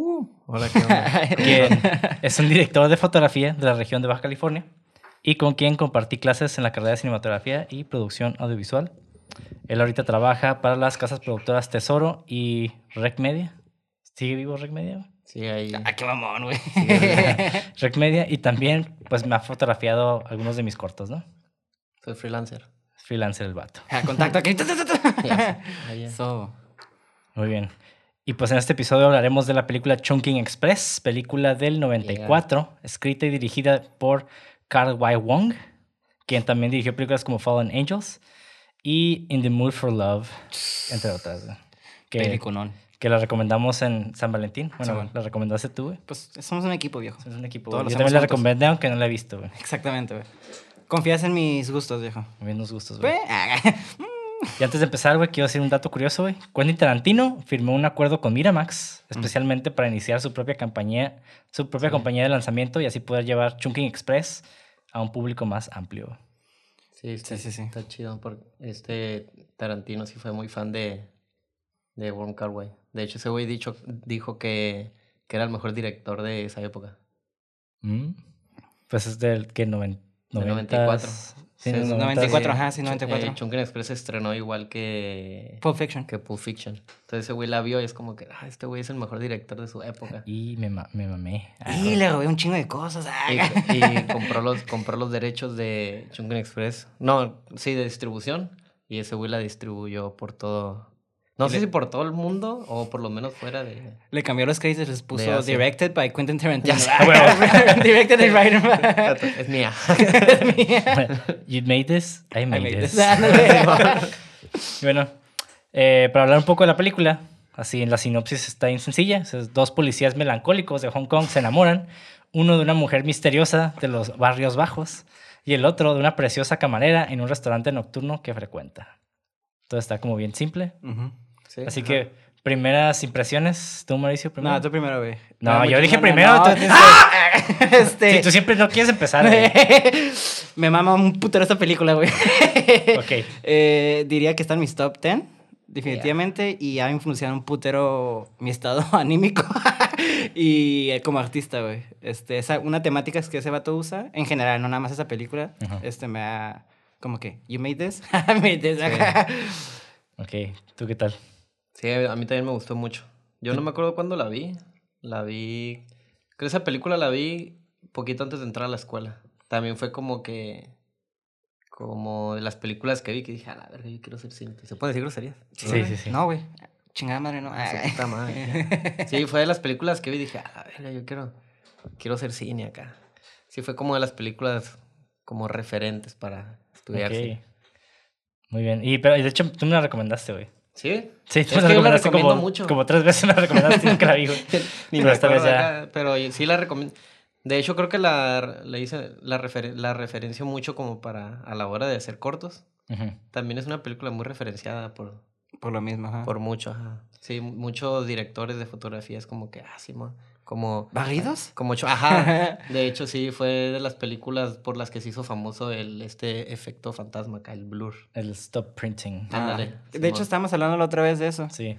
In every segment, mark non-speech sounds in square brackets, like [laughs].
Uh, hola, ¿qué onda? [laughs] es un director de fotografía de la región de Baja California y con quien compartí clases en la carrera de cinematografía y producción audiovisual. Él ahorita trabaja para las casas productoras Tesoro y Rec Media. ¿Sigue vivo Rec Media? Sí, ahí. Ah, qué mamón, güey. [laughs] Rec Media y también pues me ha fotografiado algunos de mis cortos, ¿no? Soy freelancer. Freelancer el vato. Ah, contacto aquí. [laughs] Ya. So, Muy bien. Y pues en este episodio hablaremos de la película Chunking Express, película del 94, escrita y dirigida por Carl Y. Wong, quien también dirigió películas como Fallen Angels y In the Mood for Love, entre otras. Que, peliculón. que la recomendamos en San Valentín. Bueno, Simón. la recomendaste tú, güey. Pues somos un equipo, viejo. Es un equipo. Todos Yo también la recomendé, aunque no la he visto, güey. Exactamente, güey. Confías en mis gustos, viejo. Bien nos gustos, güey. [laughs] Y antes de empezar, güey, quiero decir un dato curioso, güey. Quentin Tarantino firmó un acuerdo con Miramax, especialmente para iniciar su propia compañía, su propia Sí. compañía de lanzamiento y así poder llevar Chunking Express a un público más amplio. Sí, está, Sí, sí, sí. está chido. Porque este Tarantino sí fue muy fan de, de Kar Wai. De hecho, ese güey dicho, dijo que, que era el mejor director de esa época. ¿Mm? Pues es del que noven, Del 90, 94. Sí, Sí, en los es 94, 90s. ajá, sí, 94. Eh, Chungking Express se estrenó igual que, Pulp Fiction. que Pulp Fiction. Entonces ese güey la vio y es como que, ah, este güey es el mejor director de su época. Y me, ma- me mamé. Y le robé un chingo de cosas. ah. Y, y compró, los, compró los derechos de Chungking Express. No, sí, de distribución. Y ese güey la distribuyó por todo. No sé le- si por todo el mundo o por lo menos fuera de. Le cambió los créditos, les puso De. Directed by Quentin Tarantino. Ah, [laughs] directed and written Es mía. [laughs] You made this, I made, made this. [laughs] bueno, eh, para hablar un poco de la película, así en la sinopsis está bien sencilla. Es dos policías melancólicos de Hong Kong se enamoran, uno de una mujer misteriosa de los barrios bajos y el otro de una preciosa camarera en un restaurante nocturno que frecuenta. Todo está como bien simple. Ujú. Sí, Así ajá. que, primeras impresiones, tú, Mauricio, primero. No, tú primero, güey. No, yo dije primero, no, tú no. [laughs] ¡Ah! [laughs] Este... Sí, tú siempre no quieres empezar. güey. [laughs] Me mama un putero esta película, güey. ok. Eh, diría que está en mis top 10, definitivamente, y ha influenciado un putero mi estado anímico y eh, como artista, güey. Este, esa, una temática que ese vato usa, en general, no nada más esa película, este me ha... Como que, you made this, I made this. acá. Ok, ¿tú qué tal? Sí, a mí también me gustó mucho. Yo no me acuerdo cuándo la vi. La vi. Creo que esa película la vi poquito antes de entrar a la escuela. También fue como que. Como de las películas que vi que dije, a la verga, yo quiero ser cine. ¿Se puede decir groserías? Sí, sí, sí. No, güey. Chingada madre, no. Ah, su puta madre. [laughs] Sí, fue de las películas que vi y dije, a la verga, yo quiero, quiero ser cine acá. Sí, fue como de las películas como referentes para estudiar Ok. cine. Muy bien. Y pero, de hecho, tú me la recomendaste, güey. ¿Sí? Sí, Es que yo la recomendaste recomiendo como, mucho. como tres veces me la recomendaste y nunca la vi, güey. Ni Pero me esta vez ya- acá, pero sí la recomiendo. De hecho, creo que la, le hice, la, referen- la referencio mucho como para a la hora de hacer cortos. Ujú. También es una película muy referenciada por, Por lo mismo, ajá. por mucho. ajá. Sí, muchos directores de fotografía es como que, ah, sí, mo- como... ¿Barridos? Como ajá. [laughs] De hecho, sí, fue de las películas por las que se hizo famoso el, este efecto fantasma acá, el blur. El stop printing. Ah, Ándale, de Simón. hecho, estábamos hablando la otra vez de eso. Sí.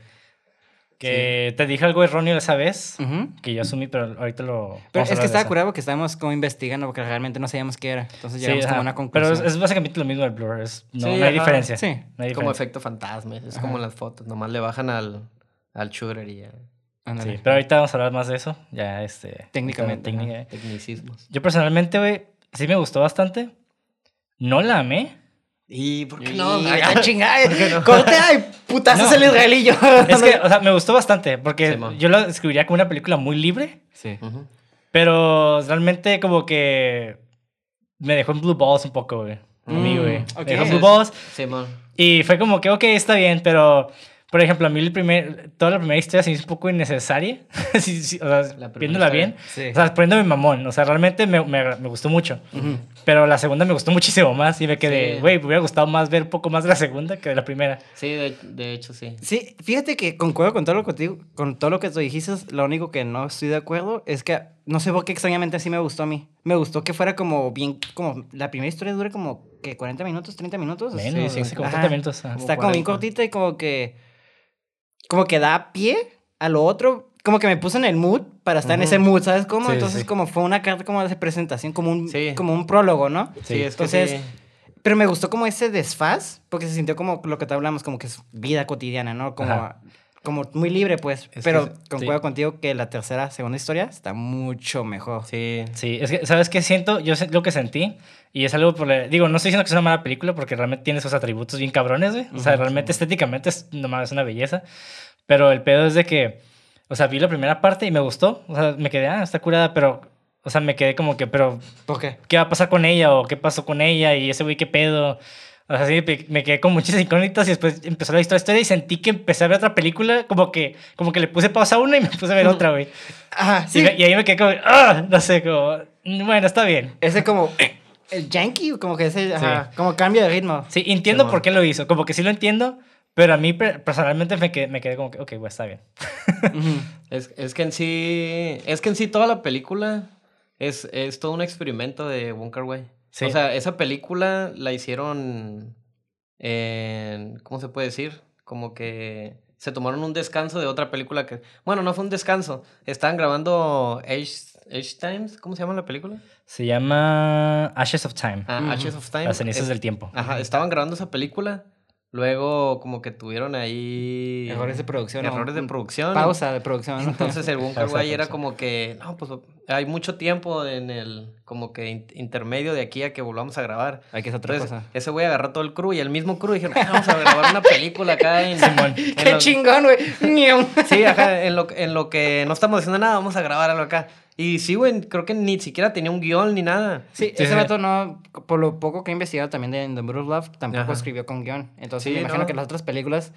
Que te dije algo erróneo esa vez, que yo asumí, pero ahorita lo. Pero es que de estaba curado porque estábamos como investigando porque realmente no sabíamos qué era. Entonces Sí, llegamos como ajá. a una Pero conclusión. es, es básicamente lo mismo del blur. es- no, Sí, no hay diferencia. Sí. No hay Como efecto fantasma, es Ajá. como las fotos, nomás le bajan al, al shooter y ya. Sí, pero ahorita vamos a hablar más de eso. Ya, este. Técnicamente, técnica. Tecnicismos. Yo personalmente, güey, sí me gustó bastante. No la amé. ¿Y por Y la chingada. ¿Por qué no? Corte, ay, putazos [laughs] No. el israelillo. Es que, o sea, me gustó bastante, porque Simón. yo la describiría como una película muy libre, Sí. Pero realmente como que me dejó en blue balls un poco, güey. A mí, Mm, güey. ok. Me dejó en blue balls Simón. y fue como que, ok, está bien, pero Por ejemplo, a mí el primer, toda la primera historia se me hizo un poco innecesaria. [laughs] sí, sí, o sea, viéndola historia. bien. Sí. O sea, poniéndome mamón. O sea, realmente me, me, me gustó mucho. Ujú. Pero la segunda me gustó muchísimo más. Y me quedé, Sí. güey, me hubiera gustado más ver un poco más de la segunda que de la primera. Sí, de, de hecho, sí. Sí, fíjate que concuerdo con todo lo que te digo- con todo lo que tú dijiste. Lo único que no estoy de acuerdo es que no sé por qué extrañamente así me gustó a mí. Me gustó que fuera como bien, como la primera historia dure como que 40 minutos, 30 minutos. Menos, sí, así como ajá. 30 minutos. ajá. Como Está como bien 40. cortita y como que como que da pie a lo otro. Como que me puso en el mood para estar en ese mood, ¿sabes cómo? Sí, Entonces sí. como fue una carta como de presentación, como un, Sí. como un prólogo, ¿no? Sí, es que entonces, sí. Pero me gustó como ese desfaz, porque se sintió como lo que te hablamos, como que es vida cotidiana, ¿no? Como, Ajá. Como muy libre, pues. Es Pero que- concuerdo sí. contigo que la tercera, segunda historia está mucho mejor. Sí. Sí, es que, ¿sabes qué siento? Yo sé lo que sentí, y es algo por... la- Digo, no estoy diciendo que es una mala película, porque realmente tiene esos atributos bien cabrones, güey. O sea, realmente estéticamente es, nomás es una belleza. Pero el pedo es de que, o sea, vi la primera parte y me gustó. O sea, me quedé, ah, está curada, pero... O sea, me quedé como que, pero, ¿Por qué? ¿qué va a pasar con ella? ¿O qué pasó con ella? Y ese güey, ¿qué pedo? O sea, sí, me- quedé con muchas incógnitas y después empezó la historia, historia y sentí que empecé a ver otra película, como que, como que le puse pausa a una y me puse a ver otra, güey. [laughs] Ajá, Y, sí. me- y ahí me quedé como, ah, no sé, como, bueno, está bien. Ese como... El yankee, como que ese, ajá, como cambio de ritmo. Sí, entiendo Simón. por qué lo hizo, como que sí lo entiendo, pero a mí per- personalmente me quedé, me quedé como que, ok, güey, está bien. [laughs] Es, es que en sí. Es que en sí toda la película es, es todo un experimento de Wonka Wai. Sí. O sea, esa película la hicieron en. ¿Cómo se puede decir? Como que se tomaron un descanso de otra película que. Bueno, no fue un descanso. Estaban grabando Age, Age Times. ¿Cómo se llama la película? Se llama Ashes of Time, Ah. Ashes of Time. las cenizas Es- del tiempo. Ajá, estaban grabando esa película. Luego, como que tuvieron ahí. Errores de producción. ¿no? Errores de Un- producción. Pausa de producción. ¿no? Entonces el Pausa, Wai era como que, no, pues hay mucho tiempo en el, como que in- intermedio de aquí a que volvamos a grabar. Hay que hacer otra Entonces, cosa. ese güey agarró todo el crew y el mismo crew dijeron, vamos a grabar una película acá en... [laughs] Simón. en ¡Qué lo- chingón, güey! [laughs] Sí, ajá, en lo, en lo que no estamos haciendo nada, vamos a grabar algo acá. Y sí, güey, creo que ni siquiera tenía un guion ni nada. Sí, Sí, ese vato no, por lo poco que he investigado también de the of Love, tampoco Ajá. escribió con guion. Entonces Sí, me imagino no. que las otras películas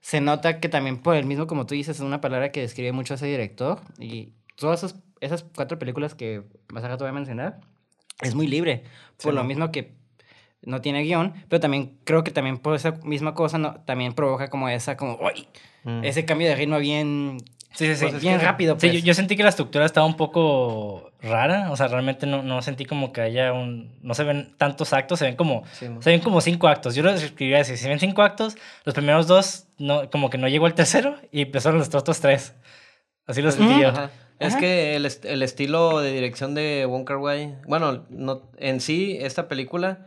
se nota que también por el mismo, como tú dices, es una palabra que describe mucho a ese director. Y todas esas, esas cuatro películas que más acá te voy a mencionar, es muy libre. Por Sí, lo no. mismo que no tiene guion, pero también creo que también por esa misma cosa no, también provoca como esa, como, uy, Mm. ese cambio de ritmo bien, Sí, sí, sí. Pues es bien que- rápido. Sí, Pues. yo, yo sentí que la estructura estaba un poco rara, o sea, realmente no, no sentí como que haya un... No se ven tantos actos, se ven como... Sí, mo. Se ven como cinco actos. Yo lo describiría así. Se ven cinco actos. Los primeros dos, no, como que no llegó al tercero y empezaron los otros tres. Así lo sentí yo. Ajá. Es que el, est- el estilo de dirección de Wonka Wai, bueno, no, en sí, esta película,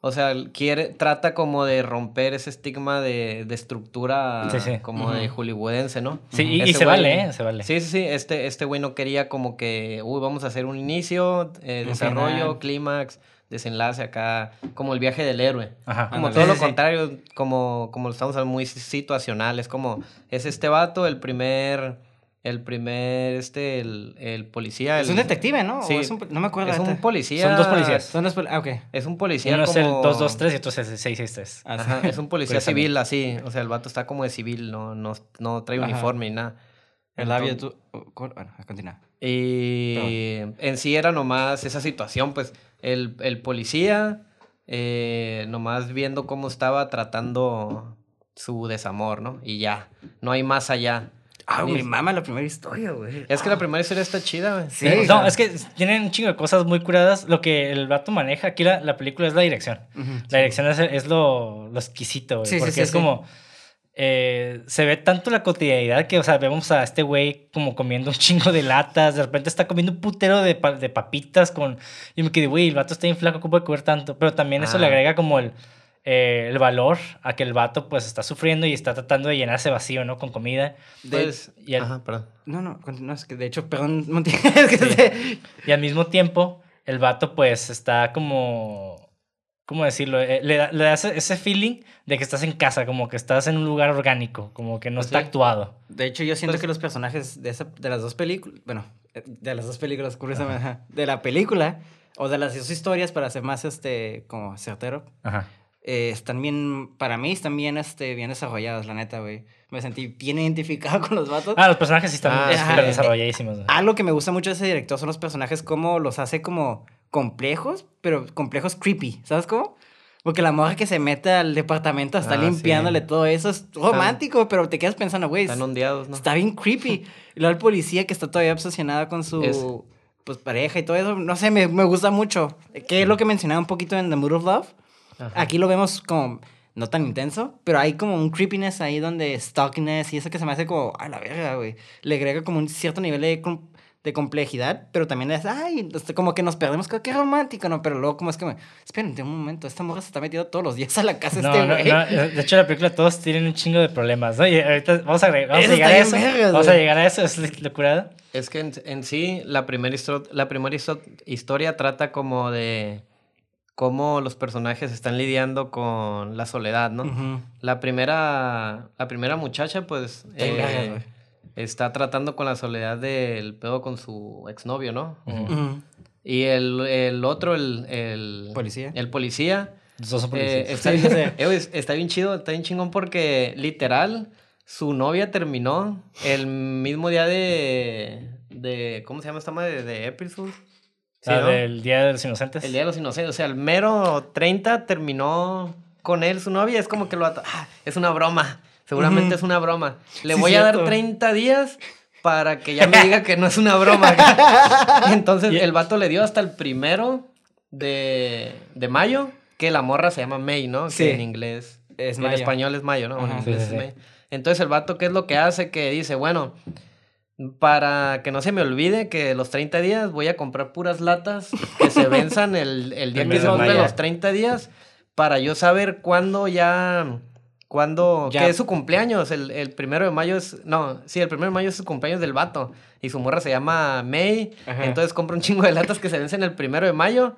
o sea, quiere, trata como de romper ese estigma de, de estructura Sí, sí. como de hollywoodense, ¿no? Sí, y, se güey- vale, ¿eh? Se vale. Sí, sí, sí, este, este güey no quería como que, uy, vamos a hacer un inicio, eh, desarrollo, clímax, desenlace acá, como el viaje del héroe. Ajá. Como todo Sí, lo contrario, como, como lo estamos hablando, muy situacional. Es como, es este vato, el primer, el primer, este, el, el policía. Es el- un detective, ¿no? Sí, es un- no me acuerdo. Es un ahorita. policía. Son dos policías. Son dos pol- Ah, ok. Es un policía Uno es el como- 223 y otro es el 663. Ah, sí. Ajá, es un policía civil así. O sea, el vato está como de civil, no, no, no trae Ajá. uniforme ni nada. El labio, tú. oh. Bueno, continúa. Y en sí era nomás esa situación, pues el, el policía eh, nomás viendo cómo estaba tratando su desamor, ¿no? Y ya, no hay más allá. Ah, mi mamá la primera historia, güey. Es que la primera historia está chida, güey. Sí, o no, sea- es que tienen un chingo de cosas muy curadas. Lo que el vato maneja aquí, la, la película, es la dirección. La dirección es, es lo, lo exquisito, güey. Sí, sí, porque sí, es sí. como. eh, se ve tanto la cotidianidad que, o sea, vemos a este güey como comiendo un chingo de latas. De repente está comiendo un putero de, pa- de papitas con. Y me quedé, güey, el vato está bien flaco, ¿cómo puede comer tanto? Pero también eso le Ah. agrega como el. Eh, el valor a que el vato pues está sufriendo y está tratando de llenar ese vacío, ¿no? Con comida. De- Pues, y el- Ajá, perdón. No, no, continúa. Es que de hecho, perdón, [laughs] Monti. es que se- Y al mismo tiempo, el vato pues está como... ¿Cómo decirlo? Eh, le, da, le da ese, ese feeling de que estás en casa, como que estás en un lugar orgánico, como que no Pues está sí. actuado. De hecho, yo siento Pues- que los personajes de, esa, de las dos películas, bueno, eh, de las dos películas, curiosamente, de la película, o de las dos historias, para ser más, este, como certero, Ajá. Eh, están bien, para mí están bien, este, bien desarrollados, la neta, güey. Me sentí bien identificado [laughs] con los vatos. Ah, los personajes sí están Ah, súper desarrolladísimos. güey. Algo que me gusta mucho de ese director son los personajes, como los hace como complejos, pero complejos creepy, ¿sabes cómo? Porque la morra que se mete al departamento está Ah, limpiándole sí. todo eso es romántico, pero te quedas pensando, güey, Están ondeados, ¿no? está bien creepy. [laughs] Y luego el policía que está todavía obsesionado con su Es- pues, pareja y todo eso, no sé, me, me gusta mucho. Que es lo que mencionaba un poquito en The Mood of Love. Ajá. Aquí lo vemos como no tan intenso, pero hay como un creepiness ahí donde stalkiness y eso que se me hace como, a la verga, güey. Le agrega como un cierto nivel de, com- de complejidad, pero también es, ay, como que nos perdemos, que qué romántico, ¿no? Pero luego como es que, espérate un momento, esta morra se está metiendo todos los días a la casa No, este no, güey. no, de hecho, la película todos tienen un chingo de problemas, ¿no? Y ahorita vamos a, agregar- vamos a llegar a eso. vergas, vamos a llegar a eso, es locura. Es que en, en sí, la primera, la primera histo- historia trata como de cómo los personajes están lidiando con la soledad, ¿no? La primera, la primera muchacha, pues, eh, está tratando con la soledad del pedo con su exnovio, ¿no? Ujú. Y el, el otro, el, el Policía. El policía. Eh, está, Sí, bien, [laughs] eh, güey, está bien chido, está bien chingón porque literal su novia terminó el mismo día de, de ¿cómo se llama esta madre? De April Fool. Sí, del Día de los Inocentes. El día de los inocentes, o sea, el mero 30 terminó con él su novia, es como que lo ata- ah, es una broma, seguramente es una broma. Le Sí, voy a dar cierto. 30 días para que ya me diga que no es una broma. [laughs] Entonces el vato le dio hasta el primero de, de mayo, que la morra se llama May, ¿no? Sí. Que en inglés, Es en mayo. español es mayo, ¿no? Ajá. En Sí, inglés sí, es. May. Entonces el vato, ¿qué es lo que hace? Que dice, bueno, para que no se me olvide que los 30 días voy a comprar puras latas que se venzan el, el día [laughs] que mes de los 30 días para yo saber cuándo ya... Cuándo, Ya. que es su cumpleaños, el, el primero de mayo es, no, sí, el primero de mayo es su cumpleaños del vato, y su morra se llama May, Ajá. entonces compra un chingo de latas que se vencen el primero de mayo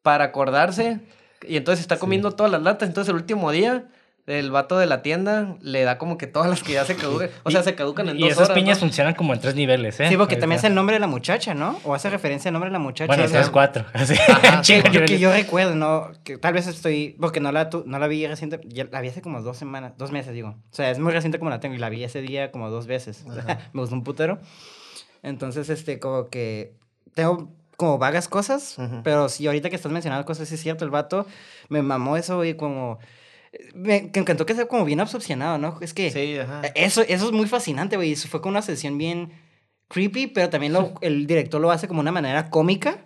para acordarse, y entonces está comiendo todas las latas, entonces el último día, el vato de la tienda le da como que todas las que ya se caducan, o sea, se caducan en y dos esas horas, piñas ¿no? funcionan como en tres niveles, ¿eh? Sí, porque también es el nombre de la muchacha, ¿no? O hace referencia al nombre de la muchacha. Bueno, entonces cuatro. [laughs] Así, Ajá, que, yo, que niveles. yo recuerdo, ¿no? Que tal vez estoy. Porque no la, tu- no la vi reciente. ya la vi hace como dos semanas. Dos meses, digo. O sea, es muy reciente como la tengo. Y la vi ese día como dos veces. O sea, me gustó un putero. Entonces, este, como que. Tengo como vagas cosas. Pero sí, ahorita que estás mencionando cosas, sí es cierto. El vato me mamó eso, güey, como. Me que encantó que sea como bien obsesionado, ¿no? Es que. Sí, ajá. Eso, eso es muy fascinante, güey. Eso fue con una sesión bien creepy, pero también lo, [laughs] el director lo hace como una manera cómica.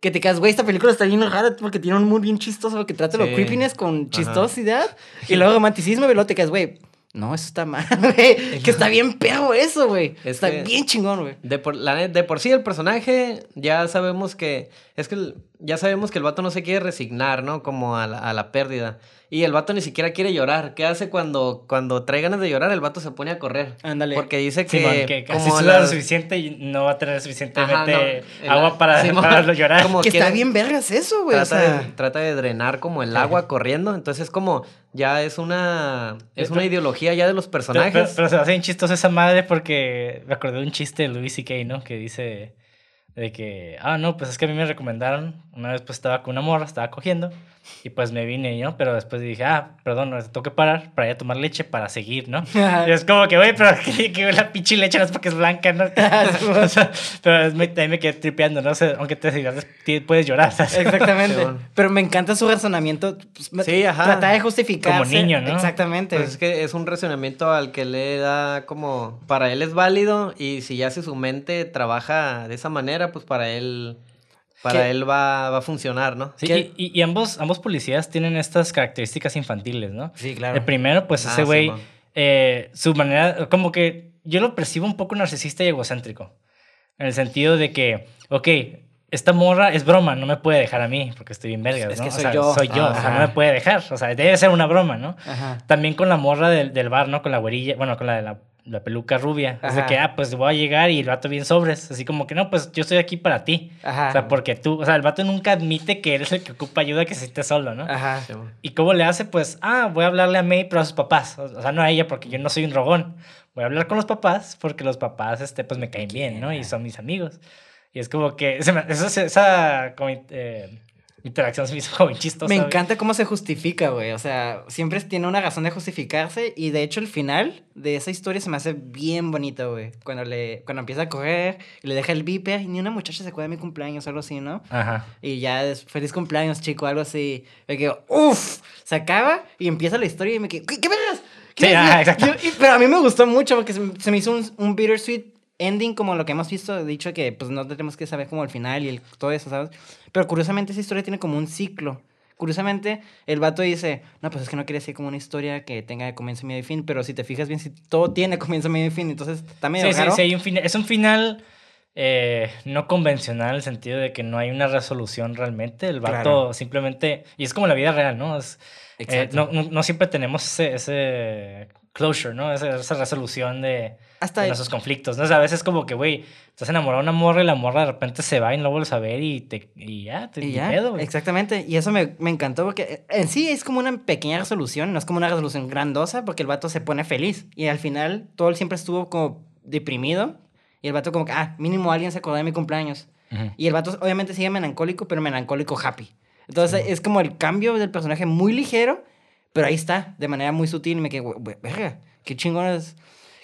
Que te quedas, güey, esta película está bien rara porque tiene un mood bien chistoso, porque trata lo Sí. creepiness con Ajá. chistosidad [laughs] y luego romanticismo, y luego te quedas, güey, no, eso está mal, [laughs] güey. Que está bien perro eso, güey. Es Está que- bien chingón, güey. De por, la de por sí el personaje ya sabemos que es que el- ya sabemos que el vato no se quiere resignar, ¿no? Como a la, a la pérdida. Y el vato ni siquiera quiere llorar. ¿Qué hace cuando, cuando trae ganas de llorar? El vato se pone a correr. Ándale. Porque dice que, Simón, que casi como suda lo suficiente y no va a tener Ajá, suficientemente no, el- agua para, Simón, para lo llorar. como que está quiere- bien vergas eso, güey. O trata, sea, de, trata de drenar como el agua corriendo. Entonces es como, ya es una, es Pero- una ideología ya de los Pero, personajes. pero- pero se hace bien chistoso esa madre porque me acordé de un chiste de Louis C.K., ¿no? Que dice de que, ah, no, pues es que a mí me recomendaron, una vez pues estaba con una morra, estaba cogiendo, y pues me vine, ¿no? Pero después dije, ah, perdón, no, tengo que parar para ir a tomar leche para seguir, ¿no? [laughs] Y es como que, güey, pero que, que la pinche leche no es porque es blanca, ¿no? [laughs] [laughs] O sea, pero es muy- también me quedé tripeando, ¿no? O sea, aunque te digas, puedes llorar, ¿sabes? Exactamente. Simón. Pero me encanta su razonamiento. pues, Sí, ajá. Trata de justificarse. Como niño, ¿no? Exactamente. Pues es que es un razonamiento al que le da como, para él es válido y si ya si su mente trabaja de esa manera, pues para él, para él va, va a funcionar, ¿no? Sí, y, y- y ambos, ambos policías tienen estas características infantiles, ¿no? Sí, claro. El primero, pues Ah, ese güey, eh, su manera, como que yo lo percibo un poco narcisista y egocéntrico. En el sentido de que, ok, esta morra es broma, no me puede dejar a mí, porque estoy bien vergas, Es ¿no? que O soy sea, yo. Soy yo, o sea, no me puede dejar. O sea, debe ser una broma, ¿no? Ajá. También con la morra del, del bar, ¿no? Con la güerilla, bueno, con la de la, la peluca rubia. Ajá. que, ah, pues voy a llegar y el vato bien sobres. Así como que, no, pues yo estoy aquí para ti. Ajá. O sea, porque tú, o sea, el vato nunca admite que eres el que ocupa ayuda, que se siente solo, ¿no? Ajá. Sí. ¿Y cómo le hace? Pues, ah, voy a hablarle a May, pero a sus papás. O sea, no a ella, porque yo no soy un rogón. Voy a hablar con los papás, porque los papás, este, pues me caen bien, ¿no? Y son mis amigos. Y es como que, se me- eso, se- esa, como, eh, interacción se me hizo [laughs] muy chistosa. Me güey. encanta cómo se justifica, güey. O sea, siempre tiene una razón de justificarse. Y de hecho, el final de esa historia se me hace bien bonito, güey. Cuando, le, cuando empieza a correr y le deja el beeper. Y ni una muchacha se acuerda de mi cumpleaños o algo así, ¿no? Ajá. Y ya es feliz cumpleaños, chico, algo así. Me quedo, uff, se acaba y empieza la historia y me quedo, ¿qué, qué vergas? ¿Qué Sí, vergas?". ajá, exacto. Yo- y- pero a mí me gustó mucho porque se, se me hizo un, un bittersweet ending como lo que hemos visto, dicho que pues no tenemos que saber como el final y el- todo eso, ¿sabes? Pero curiosamente esa historia tiene como un ciclo. Curiosamente, el vato dice, no, pues es que no quiere decir como una historia que tenga comienzo, medio y fin, pero si te fijas bien, si todo tiene comienzo, medio y fin, entonces está medio Sí, sí, raro. sí, un es un final eh, no convencional en el sentido de que no hay una resolución realmente. El vato Claro. simplemente, y es como la vida real, ¿no? Es, eh, no, no, no siempre tenemos ese, ese closure, ¿no? Esa, esa resolución de, Hasta de nuestros conflictos, ¿no? O sea, a veces como que, güey, estás enamorado de una morra y la morra de repente se va y no la vuelves a ver y, te, y ya, te Y ya, pedo, güey. exactamente. Y eso me, me encantó porque en sí es como una pequeña resolución, no es como una resolución grandosa porque el vato se pone feliz. Y al final todo él siempre estuvo como deprimido. Y el vato como que, ah, mínimo alguien se acordó de mi cumpleaños. Ujú. Y el vato obviamente sigue melancólico, pero melancólico happy. Entonces es como el cambio del personaje muy ligero, pero ahí está, de manera muy sutil. Y me quedé, "Güey, güey, verga, qué chingón es.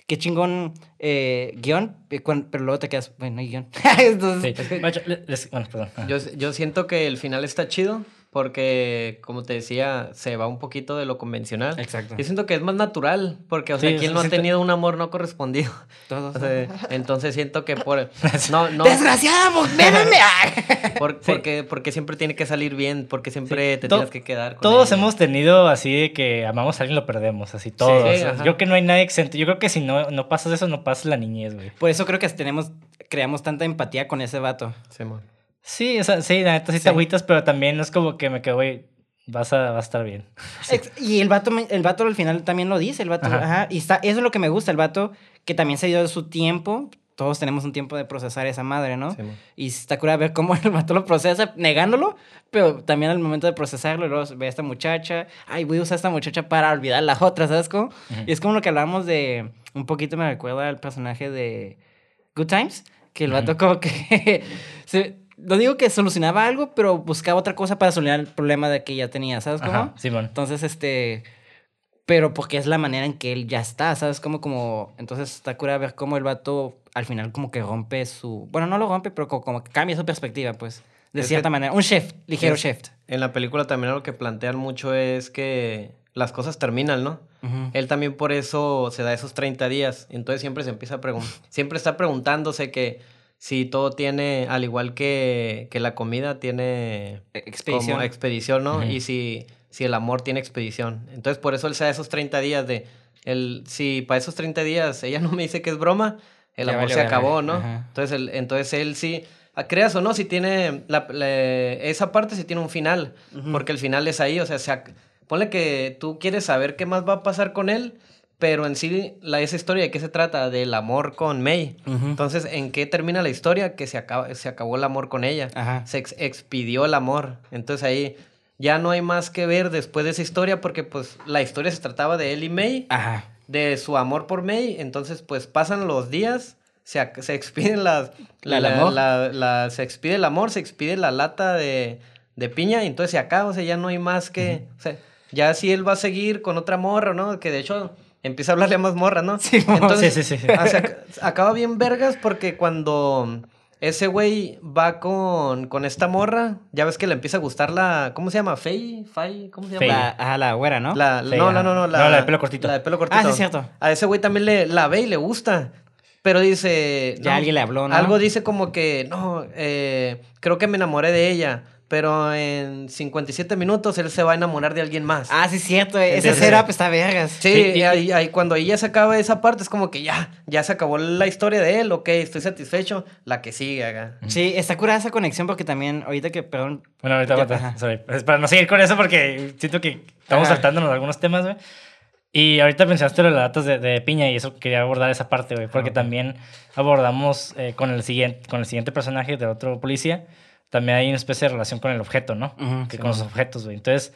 Qué chingón eh, guion, eh, pero luego te quedas, bueno, no hay guion. [laughs] Entonces, Sí. Macho, le- les- bueno, perdón. Yo, yo siento que el final está chido porque, como te decía, se va un poquito de lo convencional. Exacto. Yo siento que es más natural porque, o Sí, sea, ¿quién no ha siento- tenido un amor no correspondido? [laughs] Todos. O sea, entonces siento que por... [laughs] No, no, ¡Desgraciada, véanme! [laughs] por- Sí. porque, porque siempre tiene que salir bien, porque siempre Sí, te to- tienes que quedar con Todos ella. hemos tenido así de que amamos a alguien y lo perdemos, así todos. Sí, O sea, ajá. yo creo que no hay nadie exento. Yo creo que si no, no pasas eso, no pasas la niñez, güey. Por eso creo que tenemos, creamos tanta empatía con ese vato. Simón. Sí, o sea, sí, la neta sí, Sí. te agüitas, pero también es como que me quedo, güey, vas a, vas a estar bien. [laughs] Ex- Y el vato, el vato al final también lo dice, el vato, Ajá. ajá, y está, eso es lo que me gusta, el vato que también se dio su tiempo, todos tenemos un tiempo de procesar esa madre, ¿no? Simón. Y está cura ver cómo [laughs] el vato lo procesa, negándolo, pero también al momento de procesarlo, luego ve a esta muchacha, ay, voy a usar a esta muchacha para olvidar las otras, ¿sabes cómo? Y es como lo que hablábamos de, un poquito me recuerda al personaje de Good Times, que el vato Ujú. como que, [laughs] se- no digo que solucionaba algo, pero buscaba otra cosa para solucionar el problema de que ya tenía, ¿sabes cómo? Ajá, Simón. Entonces, este. Pero porque es la manera en que él ya está, ¿sabes? Como, como. Entonces está cura ver cómo el vato al final como que rompe su. Bueno, no lo rompe, pero co- como, que cambia su perspectiva, pues. De Es cierta que- manera. Un shift, ligero es- shift. En la película también lo que plantean mucho es que las cosas terminan, ¿no? Él también por eso se da esos 30 días. Entonces siempre se empieza a preguntar, siempre está preguntándose que si todo tiene, al igual que, que la comida tiene Expedición. como expedición, ¿no? Y si, si el amor tiene expedición. Entonces por eso él se da esos 30 días de, el, si para esos 30 días ella no me dice que es broma, el Ya amor se acabó, ¿no? Ajá. Entonces, el, entonces él sí, creas o no, si tiene, la, la- esa parte sí tiene un final, porque el final es ahí, o sea, se ponle que tú quieres saber qué más va a pasar con él, pero en sí, la, esa historia de qué se trata, del amor con May. Entonces, ¿en qué termina la historia? Que se, acaba, se acabó el amor con ella. Ajá. Se ex- expidió el amor. Entonces ahí ya no hay más que ver después de esa historia porque pues la historia se trataba de él y May, Ajá. de su amor por May. Entonces pues pasan los días, se, se expiden las... [laughs] ¿La- la- amor? la- la- se expide el amor, se expide la lata de, de piña y entonces se acaba, o sea, ya no hay más que... O sea, ya si él va a seguir con otra morra, ¿no? Que de hecho empieza a hablarle a más morras, ¿no? Sí, Entonces, Sí, sí, sí. o sea, ac- acaba bien vergas porque cuando ese güey va con, con esta morra, ya ves que le empieza a gustar la... ¿Cómo se llama? ¿Fey? ¿Fay? ¿Cómo se llama? Fey. La, ajá, la güera, ¿no? La- Fey, no, ajá. no, no, no, la, No, la de pelo cortito. La de pelo cortito. Ah, sí, es cierto. A ese güey también le, la ve y le gusta. Pero dice... Ya alguien le habló, ¿no? Algo dice como que, no, eh, creo que me enamoré de ella. Pero en 57 minutos él se va a enamorar de alguien más. Ah, sí, es cierto. Ese Entonces- setup está vergas. Sí, Sí, y y- ahí, ahí cuando ahí ya se acaba esa parte es como que ya, ya se acabó la historia de él, ok, estoy satisfecho, la que sigue acá. Sí, está curada esa conexión porque también, ahorita que, perdón, Bueno, ahorita ajá. sorry. Es para no seguir con eso porque siento que estamos Ajá. saltándonos algunos temas, güey. Y ahorita mencionaste lo de las latas de, de piña y eso quería abordar esa parte, güey. Porque ok. también abordamos eh, con, el siguiente, con el siguiente personaje de otro policía. También hay una especie de relación con el objeto, ¿no? Que sí, con los bueno. objetos, güey. Entonces,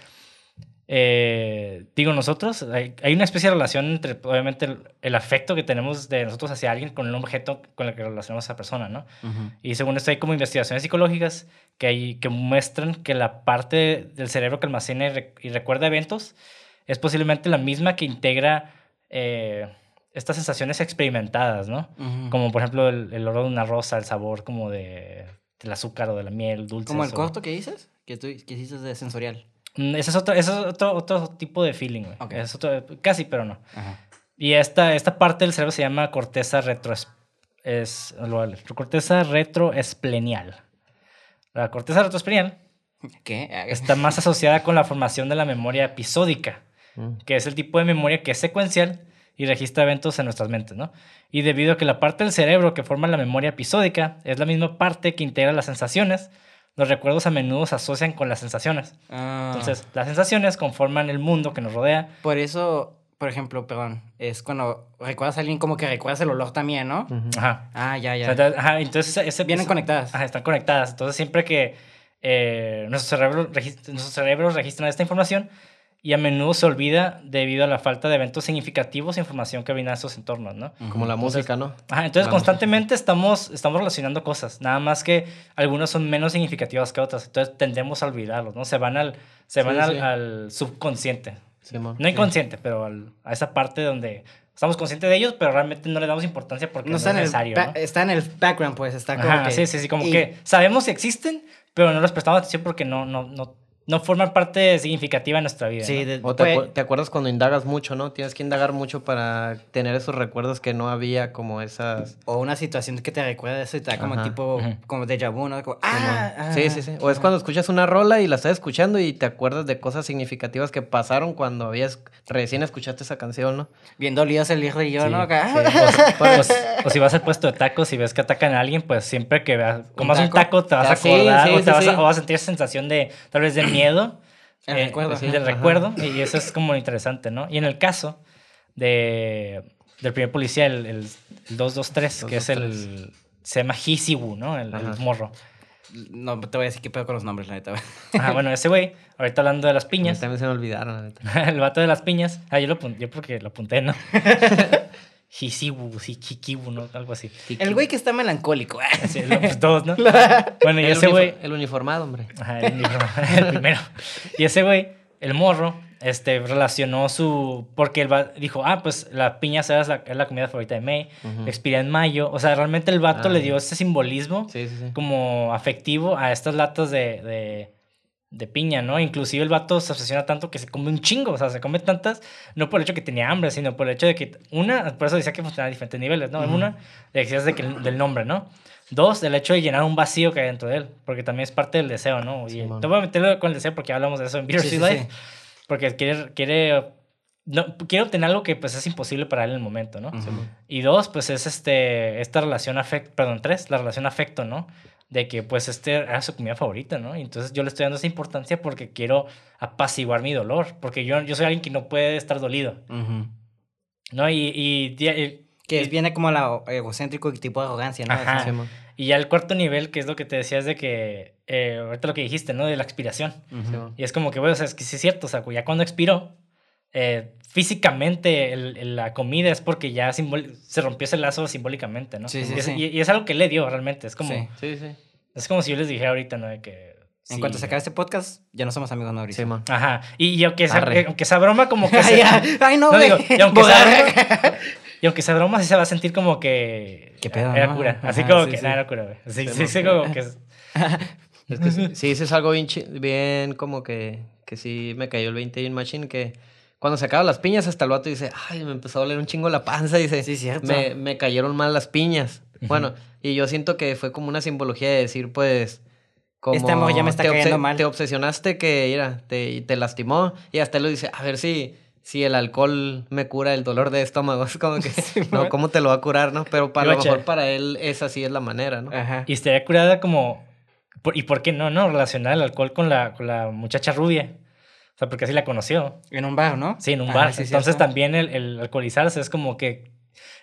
eh, digo nosotros, hay, hay una especie de relación entre, obviamente, el, el afecto que tenemos de nosotros hacia alguien con el objeto con el que relacionamos a esa persona, ¿no? Y según esto hay como investigaciones psicológicas que, hay, que muestran que la parte del cerebro que almacena y, re- y recuerda eventos es posiblemente la misma que integra eh, estas sensaciones experimentadas, ¿no? Como por ejemplo el, el olor de una rosa, el sabor como de, del azúcar o de la miel, dulce. Como el corto que dices, que tú que hiciste de sensorial. Ese es otro, ese es otro, otro tipo de feeling, güey. Ok. Es otro- casi, pero no. Ajá. Y esta, esta parte del cerebro se llama corteza retro es, leer. corteza retroesplenial. La corteza retroesplenial ¿Qué? [laughs] Está más asociada con la formación de la memoria episódica, Mm. que es el tipo de memoria que es secuencial y registra eventos en nuestras mentes, ¿no? Y debido a que la parte del cerebro que forma la memoria episódica es la misma parte que integra las sensaciones, los recuerdos a menudo se asocian con las sensaciones. Ah. Entonces, las sensaciones conforman el mundo que nos rodea. Por eso, por ejemplo, perdón, es cuando recuerdas a alguien como que recuerdas el olor también, ¿no? Ujú. Ajá. Ah, ya, O ya. sea, entonces, ajá, entonces ese, Vienen conectadas. Ajá, están conectadas. Entonces, siempre que eh, nuestro, cerebro regis- nuestros cerebros registran esta información y a menudo se olvida debido a la falta de eventos significativos e información que brindan estos entornos, ¿no? Como la Entonces- música, ¿no? Ajá, entonces La constantemente estamos, estamos relacionando cosas, nada más que algunas son menos significativas que otras, entonces tendemos a olvidarlos, ¿no? Se van al, se van Sí, al, sí. al subconsciente, Simón. no inconsciente, pero al- a esa parte donde estamos conscientes de ellos, pero realmente no le damos importancia porque No no, está, es en el necesario, ¿no? está en el background, pues, está como Ajá, que... sí, sí, sí, como y- que sabemos que existen, pero no les prestamos atención porque no, no, no, no forman parte significativa de nuestra vida. Sí, ¿no? de- O te, puede- acu- te acuerdas cuando indagas mucho, ¿no? Tienes que indagar mucho para tener esos recuerdos que no había, como esas... O una situación que te recuerda eso y te da como Ajá. tipo, Ujú. como déjà vu, ¿no? Como, ah, ah, Sí, sí, sí. O es cuando escuchas una rola y la estás escuchando y te acuerdas de cosas significativas que pasaron cuando habías recién escuchaste esa canción, ¿no? Bien dolidos el hijo y yo, Sí, ¿no? Acá, sí. O, [laughs] o- o si vas al puesto de tacos y ves que atacan a alguien, pues siempre que veas, comas un taco, taco, te vas a sí, acordar sí, o, sí, te vas sí. a, o vas a sentir esa sensación de, tal vez, de [clears throat] miedo. El eh, recuerdo. sí, Ajá. del recuerdo. Y eso es como interesante, ¿no? Y en el caso de, del primer policía, el, el, el 223, que es el... Se llama Hisibu, ¿no? El, morro. No te voy a decir qué pedo con los nombres, la neta. Ah, bueno, ese güey, ahorita hablando de las piñas, También se me olvidaron, la neta. [laughs] el vato de las piñas. Ah, yo lo apunté, yo porque lo apunté, ¿no? [laughs] Hisibu, sí, Hikibu, ¿no? Algo así. El güey que está melancólico. Sí, lo- pues [laughs] todos, ¿no? Bueno, y El, ese unifor- güey. el uniformado, hombre. Ajá, el, uniforme- [laughs] el primero. Y ese güey, el morro, este, relacionó su. Porque él va- dijo, ah, pues la piña es la, es la comida favorita de May, expira en mayo. O sea, realmente el vato Ah. le dio ese simbolismo Sí, sí, sí. como afectivo a estas latas de, de, de piña, ¿no? Inclusive el vato se obsesiona tanto que se come un chingo, o sea, se come tantas, no por el hecho que tenía hambre, sino por el hecho de que, una, por eso decía que funcionaba a diferentes niveles, ¿no? Ujú. Una, decías de que, del nombre, ¿no? Dos, el hecho de llenar un vacío que hay dentro de él, porque también es parte del deseo, ¿no? Y Simón. te voy a meterlo con el deseo porque hablamos de eso en Beer Sí, sí, Life, sí. porque quiere, quiere, no, quiere obtener algo que pues es imposible para él en el momento, ¿no? Ujú. Y dos, pues es este, esta relación afecto, perdón, tres, la relación afecto, ¿no? De que pues este era su comida favorita, ¿no? Y entonces yo le estoy dando esa importancia porque quiero apaciguar mi dolor, porque yo, yo soy alguien que no puede estar dolido, Ujú. ¿no? Y, y, y- Que es, viene como la egocéntrico y tipo de arrogancia, ¿no? Ajá. Y ya el cuarto nivel, que es lo que te decía, es de que, eh, ahorita lo que dijiste, ¿no? De la expiración. ujú. Simón. Y es como que, bueno, o sea, es que sí es cierto, o sea, ya cuando expiró, eh, físicamente el- el- la comida es porque ya se rompió ese lazo simbólicamente, ¿no? Sí, sí, y, es, sí. y- y es algo que le dio realmente, es como, Sí. Sí, sí. es como si yo les dijera ahorita, ¿no? De que... En sí, cuanto se acabe este podcast, ya no somos amigos, ¿no? Mauricio? Simón. Ajá, y, y aunque, sea, Arre. aunque sea broma, como [laughs] que... Ay, se-. Ay, no, no, digo, y aunque sea broma, y aunque sea broma, sí se va a sentir como que... ¿Qué pedo, Era no? cura, así Ajá, como sí, que... sí. No, era cura, güey. Sí, Sí, sí, no. sí, como que... es- que sí, [laughs] sí, eso es algo bien, bien como que, que sí me cayó el 20 bien machine que cuando se acaban las piñas hasta el vato dice, ay, me empezó a doler un chingo la panza, dice, Sí, cierto. me, me cayeron mal las piñas. Bueno, y yo siento que fue como una simbología de decir, pues, como Este amor ya me está cayendo mal. Te obsesionaste que, mira, te, te lastimó y hasta él lo dice, a ver si, si el alcohol me cura el dolor de estómago. [laughs] Es como que, [laughs] no, ¿cómo te lo va a curar, no? Pero para lo mejor para él esa sí es la manera, ¿no? Ajá. Y estaría curada como... ¿Y por qué no, no? Relacionar el alcohol con la, con la muchacha rubia. O sea, porque así la conoció. En un bar, ¿no? Sí, en un Ajá, bar. sí, Entonces también el, el alcoholizarse es como que...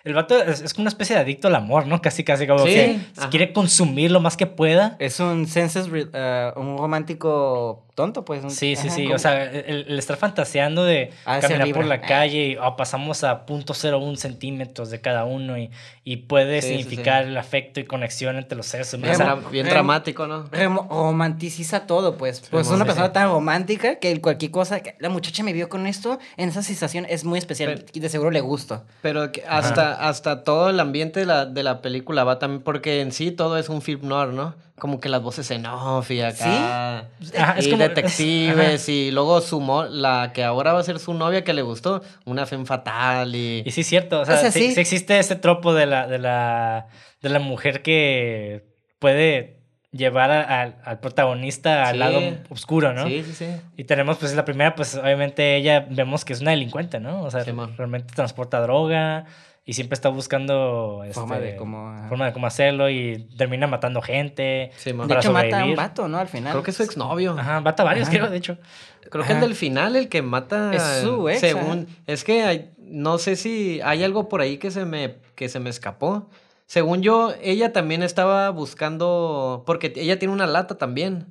El vato es, es como una especie de adicto al amor, ¿no? Casi, casi como Sí, que ajá. quiere consumir lo más que pueda. Es un senses, eh, un romántico tonto, pues. un- Sí, sí, ajá, sí. O sea, el, el estar fantaseando de ser caminar por la calle y ah, pasamos a .01 centímetros de cada uno y, y puede Sí, sí, significar el afecto y conexión entre los seres Bien, humanos. O sea, dra- bien dramático, ¿no? Romanticiza todo, pues. Pues Sí, es una sí, persona sí. tan romántica que cualquier cosa, que la muchacha me vio con esto, en esa sensación es muy especial Pero- y de seguro le gusta. Pero que hasta, hasta todo el ambiente de la, de la película va también, porque en sí todo es un film noir, ¿no? Como que las voces en off y acá. Ajá, es y como- detectives, y luego su mo- la que ahora va a ser su novia que le gustó, una femme fatal y. Y sí cierto, o sea, sí, sí. sí existe ese tropo de la, de la, de la mujer que puede llevar a- al- al protagonista al Sí. lado oscuro, ¿no? Sí, sí, sí. Y tenemos, pues, la primera, pues, obviamente ella vemos que es una delincuente, ¿no? O sea, Sí, realmente transporta droga y siempre está buscando... Forma este, de cómo, ajá. Forma de cómo hacerlo y termina matando gente. Sí. De hecho, mata a un vato, ¿no? Al final. Creo que es su exnovio. Ajá, mata a varios, Ajá. creo, de hecho. Creo que el Ajá. del final, el que mata. Es su ex, Según. Es que hay- no sé si hay algo por ahí que se me, que se me escapó. Según yo, ella también estaba buscando. Porque ella tiene una lata también.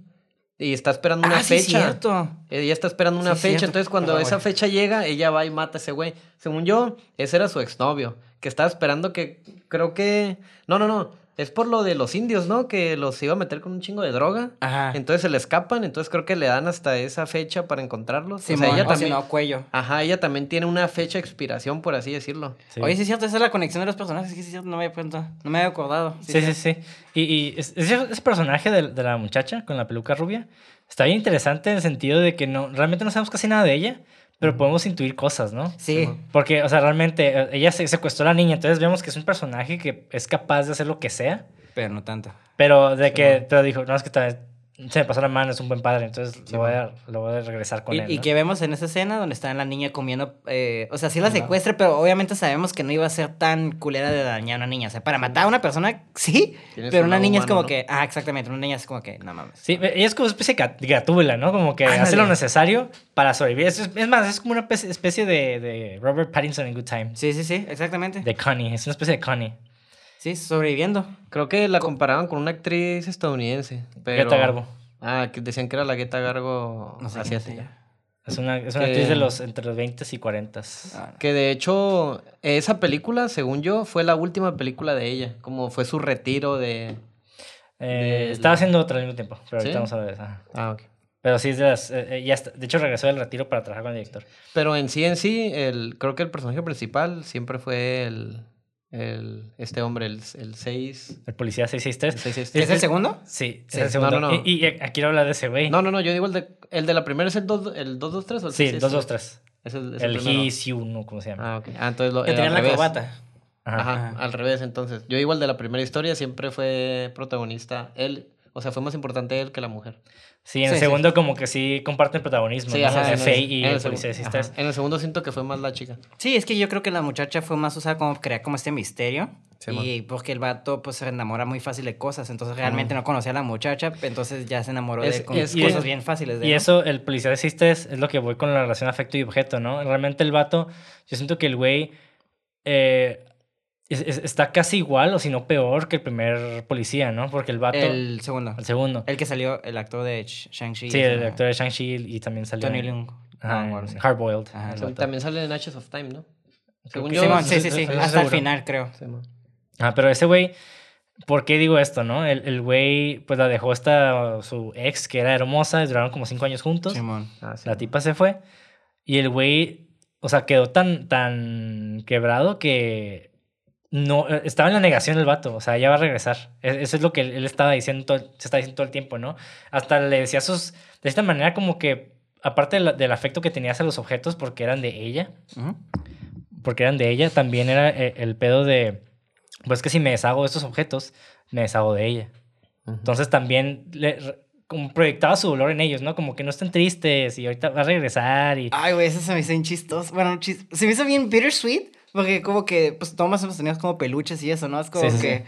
Y está esperando una ah, sí, fecha. cierto. Ella está esperando una Sí, fecha. cierto. Entonces, cuando Ah, esa fecha llega, ella va y mata a ese güey. Según yo, ese era su exnovio. Que estaba esperando que. Creo que. No, no, no. Es por lo de los indios, ¿no? Que los iba a meter con un chingo de droga. Ajá. Entonces se le escapan, entonces creo que le dan hasta esa fecha para encontrarlos. Sí, o sea, ella o si también. no, cuello. Ajá, ella también tiene una fecha de expiración, por así decirlo. Sí. Oye, sí es cierto, esa es la conexión de los personajes. Sí, sí es cierto, no me había cuenta. No me había acordado. Sí, sí, sí. Y, y es- ese, ese personaje de, de la muchacha con la peluca rubia está bien interesante en el sentido de que no realmente no sabemos casi nada de ella, pero podemos intuir cosas, ¿no? Sí. Porque, o sea, realmente eh, ella se secuestró a la niña, entonces vemos que es un personaje que es capaz de hacer lo que sea, Pero no tanto. pero de que te dijo, no, es que tal vez se me pasó la mano, es un buen padre, entonces lo, voy a, lo voy a regresar con Y, él. y que vemos en esa escena donde está la niña comiendo. eh, o sea, sí la secuestra, pero obviamente sabemos que no iba a ser tan culera de dañar a una niña. O sea, para matar a una persona, sí. Pero una niña es como ¿no? que. Ah, exactamente. Una niña es como que. No mames. Sí, ella es como una especie de gat- gatúbela, ¿no? Como que hace Ándale. lo necesario para sobrevivir. Es, es más, es como una especie- especie de, de Robert Pattinson en Good Time. Sí, sí, sí, exactamente. De Connie, es una especie de Connie. Sí, sobreviviendo. Creo que la comparaban con una actriz estadounidense. Pero... Greta Garbo. Ah, que decían que era la Greta Garbo No sé. Es una, es una Que- actriz de los entre los 20 y 40. Ah, Que de hecho, esa película, según yo, fue la última película de ella. Como fue su retiro de. Eh, Estaba haciendo otra al mismo tiempo, pero ahorita vamos a ver esa. Ah, ok. Pero sí, es de las. eh, eh, ya está- de hecho, regresó del retiro para trabajar con el director. Pero en sí, en sí, el, creo que el personaje principal siempre fue el. El este hombre, el 6. El policía 663. ¿Es el segundo? Sí, es Sí. el segundo. No, no, no. Y, y aquí quiero hablar de ese güey. No, no, no, yo digo el de, el de la primera es el, dos, el 223 o el sí, 663? 223. Es el, es El Siu, ¿no? ¿Cómo se llama? Ah, ok. Ah, entonces lo, Que tenía la revés. corbata. Ajá. Ajá, Ajá. al revés, entonces. Yo igual de la primera historia siempre fue protagonista él. O sea, fue más importante él que la mujer. Sí, en Sí, el sí. segundo como que sí comparten protagonismo. Sí, ¿no? ajá. el y el policía ajá, 663. En el segundo siento que fue más la chica. Sí, es que yo creo que la muchacha fue más usada como crear como este misterio. Sí, y porque el vato pues se enamora muy fácil de cosas. Entonces realmente no conocía a la muchacha. Entonces ya se enamoró de Es- él con es cosas bien fáciles de Y eso, el policía de 663 es lo que voy con la relación afecto y objeto, ¿no? Realmente el vato, yo siento que el güey eh, es- es- está casi igual o si no peor que el primer policía, ¿no? Porque el vato, el, El segundo. segundo. El que salió, el actor de Sh- Shang-Chi. sí, el actor de Shang-Chi y también salió Tony Leung. Ah. Hardboiled. También sale en Ashes of Time, ¿no? Según yo. Simón, sí, sí, sí, Hasta el final, creo. Simón. Ah, pero ese güey, ¿por qué digo esto, no? El, el güey, pues la dejó esta, su ex, que era hermosa, y duraron como cinco años juntos. Simón. Ah. La tipa se fue y el güey, o sea, quedó tan, tan quebrado que no, eh, estaba en la negación el vato, o sea, ya va a regresar. E- Eso es lo que él, estaba diciendo, todo- se está diciendo todo el tiempo, ¿no? Hasta le decía sus, de esta manera como que, aparte de la- del afecto que tenía hacia los objetos porque eran de ella, porque eran de ella, también era eh, el pedo de, pues que si me deshago de estos objetos, me deshago de ella. Entonces también le, como proyectaba su dolor en ellos, ¿no? Como que no estén tristes y ahorita va a regresar y... Ay, güey, eso se me hizo bien chistoso. Bueno, chis- se me hizo bien bittersweet. Porque como que, pues, todos hemos tenido como peluches y eso, ¿no? Es como Sí, que sí.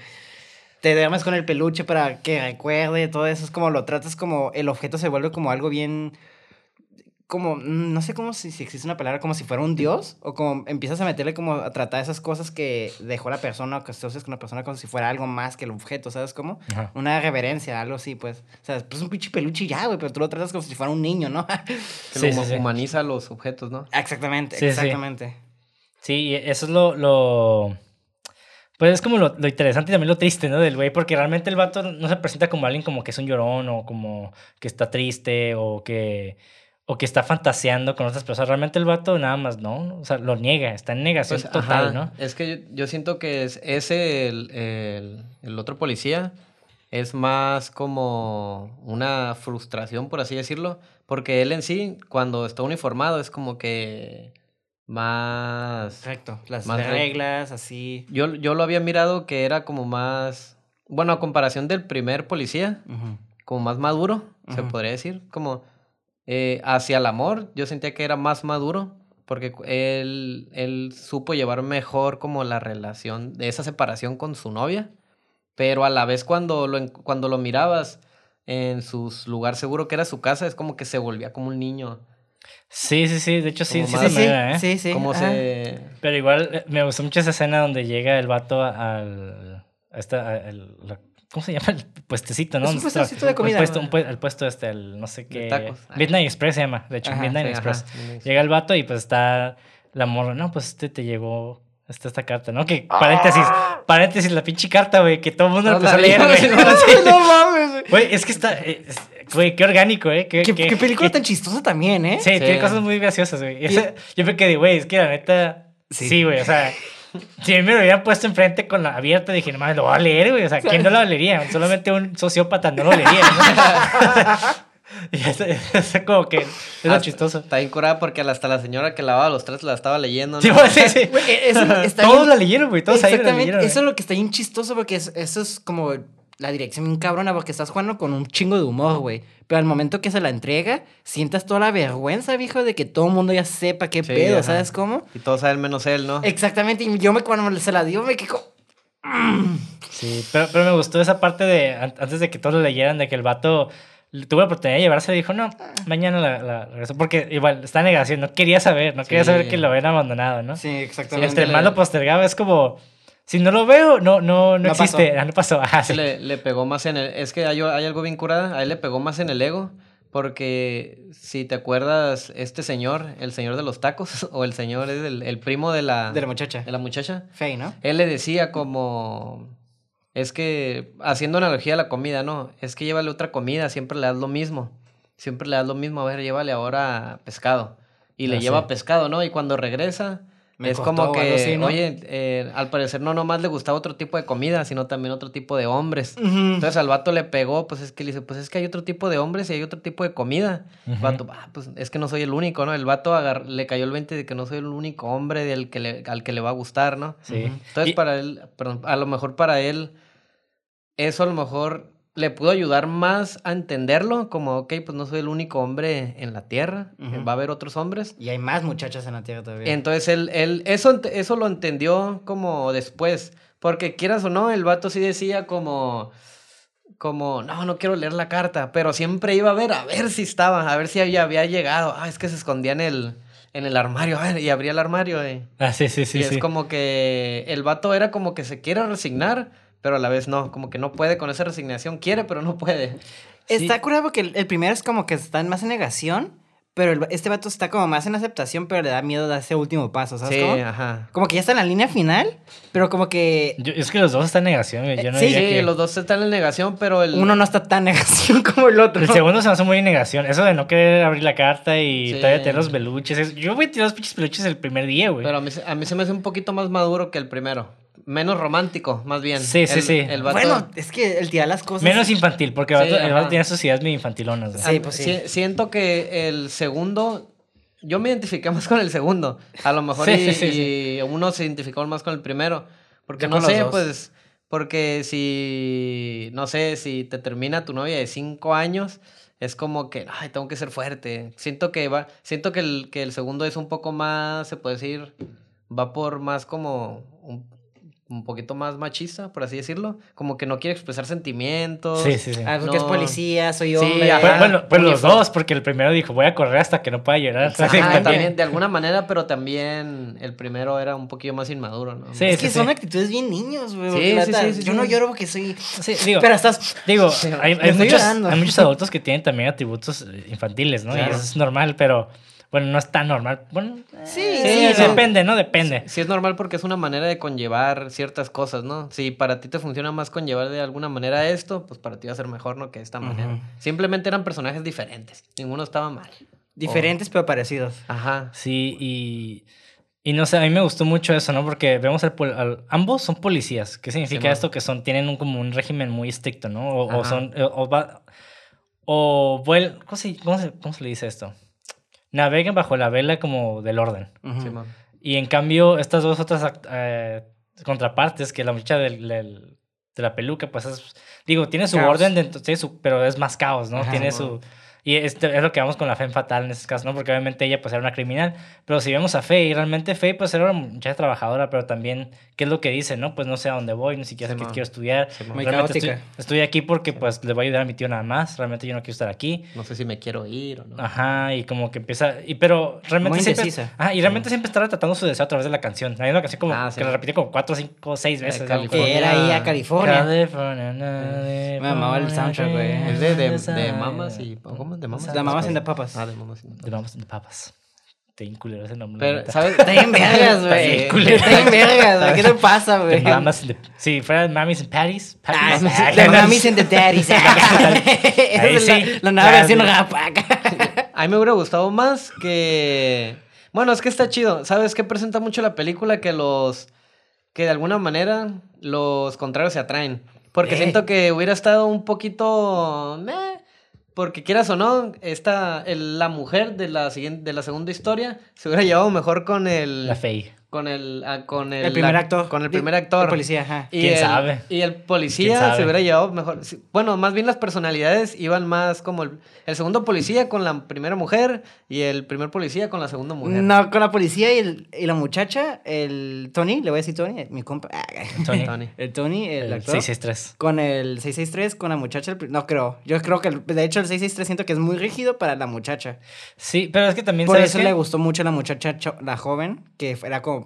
te duermes con el peluche para que recuerde todo eso. Es como lo tratas como, el objeto se vuelve como algo bien... como, no sé cómo si, si existe una palabra, como si fuera un dios, o como empiezas a meterle como a tratar esas cosas que dejó la persona, o que asocias con la persona como si fuera algo más que el objeto, ¿sabes cómo? Ajá. Una reverencia, algo así, pues. O sea, pues un pinche peluche ya, güey, pero tú lo tratas como si fuera un niño, ¿no? [laughs] Que Sí, lo sí, sí. humaniza los objetos, ¿no? exactamente, Sí, sí. exactamente. Sí, eso es lo, lo... Pues es como lo, lo interesante y también lo triste, ¿no? Del güey, porque realmente el vato no se presenta como alguien como que es un llorón o como que está triste o que, o que está fantaseando con otras personas. Realmente el vato nada más no, ¿no? o sea, lo niega, está en negación Pues, total, ajá, ¿no? Es que yo, yo siento que es ese, el, el, el otro policía, es más como una frustración, por así decirlo, porque él en sí, cuando está uniformado, es como que más... Correcto. Las Más reglas, así. Yo, yo lo había mirado que era como más... Bueno, a comparación del primer policía, como más maduro, se podría decir, como eh, hacia el amor, yo sentía que era más maduro, porque él, él supo llevar mejor como la relación de esa separación con su novia, pero a la vez cuando lo, cuando lo mirabas en su lugar seguro que era su casa, es como que se volvía como un niño, Sí, sí, sí, de hecho sí, Como sí se mira, ¿eh? sí, sí. se... Pero igual eh, me gustó mucho esa escena donde llega el vato al... A esta, a- el- la- ¿Cómo se llama? El puestecito, ¿no? Es un está- puestecito de el comida. puesto- un el puesto este, el no sé qué... tacos. Midnight Express se llama, de hecho, Ajá, Midnight sí, Express. ajá. Llega el vato y pues está la morra. No, pues este te llegó esta, esta carta, ¿no? Que paréntesis, paréntesis, la pinche carta, güey, que todo el mundo No, empezó a leer, güey. no, [laughs] Sí. no [laughs] mames, güey. Güey, es que está. eh, es- Güey, qué orgánico, ¿eh? Qué, ¿Qué, qué- qué película qué- tan chistosa también, ¿eh? Sí, tiene Sí. cosas muy graciosas, güey. [laughs] Yo me quedé, güey, es que la neta. Sí. Sí, güey, o sea. Si me lo hubieran puesto enfrente con la abierta, dije, no mames, lo voy a leer, güey. O sea, ¿quién no lo leería? Solamente un sociópata no lo leería. ¿no? [laughs] y eso, eso como que es Hasta- chistoso. Está bien curada porque hasta la señora que lavaba los tres la estaba leyendo, ¿no? Sí, güey, sí, sí. E, eso [laughs] está Todos bien- la leyeron, güey. Todos ahí la Exactamente, leyeron. eso es lo que está bien chistoso porque es- eso es como la dirección bien cabrona porque estás jugando con un chingo de humor, güey. Pero al momento que se la entrega, sientas toda la vergüenza, viejo, de que todo el mundo ya sepa qué Sí, pedo, ajá. ¿sabes cómo? Y todos saben menos él, ¿no? Exactamente, y yo me, cuando se la dio me quedo... Sí, pero, pero me gustó esa parte de an- antes de que todos lo leyeran, de que el vato tuvo la oportunidad de llevarse y dijo, no, mañana la, la regreso. Porque igual está negación, no quería saber, no quería Sí. saber que lo habían abandonado, ¿no? Sí, Y exactamente. entre más lo postergaba, es como, si no lo veo, no, no, no, No existe, pasó. ah, no pasó. Ah, sí. le, le pegó más en el... Es que hay, hay algo bien curada, a él le pegó más en el ego, porque si te acuerdas, este señor, el señor de los tacos, [laughs] o el señor es el, el primo de la, De la muchacha. de la muchacha, Fey, ¿no? él le decía como... Es que, haciendo analogía a la comida, ¿no? Es que llévale otra comida, siempre le das lo mismo. Siempre le das lo mismo, a ver, llévale ahora pescado. Y le Ah, lleva sí. pescado, ¿no? Y cuando regresa, Me es como que, así, ¿no? oye, eh, al parecer no nomás le gustaba otro tipo de comida, sino también otro tipo de hombres. Entonces al vato le pegó, pues es que le dice, pues es que hay otro tipo de hombres y hay otro tipo de comida. El Ujú. vato, "Ah, pues es que no soy el único, ¿no? El vato agar- le cayó el 20 de que no soy el único hombre del que le- al que le va a gustar, ¿no? Sí. Entonces Y- para él, perdón, a lo mejor para él, eso a lo mejor le pudo ayudar más a entenderlo, como, ok, pues no soy el único hombre en la tierra, va a haber otros hombres. Y hay más muchachas en la tierra todavía. Entonces él, él eso, eso lo entendió como después, porque quieras o no, el vato sí decía como, como, no, no quiero leer la carta, pero siempre iba a ver, a ver si estaba, a ver si había, había llegado, ah, es que se escondía en el, en el armario, a ver, y abría el armario, eh. Ah, sí, sí, sí. y sí. es como que el vato era como que se quiere resignar, pero a la vez no, como que no puede con esa resignación, quiere, pero no puede. Está Sí. curado porque el, el primero es como que están más en negación, pero el- este vato está como más en aceptación, pero le da miedo dar ese último paso, ¿sabes Sí, cómo? ajá. Como que ya está en la línea final, pero como que Yo- es que los dos están en negación. Yo no Sí, Sí, diría que- los dos están en negación, pero el... uno no está tan negación [laughs] como el otro. El segundo se me hace muy en negación. Eso de no querer abrir la carta y Sí. todavía tener los peluches. es- Yo voy a tirar los pinches peluches el primer día, güey. Pero a mí, a mí se me hace un poquito más maduro que el primero. Menos romántico, más bien. Sí, sí, El- sí. El vato- Bueno, es que el tirar las cosas. Menos infantil, porque el Sí, vato, el vato tiene sus ideas medio infantilonas. Sí, a- pues sí. si- Siento que el segundo. Yo me identifiqué más con el segundo. A lo mejor Sí, y, sí, sí, y uno se identificó más con el primero. Porque Yo no sé, dos. pues. Porque si. No sé, si te termina tu novia de cinco años. Es como que, ay, tengo que ser fuerte. Siento que va, siento que el, que el segundo es un poco más, se puede decir, va por más como un- un poquito más machista, por así decirlo. Como que no quiere expresar sentimientos. Sí, sí, sí. Ah, porque es policía, soy Sí, hombre. ajá. Bueno, pues los dos, porque el primero dijo, voy a correr hasta que no pueda llorar. Ajá, también. también. de alguna manera, pero también el primero era un poquillo más inmaduro, ¿no? Sí, Es que sí, son sí. actitudes bien niños, güey. Sí, porque la sí, neta, sí, sí, Yo sí. no lloro porque soy... Sí, digo, Pero estás... digo hay, hay muchos, llorando. hay muchos adultos que tienen también atributos eh, infantiles, ¿no? Y eso es normal, pero bueno, no es tan normal. Bueno, Sí, depende, ¿no? Depende. Sí es normal porque es una manera de conllevar ciertas cosas, ¿no? Si para ti te funciona más conllevar de alguna manera esto, pues para ti va a ser mejor, ¿no? Que de esta manera. Simplemente eran personajes diferentes. Ninguno estaba mal. Diferentes pero parecidos. Ajá. Sí, y, y no sé, a mí me gustó mucho eso, ¿no? Porque vemos al, pol- al- ambos son policías. ¿Qué significa esto? Que son, tienen un, como un régimen muy estricto, ¿no? O, o son, eh, o, va- o vuel- ¿cómo se, cómo, se, cómo se le dice esto? Navegan bajo la vela como del orden. Y en cambio, estas dos otras act- eh, contrapartes, que la muchacha del, del- de la peluca, pues es, digo, tiene su Caos. orden, tiene su, pero es más caos, ¿no? Ajá, tiene su... Y este, es lo que vamos con la Fe fatal en este caso, ¿no? Porque obviamente ella pues era una criminal, pero si vemos a Faye, realmente Faye pues era una muchacha trabajadora, pero también, ¿qué es lo que dice, no? Pues no sé a dónde voy, ni siquiera sé qué quiero estudiar. Muy Realmente estoy, estoy aquí porque pues le voy a ayudar a mi tío nada más, realmente yo no quiero estar aquí. No sé si me quiero ir o no. Ajá, y como que empieza. Y, pero realmente Muy siempre. Ajá, y realmente siempre está retratando su deseo a través de la canción. Hay una canción como Ah, sí. que la repite como cuatro, cinco, seis veces. Que era ahí a California. California, California, Me amaba el soundtrack, güey. Es de, de, de mamas y... ¿Cómo de mamas? La mamas en the papas. Ah, de mamas the De papas. Mamas and the Papas. Te inculero ese nombre. Pero. ¿sabes? [laughs] Bien vergas, güey. bien vergas, güey. ¿Qué te pasa, De güey? Mamas the- Si fuera Mamis and Patties. The Mamis and the Daddies. Ahí sí. la nueva Ah, versión sí. rap acá. A mí me hubiera gustado más que... Bueno, es que está chido. ¿Sabes qué presenta mucho la película? Que los... Que de alguna manera los contrarios se atraen. Porque Eh. siento que hubiera estado un poquito... meh, porque quieras o no, esta, el- la mujer de la, siguiente, de la segunda historia se hubiera llevado mejor con el... La Faye. Con el, ah, con el, El primer la- actor. Con el primer actor. El policía, ajá. Y ¿Quién el- sabe? Y el ¿Quién policía sabe? se hubiera llevado mejor. Bueno, más bien las personalidades iban más como el, el segundo policía con la primera mujer y el primer policía con la segunda mujer. No, con la policía y, el- y la muchacha, el Tony, le voy a decir Tony, mi compa. Ah, [laughs] Tony. Tony. El Tony, el, El actor. 663. Con el 663, con la muchacha, no creo. Yo creo que, el- de hecho, el 663 siento que es muy rígido para la muchacha. Sí, pero es que también Por ¿sabes eso qué? le gustó mucho a la muchacha, la joven, que era como...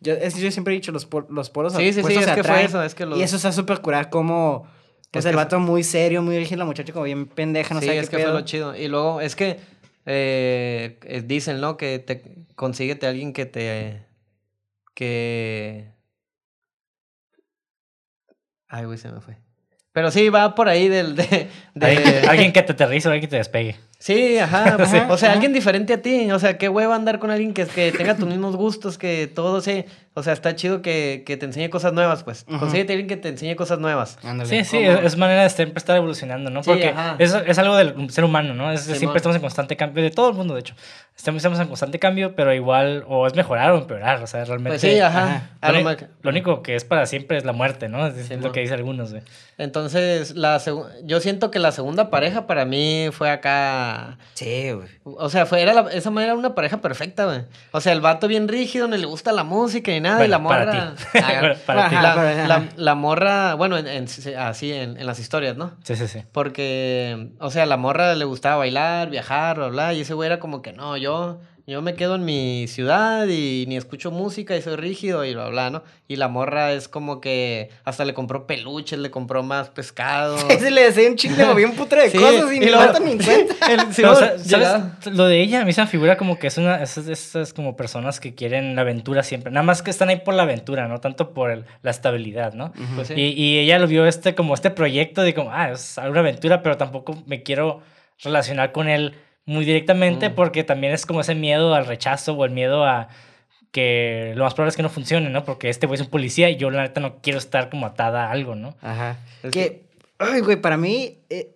Yo, es, yo siempre he dicho, los, los polos Sí, sí, sí, es que fue eso, es que los- Y eso está súper curar como... Pues Es el que vato muy serio, muy rígido, la muchacha como bien pendeja, no sí, sé es qué que fue lo chido. Y luego, es que eh, eh, dicen, ¿no? Que te consíguete a alguien que te. que. Ay, güey, se me fue. Pero sí, va por ahí del. De, de- Alguien, alguien que te aterrice o alguien que te despegue. Sí, ajá. [laughs] pues, Ajá, o sea, ajá. alguien diferente a ti. O sea, qué hueva andar con alguien que, que tenga tus mismos gustos, que todo se. O sea, está chido que, que te enseñe cosas nuevas, pues. Ujú. Consíguete a alguien que te enseñe cosas nuevas. Ándale. Sí, sí, ¿Cómo? es, es manera de siempre estar evolucionando, ¿no? Sí, Porque ajá. es, es algo del ser humano, ¿no? Es, siempre estamos en constante cambio, de todo el mundo, de hecho. Estamos, estamos en constante cambio, pero igual o es mejorar o empeorar, o sea, realmente... Pues sí, ajá. ajá. A Lo, único que es para siempre es la muerte, ¿no? Es, lo que dicen algunos, güey. Entonces, la yo siento que la segunda pareja para mí fue acá. Sí, güey. O sea, fue, era la- esa manera era una pareja perfecta, güey. O sea, el vato bien rígido, no le gusta la música ni nada, y la para morra. ti. [laughs] Para ti. la, morra, bueno, en- en- así en, en las historias, ¿no? Sí, sí, sí. Porque, o sea, a la morra le gustaba bailar, viajar, bla, bla, y ese güey era como que no, yo, yo me quedo en mi ciudad y ni escucho música y soy rígido y bla, bla, ¿no? Y la morra es como que hasta le compró peluches, le compró más pescado. [laughs] Ese le decía un chingo, un putero de Sí, cosas y, y ni matan ni en [laughs] cuenta. [laughs] Lo de ella a mí se me figura como que es una... Es, es- esas como personas que quieren la aventura siempre. Nada más que están ahí por la aventura, ¿no? Tanto por el- la estabilidad, ¿no? Pues sí. Y, y ella lo vio este como este proyecto de como, ah, es una aventura, pero tampoco me quiero relacionar con él muy directamente Mm. porque también es como ese miedo al rechazo o el miedo a que lo más probable es que no funcione, ¿no? Porque este güey es un policía y yo la neta no quiero estar como atada a algo, ¿no? Ajá. Es que, ay, güey, para mí, eh,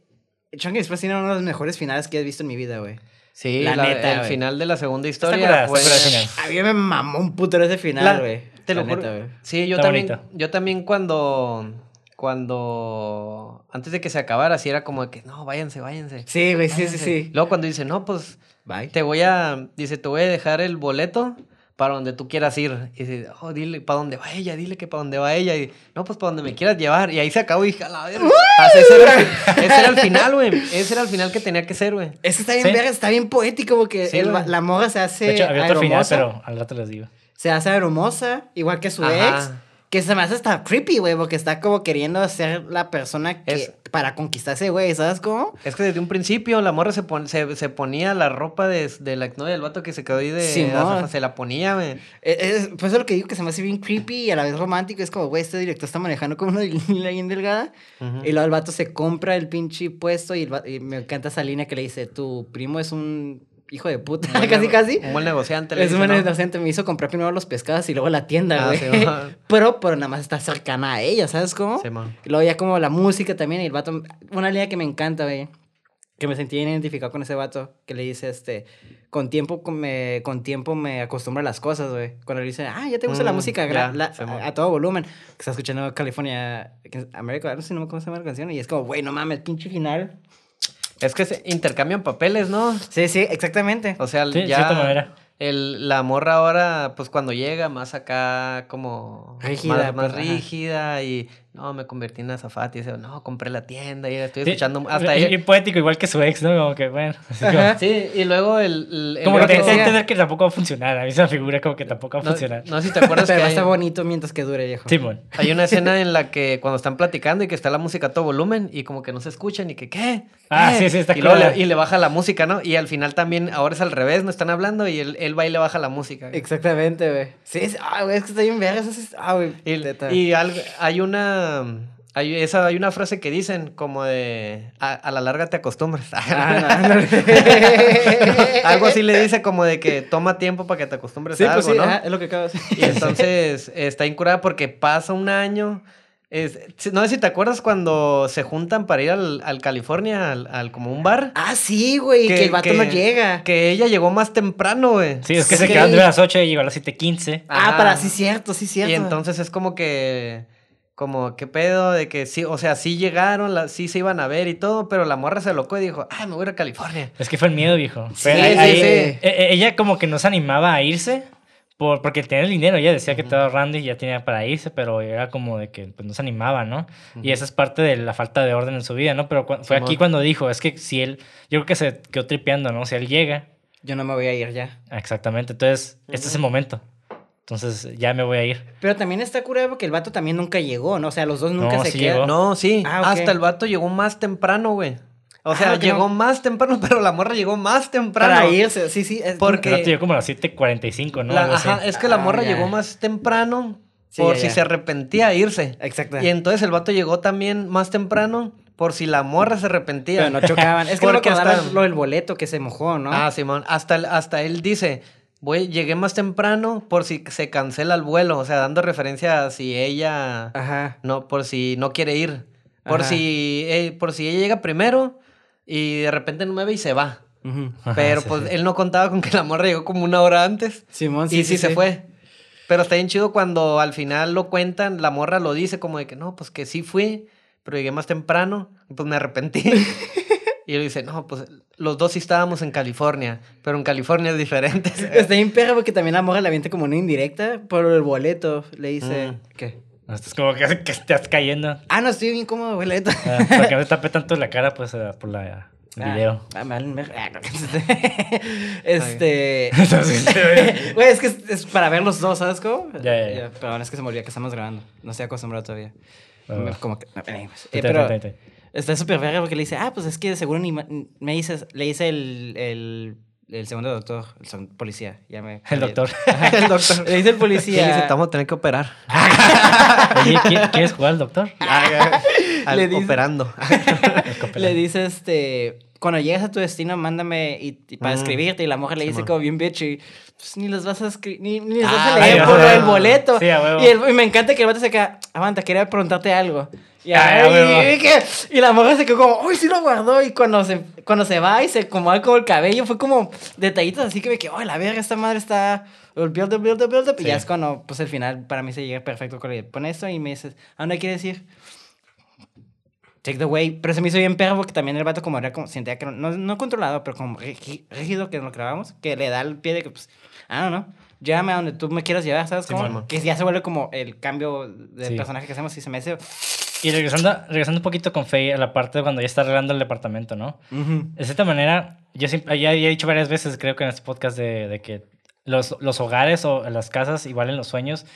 Chunky Express tiene uno de los mejores finales que he visto en mi vida, güey. Sí, La la- neta, el final de la segunda historia fue... A mí me mamó un putero ese final, güey. te lo juro. Sí, yo Está también, bonito. yo también cuando, cuando, antes de que se acabara, así era como de que, no, váyanse, váyanse. Sí, güey, sí, sí, váyanse". sí. Luego cuando dice, no, pues, Bye. te voy a, dice, te voy a dejar el boleto para donde tú quieras ir. Y dice, oh, dile, para dónde va ella, dile que para dónde va ella. Y, no, pues para donde me quieras llevar. Y ahí se acabó y dije, a la verga. Ese, era, el- ese era el final, güey. Ese era el final que tenía que ser, güey. Ese está bien, Sí. verga, está bien poético porque Sí, el- la morra se hace De hecho, había otro final, pero al rato les digo. Se hace hermosa, igual que su Ajá. ex. Que se me hace hasta creepy, güey, porque está como queriendo ser la persona que... Es- Para conquistar ese güey, ¿sabes cómo? Es que desde un principio la morra se, pon- se, se ponía la ropa de, de la exnovia del vato que se quedó ahí de... Azafa, se la ponía, güey. Eh, Es, pues es lo que digo que se me hace bien creepy y a la vez romántico. Es como, güey, este director está manejando como una [laughs] línea bien delgada. Y luego el vato se compra el pinche puesto y, el y me encanta esa línea que le dice, tu primo es un hijo de puta, buen [laughs] casi casi. Un buen negociante. le Es un buen ¿no? inocente, me hizo comprar primero los pescados y luego la tienda, Ah, güey. sí, [laughs] pero, pero nada más está cercana a ella, ¿sabes cómo? Simón. Y luego ya como la música también, y el vato, una línea que me encanta, güey, que me sentí bien identificado con ese vato, que le dice, este, con tiempo con me, con tiempo me acostumbro a las cosas, güey. Cuando le dice, ah, ya te gusta la Mm, música gra- ya, la- a, a todo volumen, que está escuchando California, América, no sé no cómo se llama la canción, y es como, güey, no mames, pinche final. Es que se intercambian papeles, ¿no? Sí, sí, exactamente. O sea, Sí, ya... manera. El, la morra ahora, pues cuando llega, más acá como... Rígida, Más, más pues, ajá. rígida y... No, me convertí en azafata y dice, no, compré la tienda y estoy Sí, escuchando... Hasta y, ahí... y poético, igual que su ex, ¿no? Como que, bueno. [laughs] así como-. Sí, y luego el... el- el Como que te entender que tampoco va a funcionar. A mí me figura como que tampoco va a no, funcionar. no sé si te acuerdas Pero que va a hay, estar bonito mientras que dure, viejo. Simón. hay una escena [laughs] en la que cuando están platicando y que está la música a todo volumen y como que no se escuchan y que, ¿qué? Ah, ¿Qué?" sí, sí, está y, clara. le, y le baja la música, ¿no? Y al final también, ahora es al revés, no están hablando y él, él va y le baja la música. Exactamente, güey. Sí, es, ah, güey, es que está bien verga. eso sí- Ah, güey. Y, y algo- hay una hay, esa, hay una frase que dicen como de a, a la larga te acostumbras. [laughs] Ah, no, no. algo así le dice como de que toma tiempo para que te acostumbres Sí, a algo, pues sí, ¿no? ajá, es lo que decir. Y entonces está incurada porque pasa un año. Es- no sé si te acuerdas cuando se juntan para ir al, al California, al, al- como un bar. Ah, sí, güey, que, el vato no llega. Que ella llegó más temprano, güey. Sí, es que Ok. se quedan de las 8 y llegó a las 7.15. Ah, Ajá. para, sí, cierto, sí, cierto. Y entonces es como que, como, ¿qué pedo? De que sí, o sea, sí llegaron, la- sí se iban a ver y todo, pero la morra se locó y dijo, ah, me voy a ir a California. Es que fue el miedo, viejo. Sí, sí, ahí- sí. e- e- Ella como que no se animaba a irse por, porque tenía el dinero. Ella decía que estaba ahorrando y ya tenía para irse, pero era como de que pues, no se animaba, ¿no? Y esa es parte de la falta de orden en su vida, ¿no? Pero cu- fue aquí cuando dijo, es que si él, yo creo que se quedó tripeando, ¿no? Si él llega, Yo no me voy a ir ya. exactamente. Entonces, este es el momento. Entonces, ya me voy a ir. Pero también está curado porque el vato también nunca llegó, ¿no? O sea, los dos nunca No, se sí quedan. llegó. No, sí, Ah, hasta el vato llegó más temprano, güey. O sea, Ah, yo llegó no- más temprano, [laughs] pero la morra llegó más temprano. Para irse, sí, sí. es- Porque- El llegó como a las 7.45, ¿no? La- ajá, es que la Ah, morra llegó más temprano Sí, por si se arrepentía a irse. Exacto. Y entonces el vato llegó también más temprano por si la morra se arrepentía. Pero no chocaban. Es que [laughs] no Porque hasta- lo del boleto que se mojó, ¿no? Ah, Simón. Hasta, el- hasta él dice, voy, llegué más temprano por si se cancela el vuelo. O sea, dando referencia a si ella... Ajá. No, por si no quiere ir. Por Ajá. si, eh, por si ella llega primero y de repente no me ve y se va. Ajá, Pero sí, pues sí. él no contaba con que la morra llegó como una hora antes. Simón, y sí, se fue. Pero está bien chido cuando al final lo cuentan, la morra lo dice como de que no, pues que sí fui, pero llegué más temprano pues me arrepentí. [laughs] y él dice, no, pues los dos sí estábamos en California, pero en California es diferente. [laughs] Está bien perro porque también la morra le avienta como una indirecta por el boleto. Le dice, Mm. ¿qué? Esto es como que, que estás cayendo. Ah, no, estoy bien cómodo, boleto. Ah, para que no te tape [laughs] tanto la cara, pues, eh, por la el video. Ah, mal, me- ah, no. [laughs] Este. Güey, es que es, es para ver los dos, ¿sabes cómo? Ya, ya, ya. Pero bueno, es que se me olvidó que estamos grabando. No estoy acostumbrado todavía. Ah. Como que. no, eh, pero está súper verga porque le dice, ah, pues es que seguro ni me dices, le dice el, el, el segundo doctor, el segundo policía, ya me. El doctor. [laughs] el doctor. Le dice el policía. dice, te vamos a tener que operar. [laughs] Oye, ¿qui- ¿quieres jugar al doctor? [laughs] Al- Le dice- operando. Le dice este. Cuando llegues a tu destino, mándame y, y para Mm. escribirte. Y la mujer le dice como bien bitch. Y pues ni los vas a. Ni, ni los Ah, vas a leer ay, por el boleto. Sí, y, el- y me encanta que el vato se queda. Aguanta, quería preguntarte algo. Y, Ay, a ay, huevo. y y la mujer se quedó como, uy, sí lo guardó. Y cuando se, cuando se va y se acomoda como el cabello, fue como detallitos así que me quedé, oh, la verga, esta madre está. El build up, build up, build up. Y Sí. ya es cuando, pues el final para mí se llega perfecto. Cuando le pone esto y me dices, ¿a dónde quieres ir? Take the way. Pero se me hizo bien perro porque también el vato como era como, sentía que no, no, controlado, pero como rígi- rígido que nos grabamos, que le da el pie de que, pues, ah, no, no, llévame a donde tú me quieras llevar, ¿sabes? cómo? Simón. que ya se vuelve como el cambio del Sí. personaje que hacemos y se me hace... Y regresando, regresando un poquito con Faye a la parte de cuando ya está arreglando el departamento, ¿no? Ujú. De cierta manera, yo siempre, ya, ya he dicho varias veces, creo que en este podcast, de, de que los, los hogares o las casas, igual en los sueños,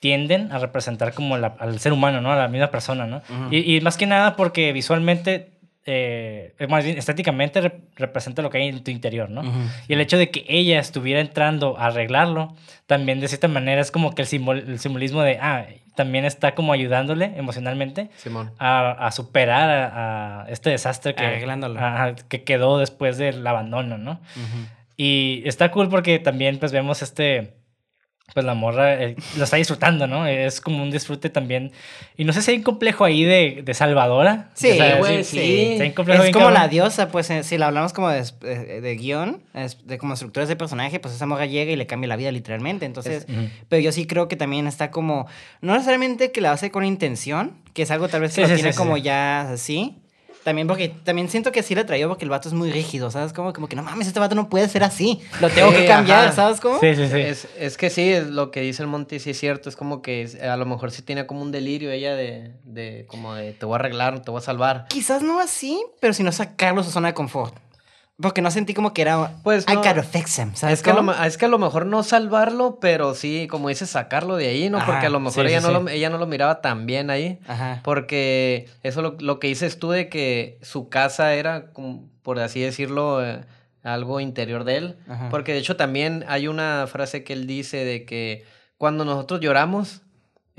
tienden a representar como la- al ser humano, ¿no? A la misma persona, ¿no? Ujú. y, y más que nada porque visualmente, eh, más bien estéticamente, rep- representa lo que hay en tu interior, ¿no? Ujú. Y el hecho de que ella estuviera entrando a arreglarlo, también de cierta manera es como que el, simbol- el simbolismo de, ah, también está como ayudándole emocionalmente Simón. a, a superar a, a este desastre que, ajá, que quedó después del abandono, ¿no? Ujú. Y está cool porque también pues vemos este, pues la morra eh, lo está disfrutando, ¿no? Es como un disfrute también. Y no sé si hay un complejo ahí de, de salvadora. Sí, güey, sí. sí. sí, hay un complejo Es como cabrón. la diosa, pues, eh, si la hablamos como de, de, de guion, de como estructuras de personaje, pues esa morra llega y le cambia la vida literalmente. Entonces, pero yo sí creo que también está como, no necesariamente que la hace con intención, que es algo tal vez que Sí, lo tiene como ya así. También porque también siento que sí la traía porque el vato es muy rígido, ¿sabes? Como, como que no mames, este vato no puede ser así. Lo tengo Sí, que cambiar, ajá. ¿sabes cómo? Sí, sí, sí. Es, es que sí, es lo que dice el Monty, sí es cierto. Es como que es- a lo mejor sí tiene como un delirio ella de, de como de te voy a arreglar, te voy a salvar. Quizás no así, pero si no sacarlo de su zona de confort. Porque no sentí como que era. Pues I gotta fix him, ¿sabes? Es que, a lo, cómo? ma- es que a lo mejor no salvarlo, pero sí, como dices, sacarlo de ahí, ¿no? Ajá, Porque a lo mejor sí, ella, sí, no sí. Lo, ella no lo miraba tan bien ahí. Ajá. Porque eso lo, lo que dices tú de que su casa era, como, por así decirlo, eh, algo interior de él. Ajá. Porque de hecho también hay una frase que él dice de que cuando nosotros lloramos,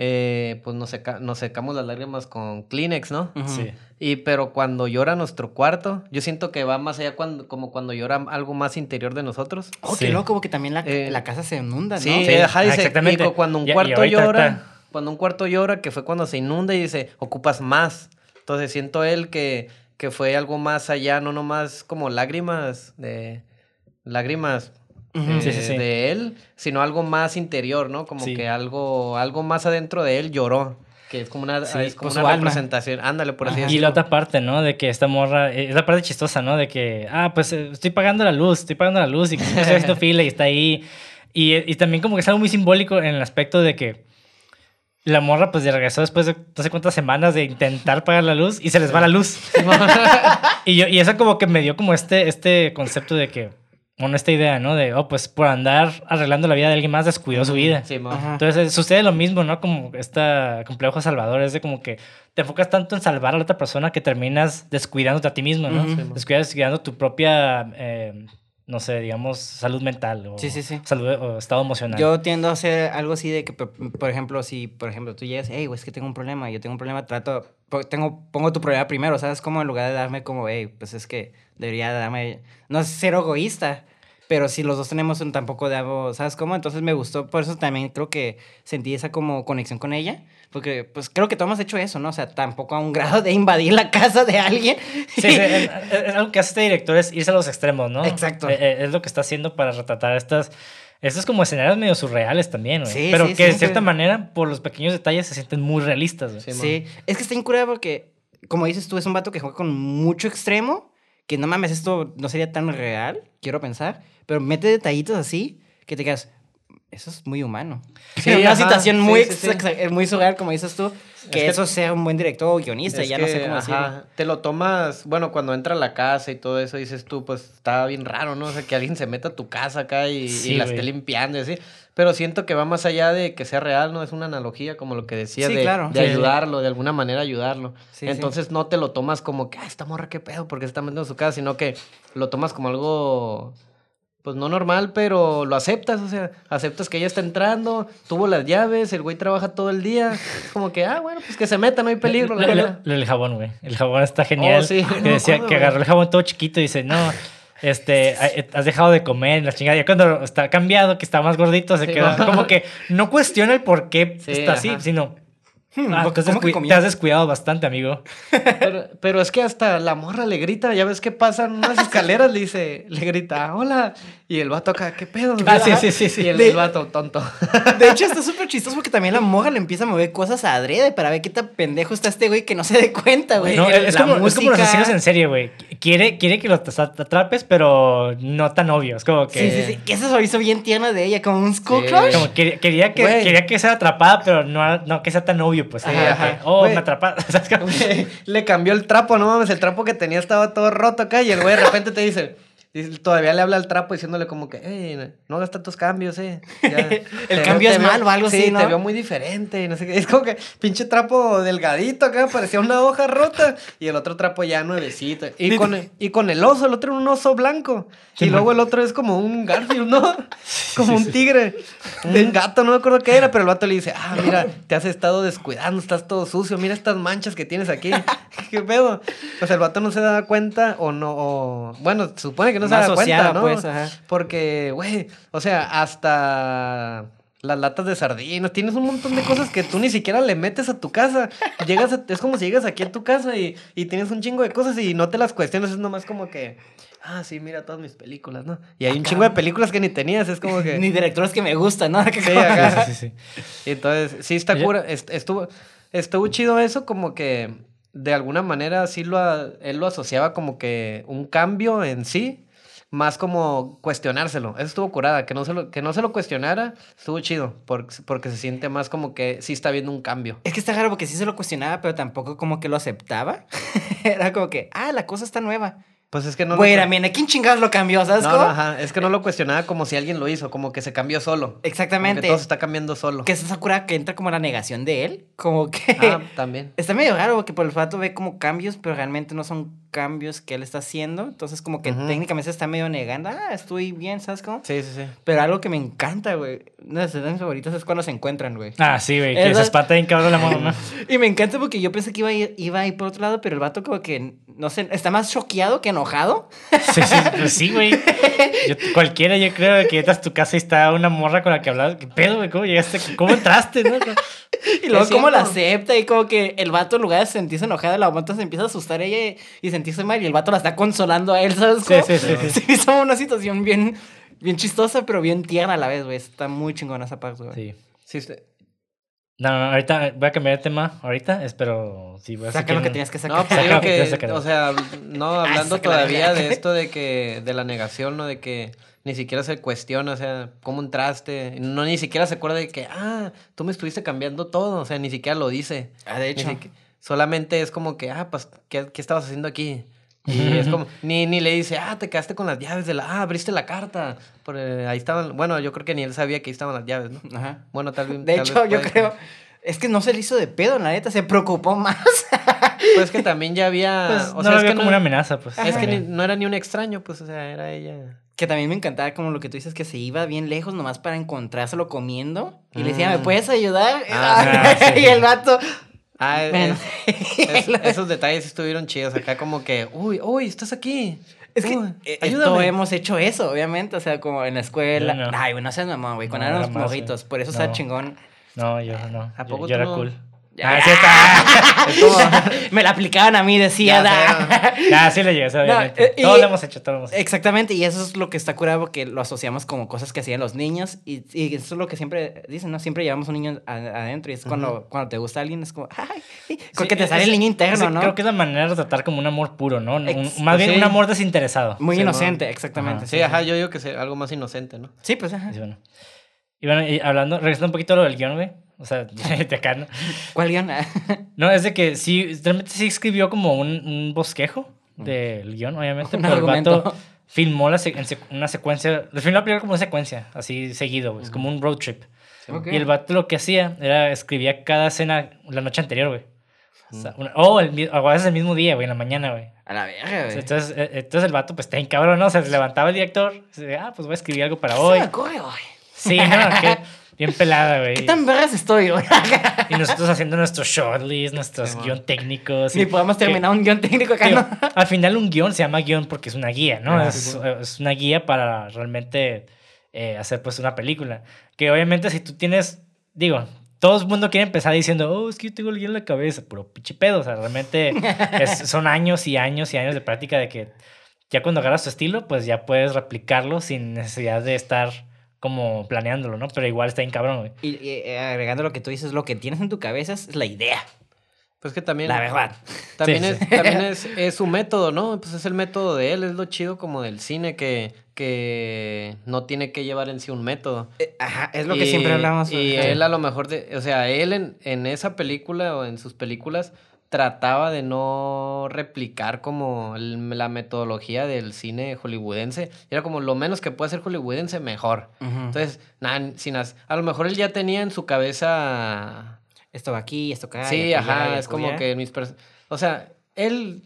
eh, pues nos, seca- nos secamos las lágrimas con Kleenex, ¿no? Sí. Y pero cuando llora nuestro cuarto, yo siento que va más allá cuando, como cuando llora algo más interior de nosotros. Oh, qué Sí. loco, porque también la, Eh, la casa se inunda, ¿no? Sí, Sí, ajá, ah, dice, exactamente. y cuando un Y- y cuarto llora, está- cuando un cuarto llora, que fue cuando se inunda y dice, ocupas más. Entonces siento él que, que fue algo más allá, no nomás como lágrimas de lágrimas Ujú. eh, Sí, sí, sí. de él, sino algo más interior, ¿no? Como que algo, algo más adentro de él lloró. Que es como una, es como por una representación. Ándale, por así Ajá. Y decirlo. la otra parte, ¿no? De que esta morra, eh, es la parte chistosa, ¿no? De que, ah, pues eh, estoy pagando la luz, estoy pagando la luz y que estoy haciendo [laughs] fila y está ahí. Y, y también como que es algo muy simbólico en el aspecto de que la morra pues regresó después de no sé cuántas semanas de intentar pagar la luz y se les va la luz. [laughs] y, yo, y eso como que me dio como este, este concepto de que, bueno, esta idea, ¿no? De, oh, pues por andar arreglando la vida de alguien más descuidó su vida. Sí. Entonces sucede lo mismo, ¿no? Como esta complejo salvador, es de como que te enfocas tanto en salvar a la otra persona que terminas descuidándote a ti mismo, ¿no? Mo. Descuidas, descuidando tu propia, eh, no sé, digamos, salud mental o, Sí, sí, sí. salud o estado emocional. Yo tiendo a hacer algo así de que, por, por ejemplo, si, por ejemplo, tú llegas, hey, es que tengo un problema, yo tengo un problema, trato, tengo, pongo tu problema primero, ¿sabes? Como en lugar de darme como, hey, pues es que debería darme, no es ser egoísta, pero si los dos tenemos un tampoco de algo, ¿sabes cómo? Entonces me gustó, por eso también creo que sentí esa como conexión con ella, porque pues creo que todos hemos hecho eso, ¿no? O sea, tampoco a un [laughs] grado de invadir la casa de alguien. Sí, sí, es, es algo que hace este director es irse a los extremos, ¿no? Exacto. Eh, eh, es lo que está haciendo para retratar estas... Estos como escenarios medio surreales también, güey. Sí, Pero sí, que de cierta sí. manera, por los pequeños detalles, se sienten muy realistas, güey. Sí, es que está incurable porque, como dices tú, es un vato que juega con mucho extremo, que no mames, esto no sería tan real, quiero pensar, pero mete detallitos así que te quedas, eso es muy humano. Sí, una ajá, situación muy, sí, eh, muy surreal, como dices tú, que, que- eso sea un buen director o guionista, ya no sé cómo ajá, decirlo. Te lo tomas, bueno, cuando entra a la casa y todo eso, dices tú, pues está bien raro, ¿no? O sea, que alguien se meta a tu casa acá y, y la esté limpiando y así. Pero siento que va más allá de que sea real, ¿no? Es una analogía, como lo que decía, Sí, de, claro. de Sí, sí. ayudarlo, de alguna manera ayudarlo. Sí, sí. Entonces no te lo tomas como que, ah, esta morra, qué pedo, porque se está metiendo a su casa, sino que lo tomas como algo. Pues no normal, pero lo aceptas, o sea, aceptas que ella está entrando, tuvo las llaves, el güey trabaja todo el día, como que, ah, bueno, pues que se meta, no hay peligro, la del jabón, güey. El jabón está genial. Oh, sí. [laughs] Que No decía que agarró el jabón todo chiquito y dice, no, este, eh, has dejado de comer, la chingada. Ya cuando está cambiado, que está más gordito, se Sí, queda no. como que no cuestiona el por qué Sí, está así, sino Hmm, Ah, ¿cómo te, has te has descuidado bastante, amigo. [laughs] Pero, pero es que hasta la morra le grita, ya ves que pasan unas escaleras, le dice, le grita, hola. Y el vato acá, ¿qué pedo? Ah, sí, sí, sí, sí. Y el, De- el vato, tonto. De hecho, está súper chistoso porque también la morra le empieza a mover cosas a adrede para ver qué tan pendejo está este güey que no se dé cuenta, güey. No, es, como, es como los asesinos en serie, güey. Quiere, quiere que los atrapes, pero no tan obvio. Es como que. Sí, sí, sí. Que eso se hizo bien tierno de ella, como un school Sí. crush. Como que- quería, que, quería que sea atrapada, pero no, no que sea tan obvio, pues. Ajá, eh, oh, Güey. me atrapaste. [laughs] ¿Sabes cómo? le cambió el trapo, no mames, el trapo que tenía estaba todo roto acá y el güey de repente te dice- todavía le habla al trapo diciéndole como que, hey, no hagas tantos cambios, eh. Ya, [laughs] veo- cambio es malo o algo sí, así, ¿no? te veo muy diferente, y no sé qué. Es como que pinche trapo delgadito acá, parecía una hoja rota y el otro trapo ya nuevecito. Y con el, y con el oso, el otro era un oso blanco. Sí, y luego man. el otro es como un Garfield, ¿no? [laughs] [laughs] Como un tigre. Un gato, no me acuerdo qué era, pero el vato le dice, ah, mira, te has estado descuidando, estás todo sucio, mira estas manchas que tienes aquí. ¿Qué pedo? Pues el vato no se da cuenta o no, o... Bueno, supone que no, se da cuenta, ¿no? pues, ajá. Porque, güey, o sea, hasta las latas de sardinas, tienes un montón de cosas que tú ni siquiera le metes a tu casa. Llegas a- es como si llegas aquí a tu casa y, y tienes un chingo de cosas y no te las cuestionas, es nomás como que, ah, sí, mira todas mis películas, ¿no? Y hay un chingo de películas que ni tenías, es como que... [laughs] Ni directores que me gustan, ¿no? [laughs] Que Sí, acá. Sí, sí, sí. Y Entonces, sí está Oye. cura, est- estuvo, estuvo chido eso, como que de alguna manera sí lo, a- él lo asociaba como que un cambio en sí, más como cuestionárselo. Eso estuvo curada, que no se lo, que no se lo cuestionara, estuvo chido, porque, porque se siente más como que sí está viendo un cambio. Es que está raro porque sí se lo cuestionaba, pero tampoco como que lo aceptaba. [laughs] Era como que, ah, la cosa está nueva. Pues es que no... Güey, cu- a ¿quién chingados lo cambió? ¿Sabes no, cómo? no, ajá, es que no lo cuestionaba como si alguien lo hizo, como que se cambió solo. Como Exactamente. que todo se está cambiando solo. Que es esa cura que entra como la negación de él. Como que. Ah, también. [laughs] Está medio raro porque por el fato ve como cambios, pero realmente no son cambios que él está haciendo. Entonces, como que técnicamente se está medio negando. Ah, estoy bien, ¿sabes cómo? Sí, sí, sí. Pero algo que me encanta, güey. Una de las escenas favoritas es cuando se encuentran, güey. Ah, sí, güey. Que Esa- se espanta bien cabrón la mamá. [laughs] Y me encanta porque yo pensé que iba a ir, iba a ir por otro lado, pero el vato como que, no sé, está más choqueado que enojado. Sí, sí, pues sí, güey. Yo- Cualquiera, yo creo que entras a tu casa y está una morra con la que hablabas. ¿Qué pedo, güey? ¿Cómo llegaste? aquí? ¿Cómo entraste? no? [laughs] Y luego Es como la acepta y como que el vato en lugar de sentirse enojada, la moto se empieza a asustar ella y sentirse mal y el vato la está consolando a él, ¿sabes? Sí, cómo? sí, sí, sí. [laughs] Hizo una situación bien, bien chistosa, pero bien tierna a la vez, güey. Está muy chingona esa parte, güey. Sí. Sí, No, no, ahorita voy a cambiar de tema. Ahorita, espero. Sí, voy a Saca lo que tenías que sacar. No, pues Saca digo lo que que, o sea, no, hablando sácala, todavía de esto de que, de la negación, ¿no? De que ni siquiera se cuestiona, o sea, cómo entraste, no, ni siquiera se acuerda de que, ah, tú me estuviste cambiando todo, o sea, ni siquiera lo dice. Ah, de Ni hecho. Solamente es como que, ah, pues, ¿qué, qué estabas haciendo aquí? Y es como, [laughs] ni, ni le dice, ah, te quedaste con las llaves de la, ah, abriste la carta. Por, eh, ahí estaban, bueno, yo creo que ni él sabía que ahí estaban las llaves, ¿no? Ajá. Bueno, tal vez. De tal hecho, vez yo creo. Es que no se le hizo de pedo, la neta, se preocupó más. [laughs] Pues que también ya había. [laughs] Pues, o no sea, lo es veo que como no- una amenaza, pues. Es que ni- no era ni un extraño, pues, o sea, era ella. Que también me encantaba como lo que tú dices, que se iba bien lejos nomás para encontrárselo comiendo. Y le decía, ¿me Mm. puedes ayudar? Ah, sí. y el vato... Ah, Bueno. es- [laughs] es- esos detalles estuvieron chidos. Acá, como que, uy, uy, estás aquí. Es que Uy, eh, ayúdame. todos hemos hecho eso, obviamente. O sea, como en la escuela. Yo no. Ay, güey, no seas mamón, güey. Cuando No, éramos morritos. Por eso No. está chingón. No, yo no. ¿A Yo- poco yo, tú era no? cool. Ya. Ah, [laughs] es como- [laughs] Me la aplicaban a mí, decía. Ya da. [laughs] Sí le llegué, obviamente. eh, y- Todos lo hemos hecho, todos lo hemos hecho. Exactamente, y eso es lo que está curado porque lo asociamos como cosas que hacían los niños y, y eso es lo que siempre dicen, ¿no? Siempre llevamos un niño adentro y es cuando, cuando te gusta alguien es como, ay, porque te Sí, sale es- el niño interno, ¿no? Creo que es la manera de tratar como un amor puro, ¿no? Un- más bien sí. un amor desinteresado. Muy Sí, inocente, ¿no? exactamente. Ajá. Sí, ajá, yo digo que sea algo más inocente, ¿no? Sí, pues, ajá. Sí, bueno. Y bueno, y hablando, regresando un poquito a lo del guion, güey. O sea, [laughs] de acá, ¿no? ¿Cuál guion? [laughs] No, es de que sí, realmente sí escribió como un, un bosquejo del guion, obviamente. Un pero el vato filmó la se- en sec- una secuencia, filmó la película como una secuencia, así seguido. Es como un road trip. Y el vato lo que hacía era escribía cada escena la noche anterior, güey. O sea, una- o el, o a veces el mismo día, güey, en la mañana, güey. A la verga, güey. Entonces, eh, entonces el vato, pues, está en cabrón, ¿no? O sea, se levantaba el director, y dice, ah, pues voy a escribir algo para ¿Qué hoy. se me ocurre hoy? Sí, no, que bien pelada, güey. ¿Qué tan vergas estoy, güey? Y nosotros haciendo nuestros shortlist, nuestros Sí, guion técnicos. Ni podemos que- terminar un guion técnico acá, digo, ¿no? al final un guion se llama guion porque es una guía, ¿no? Ah, es, una guía para realmente eh, hacer pues una película. Que obviamente si tú tienes, digo, todo el mundo quiere empezar diciendo, oh, es que yo tengo el guion en la cabeza, puro pinche pedo. O sea, realmente [laughs] es- son años y años y años de práctica de que ya cuando agarras tu estilo, pues ya puedes replicarlo sin necesidad de estar como planeándolo, ¿no? Pero igual está bien cabrón, güey. Y, y, eh, agregando lo que tú dices, lo que tienes en tu cabeza es la idea. Pues que también. La verdad. También, Sí, es, sí. también es, es su método, ¿no? Pues es el método de él, es lo chido como del cine que, que no tiene que llevar en sí un método. Eh, Ajá, es lo que siempre hablamos. Y él a lo mejor, de, o sea, él en, en esa película o en sus películas trataba de no replicar como el- la metodología del cine hollywoodense. Era como lo menos que puede ser hollywoodense, mejor. Entonces, nada, sin as- a lo mejor él ya tenía en su cabeza esto va aquí, esto acá. Sí, ajá, es como que mis... pers- O sea, él...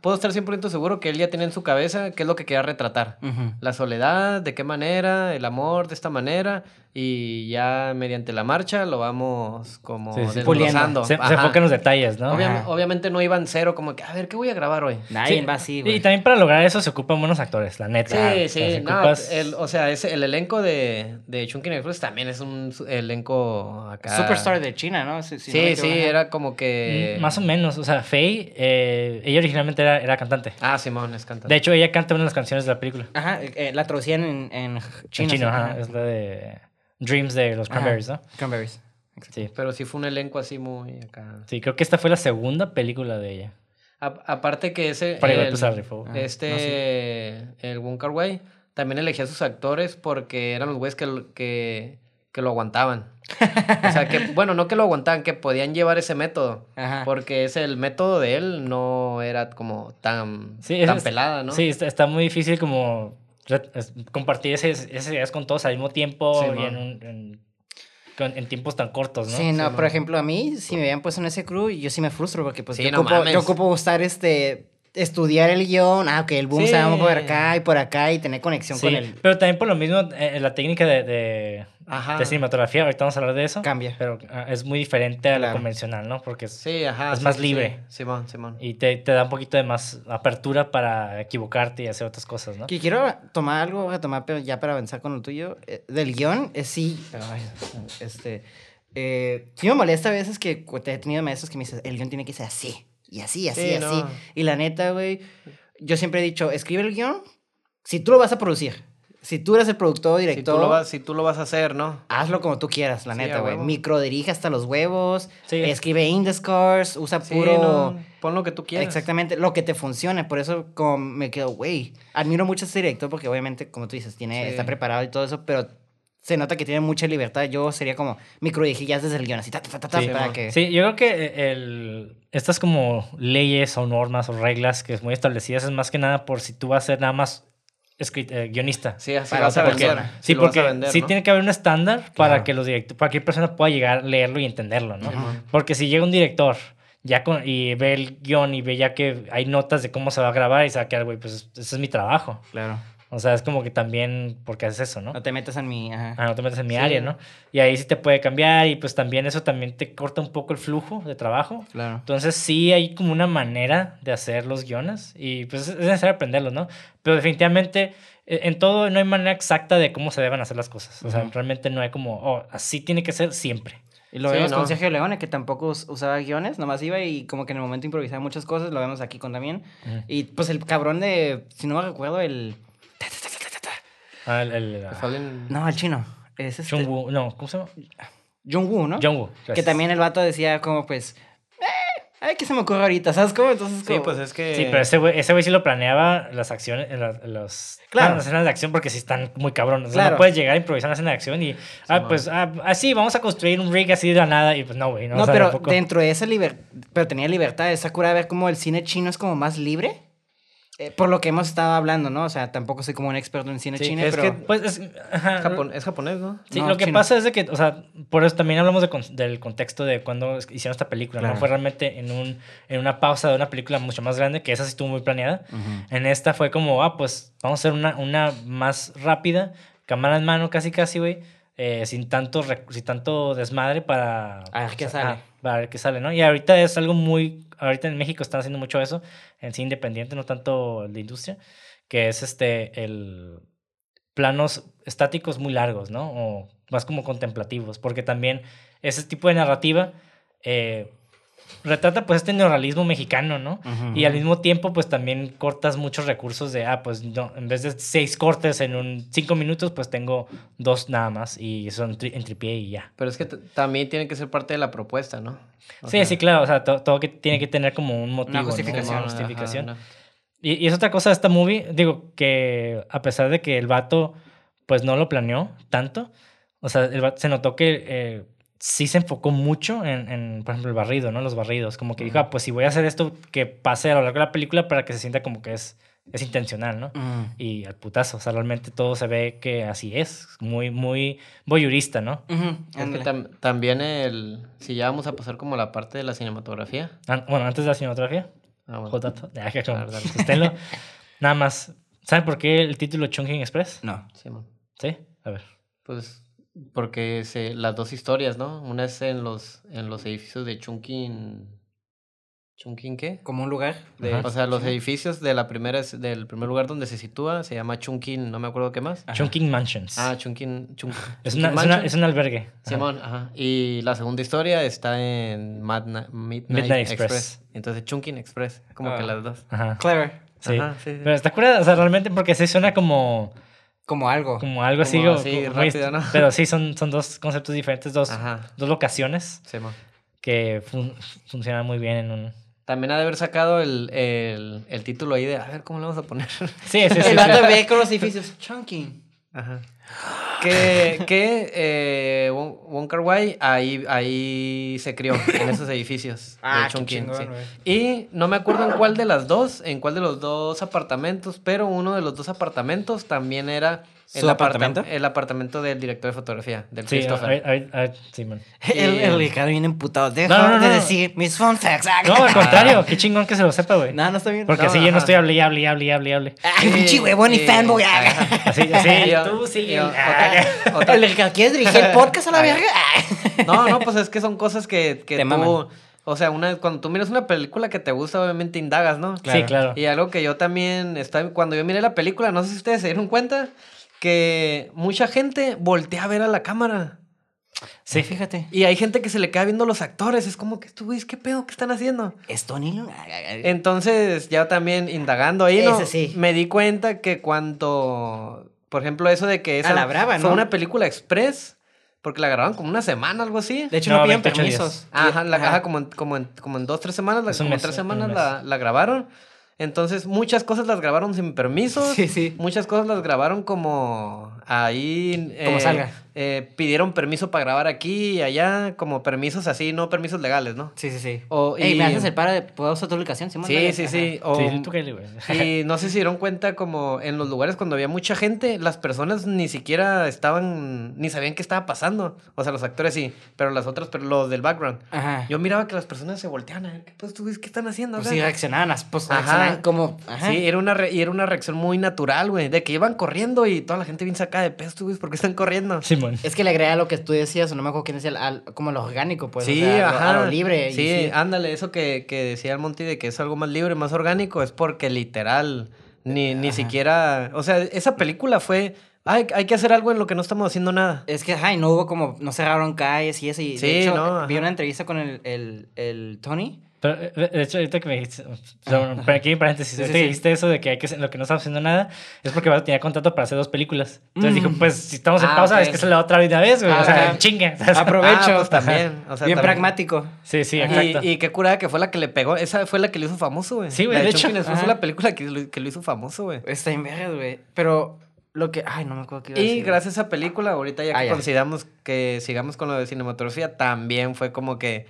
puedo estar 100% seguro que él ya tenía en su cabeza qué es lo que quería retratar. La soledad, de qué manera, el amor de esta manera, y ya mediante la marcha lo vamos como Sí, sí. desglosando. Se, se enfoca en los detalles, ¿no? Obvia- obviamente no iban cero, como que, a ver, ¿qué voy a grabar hoy? Nadie Sí, va así, Y también para lograr eso se ocupan buenos actores, la neta. Sí, O sea, sí, se no, ocupas- el, o sea, ese, el elenco de, de Chunkin Express también es un elenco acá. Superstar de China, ¿no? Si- si Sí, sí, era como que... Mm, Más o menos, o sea, Faye, eh, ella originalmente era, era cantante. Ah, Simón, es cantante. De hecho, ella canta una de las canciones de la película. Ajá, eh, la traducían en, en chino. en chino, sí, ajá, es la de Dreams de los Ajá. Cranberries, ¿no? Cranberries. Sí. Pero sí fue un elenco así muy acá. Sí, creo que esta fue la segunda película de ella. A- aparte que ese. Para el- la rifó. Ah, este. El Wong Kar Wai también elegía a sus actores porque eran los güeyes que, lo- que, que lo aguantaban. O sea, que, [laughs] bueno, no que lo aguantaban, que podían llevar ese método. Ajá. Porque ese, el método de él no era como tan, Sí, tan es- pelada, ¿no? Sí, está, está muy difícil como es- compartir esas, ideas con todos al mismo tiempo Sí, y en, man. un- en- con- en tiempos tan cortos, ¿no? Sí, no, Sí, por man. ejemplo, a mí, si me habían puesto en ese crew, yo sí me frustro porque pues Sí, yo, no ocupo, yo ocupo estar, este, estudiar el guion, ah, que el boom se llama por acá y por acá y tener conexión Sí, con el... pero también por lo mismo, eh, la técnica de, de, Ajá. de cinematografía, ahorita vamos a hablar de eso, Cambia. pero ah, es muy diferente a lo Claro. convencional, ¿no? Porque es, Sí, ajá. Es sí, más libre. sí. Simón, Simón. y te, te da un poquito de más apertura para equivocarte y hacer otras cosas, ¿no? Que quiero tomar algo, voy a tomar pero ya para avanzar con lo tuyo, eh, del guion, es sí, ay, este, eh, sí me molesta a veces que cu- he tenido maestros que me dicen, el guion tiene que ser así, y así, así, Sí, así, no. y la neta, güey, yo siempre he dicho, escribe el guion si tú lo vas a producir, si tú eres el productor o Si director, tú, lo vas, si tú lo vas a hacer, ¿no? hazlo como tú quieras, la Sí, neta, güey, microdirige hasta los huevos, Sí. escribe indescores, usa Sí, puro... no, pon lo que tú quieras. Exactamente, lo que te funcione. Por eso como me quedo, güey, admiro mucho a este director porque obviamente, como tú dices, tiene, Sí. está preparado y todo eso, pero se nota que tiene mucha libertad. Yo sería como microdigillas desde el guion, así, ta, ta, ta, ta, Sí, para que... Sí, yo creo que el, estas como leyes o normas o reglas que es muy establecidas es más que nada por si tú vas a ser nada más escrit- eh, guionista. Sí, así Para lo vas a vender. persona. Sí, lo vas a porque vender, sí ¿no? tiene que haber un estándar para que los directores, para que cualquier persona pueda llegar a leerlo y entenderlo, ¿no? Porque si llega un director ya con, y ve el guion y ve ya que hay notas de cómo se va a grabar y se va a quedar, güey, pues ese es mi trabajo. Claro. O sea, es como que también, porque haces eso, ¿no? No te metas en mi... Ajá. Ah, no te metes en mi Sí. área, ¿no? Y ahí sí te puede cambiar y pues también eso también te corta un poco el flujo de trabajo. Claro. Entonces sí hay como una manera de hacer los guiones y pues es necesario aprenderlos, ¿no? Pero definitivamente eh, en todo no hay manera exacta de cómo se deben hacer las cosas. O sea, Ujú. realmente no hay como, oh, así tiene que ser siempre. Y lo Sí, vemos no. con Sergio Leone, que tampoco us- usaba guiones, nomás iba y como que en el momento improvisaba muchas cosas, lo vemos aquí con también. Ujú. Y pues el cabrón de, si no me recuerdo, el... Ah, el, el, Te salen- No, el chino. Es este... Jung-woo, no, ¿cómo se llama? Jung-woo, ¿no? Jung-woo. Que gracias. también el vato decía como pues... Eh, ay, ¿qué se me ocurre ahorita? ¿Sabes cómo? Entonces Sí, como- pues es que... Sí, pero ese güey, ese güey sí lo planeaba las acciones, en la- en los, Claro. ah, las escenas de acción porque sí están muy cabrones. O sea, Claro. no puedes llegar a improvisar una escena de acción y, ah, man. pues, ah, así, vamos a construir un rig así de la nada y pues no, güey. No, No, o sea, pero tampoco- dentro de esa libertad, pero tenía libertad, esa cura de ver cómo el cine chino es como más libre. Eh, por lo que hemos estado hablando, ¿no? O sea, tampoco soy como un experto en cine Sí, chino, es pero... que- Pues es, ajá, es japonés, ¿no? Sí, No, lo que chino. pasa es de que, o sea, por eso también hablamos de con- del contexto de cuando hicieron esta película, Claro. ¿no? Fue realmente en, un, en una pausa de una película mucho más grande, que esa sí estuvo muy planeada. En esta fue como, ah, pues vamos a hacer una, una más rápida, cámara en mano casi casi, güey, eh, sin, tanto, sin tanto desmadre para... A ver qué o sea, sale. para ver qué sale, ¿no? Y ahorita es algo muy... Ahorita en México están haciendo mucho eso, en sí independiente, no tanto de industria, que es este, el planos estáticos muy largos, ¿no? O más como contemplativos, porque también ese tipo de narrativa eh, retrata pues este neorrealismo mexicano, ¿no? Y al mismo tiempo pues también cortas muchos recursos de, ah, pues no, en vez de seis cortes en un cinco minutos, pues tengo dos nada más y son tri- en tripié y ya. Pero es que también tiene que ser parte de la propuesta, ¿no? O sí, sea, sí, claro, o sea, to- todo que tiene que tener como un motivo, ¿no? justificación, Una ajá, justificación. no. Y, y es otra cosa de esta movie, digo, que a pesar de que el vato, pues no lo planeó tanto, o sea, el vato- se notó que eh, sí se enfocó mucho en, en, por ejemplo, el barrido, ¿no? Los barridos, como que dijo, ah, pues si voy a hacer esto, que pase a lo largo de la película para que se sienta como que es, es intencional, ¿no? Mm. Y al putazo, o sea, realmente todo se ve que así es, muy, muy voyurista, ¿no? Ujú, Es que tam- también el... Si ya vamos a pasar como la parte de la cinematografía. An- bueno, antes de la cinematografía, Ah, bueno. J- ya, que como- A ver, dale. susténlo. Nada más, ¿saben por qué el título Chungking Express? No. Simón. Sí, a ver. Pues porque se, las dos historias, ¿no? Una es en los, en los edificios de Chunkin... ¿Chunkin qué? Como un lugar de... O sea, los edificios de la primera, es- del primer lugar donde se sitúa se llama Chunkin, no me acuerdo qué más. Ajá. Chungking Mansions. Ah, Chunkin... Chun- [laughs] es, Chunkin una, es, una- Mansion. es un albergue. Simón, ajá. Y la segunda historia está en Madna- Midnight, Midnight Express. Express. Entonces, Chunkin Express, como que Ah. las dos. Ajá. Clever. Sí. Ajá, sí, sí. Pero está curada, o sea, realmente porque sí suena como, Como algo. como algo así. Como así, como rápido, ¿no? Pero sí, son, son dos conceptos diferentes, dos, Ajá, dos locaciones que fun- funcionan muy bien en un... También ha de haber sacado el, el, el título ahí de, a ver, ¿cómo le vamos a poner? Sí, sí, [laughs] sí. El vato ve con los edificios. Chunking. Ajá. Que, que eh, Won Wong Kar Wai ahí, ahí se crió, en esos [laughs] edificios Ah, de qué Chongqing, chingón, sí. Y no me acuerdo en cuál de las dos, en cuál de los dos apartamentos, pero uno de los dos apartamentos también era el ¿Su apartamento? El apartamento del director de fotografía, del Sí, Christopher. sí, man. [laughs] El, el Ricardo viene emputado. Deja No, no, no, de no. decir mis fun facts. Ah, No, al contrario, qué chingón que se lo sepa, güey. No, no está bien. Porque No, así yo no estoy hable y hable y hable y hable hable. Ay, Sí, pinche huevón y sí, fanboy. ajá. Así, así, [laughs] tú sigue. yo- Ah. otra- otra- El Ricardo, ¿quieres dirigir el [laughs] podcast a la verga? No, no, pues es que son cosas que, que Te tú... maman. O sea, una, cuando tú miras una película que te gusta, obviamente indagas, ¿no? Sí, claro. Y algo que yo también, estaba, cuando yo miré la película, no sé si ustedes se dieron cuenta, que mucha gente voltea a ver a la cámara. Sí, fíjate. Y hay gente que se le queda viendo a los actores. Es como que, estos güeyes, ¿qué pedo? ¿Qué están haciendo? ¿Es Tony? Entonces, ya también indagando ahí, ¿no? Ese sí. Me di cuenta que cuando, por ejemplo, eso de que esa A la brava, fue ¿no? una película express, porque la grabaron como una semana, algo así. De hecho, No, no, piden 28 días. permisos. Ajá, la caja como en, como, en, como en dos, tres semanas, la- como en mes, tres semanas la grabaron. Entonces, muchas cosas las grabaron sin permisos. Sí, sí. Muchas cosas las grabaron como ahí. Como eh, salga. Eh, pidieron permiso para grabar aquí y allá, como permisos así, no permisos legales, ¿no? Sí, sí, sí. O, Ey, y- ¿me haces el paro de... ¿Puedo usar tu ubicación? Sí, sí, Ajá. sí. O, sí, tú cállate, güey. y no sé si dieron cuenta como en los lugares cuando había mucha gente, las personas ni siquiera estaban, ni sabían qué estaba pasando. O sea, los actores sí, pero las otras, pero los del background. Ajá. Yo miraba que las personas se volteaban a ver, ¿qué, pues, tú ves, ¿qué están haciendo? Pues acá?" sí, reaccionaban. Pues reaccionaban como... Ajá. Sí, era una, re- y era una reacción muy natural, güey. De que iban corriendo y toda la gente bien sacada de peso, tú, güey, ¿por qué están corriendo? Simón. Es que le agrega lo que tú decías, o no me acuerdo quién decía, al- como lo orgánico, pues. o sí, a lo- ajá. A lo libre. y Sí, ándale, eso que, que decía el Monty de que es algo más libre, más orgánico, es porque literal, ni, ni siquiera. O sea, esa película fue. Hay, hay que hacer algo en lo que no estamos haciendo nada. Es que, ay, no hubo como, no cerraron calles y eso. Y Sí, de hecho, no, vi una entrevista con el, el, el Tony. Pero, eh, de hecho, ahorita que me dijiste, aquí en paréntesis, Sí, sí, sí. dijiste eso de que hay que lo que no estamos haciendo nada, es porque tenía contrato para hacer dos películas. Entonces Mm. dijo, pues si estamos en Ah, pausa, ok. es que es la otra vez, güey. o sea, Ajá. chingue. Aprovecho. Ah, pues también. O sea, Bien también. pragmático. Sí, sí, Y, exacto. y qué curada que fue la que le pegó. Esa fue la que lo hizo famoso, güey. Sí, güey, La de hecho. Ajá. fue la película que lo, que lo hizo famoso, güey. Está en güey. Pero lo que, ay, no me acuerdo qué iba a Y decir. gracias a esa película, ahorita ya Ah, que ya. consideramos que sigamos con lo de cinematografía, también fue como que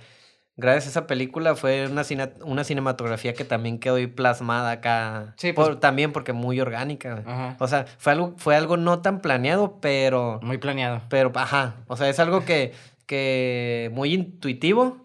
gracias a esa película fue una, cine- una cinematografía que también quedó ahí plasmada acá. Sí, Por- pues- también porque muy orgánica. Ajá. O sea, fue algo, fue algo no tan planeado, pero, Muy planeado. pero, ajá. O sea, es algo que, que muy intuitivo,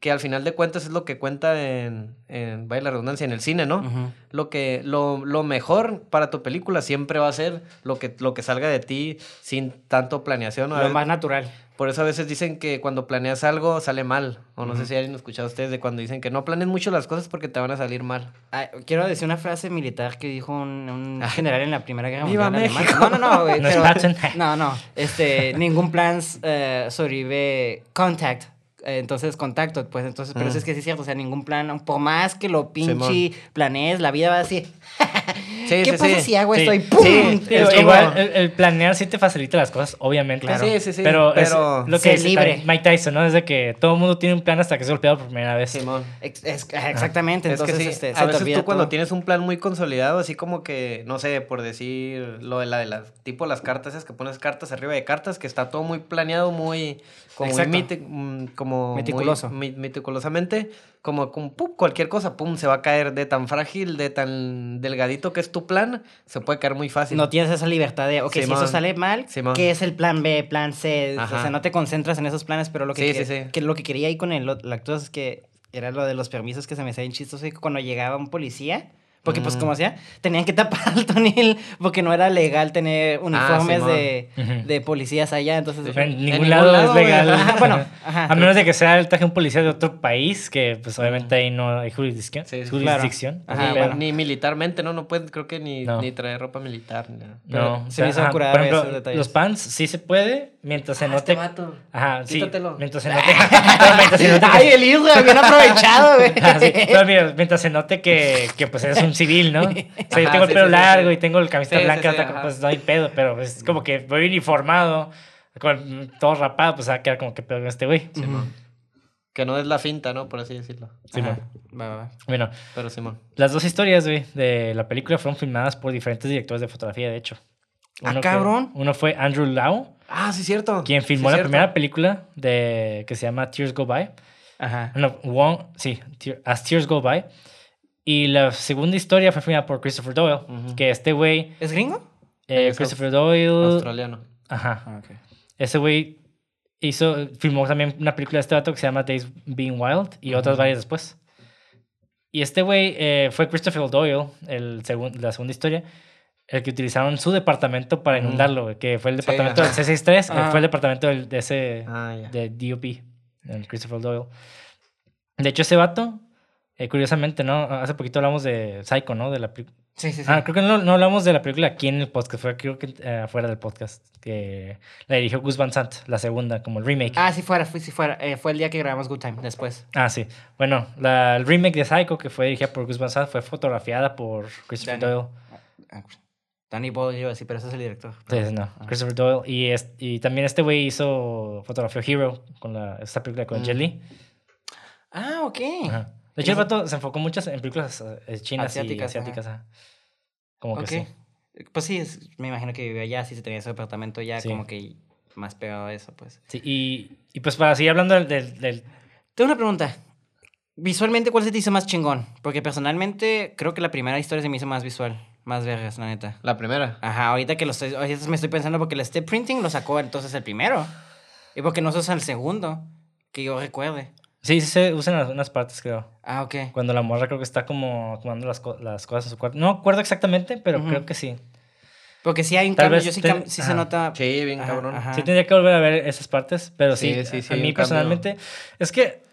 que al final de cuentas es lo que cuenta en, en vaya la redundancia, en el cine, ¿no? Lo que, lo, lo mejor para tu película siempre va a ser lo que, lo que salga de ti sin tanto planeación. Lo más natural. Por eso a veces dicen que cuando planeas algo sale mal. O no sé si hayan escuchado ustedes de cuando dicen que no planees mucho las cosas porque te van a salir mal. Ah, quiero decir una frase militar que dijo un, un [laughs] Ah. general en la Primera Guerra ¡Viva Mundial alemana. México! No, no, no, [laughs] güey. ¿No es pero-? No, no. Este, ningún plan eh, sobrevive contact. Eh, Entonces, contacto, pues entonces, pero eso Mm. es que sí es cierto, o sea, ningún plan, por más que lo pinche planees, la vida va así. [laughs] Sí, ¿Qué sí, pasa sí. si hago Sí. esto y ¡pum! Es como- igual el, el planear sí te facilita las cosas, obviamente. Claro. Sí, sí, sí, Pero, es lo que dice libre. Mike Tyson, ¿no? Es de que todo el mundo tiene un plan hasta que es golpeado por primera vez. Simón. Ex- es- exactamente, Es que entonces sí, este, a veces tú cuando tienes un plan muy consolidado, así como que, no sé, por decir lo de la de las, tipo las cartas, esas que pones cartas arriba de cartas, que está todo muy planeado, muy, como, muy miti- mm, como muy Meticuloso. mi- meticulosamente, como, como, pum, cualquier cosa, pum, se va a caer de tan frágil, de tan delgadito que es tu plan, se puede caer muy fácil. No tienes esa libertad de, ok, si eso sale mal. ¿qué es el plan B, plan C? O sea, no te concentras en esos planes, pero lo que, Sí, que- lo que quería ahí con el la es que era lo de los permisos que se me hacía bien chistoso y cuando llegaba un policía, porque pues Mm. como hacía, tenían que tapar [laughs] al tonil porque no era legal tener uniformes Simón. de, de policías allá, entonces... En En ningún, lado, lado, es legal. Ajá, [laughs] bueno, ajá. A menos de que sea el traje de un policía de otro país, que pues obviamente ahí no hay jurisdicción. Sí, sí, jurisdicción. claro. Ajá, ni, bueno. ni militarmente, ¿no? No pueden, creo que ni, No. ni traer ropa militar. ni nada. Pero No, se me hizo ajá, curada por ejemplo, esos detalles. los pants sí se puede mientras se Ah, note. este. Ajá, sí. Quítatelo. Mientras se [laughs] note. [laughs] pero mientras se note [laughs] que- Ay, el Isra, bien aprovechado, güey. Ah, sí, pero mira, mientras se note que, que pues eres un civil, ¿no? O sea, yo tengo el pelo sí, largo sí. y tengo el camiseta blanca, pues no hay pedo, pero es como que voy uniformado, con todo rapado, pues va a quedar como que pedo con este güey. Simón. Que no es la finta, ¿no? Por así decirlo. Simón. Ajá. Va, va, va. Bueno, Pero Simón. las dos historias, güey, de la película fueron filmadas por diferentes directores de fotografía, de hecho. Ah, que- cabrón. uno fue Andrew Lau, Ah, sí, cierto. quien Sí, filmó la cierto. primera película de, que se llama Tears Go By. Ajá. No, Wong, sí, As Tears Go By. Y la segunda historia fue filmada por Christopher Doyle, Ujú. que este güey, ¿Es gringo? eh, Es Christopher Doyle, Australiano. ajá, Ah, ok. ese güey hizo, filmó también una película de este vato que se llama Days Being Wild y otras varias después. Y este güey eh, fue Christopher Doyle, el segun- la segunda historia, el que utilizaron su departamento para inundarlo, que fue el departamento del C63, eh, Ah. fue el departamento del- de ese Ah, de DOP, el Christopher Doyle. De hecho, ese vato, eh, curiosamente, ¿no? Hace poquito hablamos de Psycho, ¿no? De la Sí, sí, sí. Ah, creo que no, no hablamos de la película aquí en el podcast, fue creo que eh, afuera del podcast, que la dirigió Gus Van Sant, la segunda, como el remake. Ah, sí fuera, fue, sí fuera. Eh, fue el día que grabamos Good Time, después. Ah, sí. Bueno, la, el remake de Psycho, que fue dirigida por Gus Van Sant, fue fotografiada por Christopher Danny. Doyle. Ah, Danny Boyle, yo así, pero ese es el director. Sí, no. Christopher Doyle. Y, es- y también este güey hizo fotografía Hero con la, esta película con Mm. Jet Li. Ah, ok. Ajá. De hecho, el vato se enfocó mucho en películas eh, chinas Asiáticas, y asiáticas. ajá. Como que sí. Pues sí, es- me imagino que vivía allá, sí se tenía ese departamento ya Sí. como que más pegado a eso, pues. Sí, y, y pues para seguir hablando del, del- del- Tengo una pregunta. Visualmente, ¿cuál se te hizo más chingón? Porque personalmente creo que la primera historia se me hizo más visual, más vergas, la neta. La primera. Ajá, ahorita que lo estoy, ahorita me estoy pensando porque el step printing lo sacó entonces el primero. Y porque no se usa el segundo, que yo recuerde. Sí, sí se usan en unas partes, creo. Ah, ok. Cuando la morra creo que está como acomodando las, co- las cosas en su cuarto. No acuerdo exactamente, pero Ujú. creo que sí. Porque sí hay un Tal cambio, vez yo sí, te- cam- sí se nota. Sí, bien Ajá, cabrón. ajá. Sí tendría que volver a ver esas partes, pero sí, Sí, sí, sí, a mí personalmente es que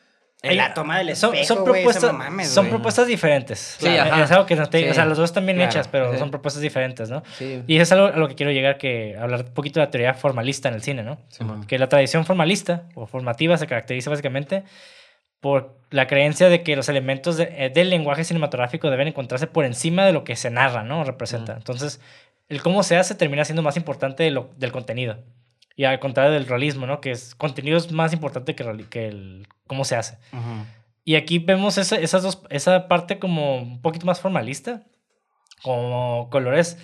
En la toma del son, espejo, son esa propuestas, mames, son propuestas diferentes. Sí, Eh, ajá. Es algo que no te- Sí. o sea, las dos están bien Claro, hechas, pero sí. son propuestas diferentes, ¿no? Sí. Y es algo a lo que quiero llegar, que hablar un poquito de la teoría formalista en el cine, ¿no? Simón. Que la tradición formalista o formativa se caracteriza básicamente por la creencia de que los elementos de- eh, del lenguaje cinematográfico deben encontrarse por encima de lo que se narra, ¿no? O representa. Entonces, el cómo se hace termina siendo más importante de lo- del contenido. Y al contrario del realismo, ¿no? Que es contenido es más importante que, reali- que el cómo se hace. Ujú. Y aquí vemos esa, esas dos, esa parte como un poquito más formalista, como colores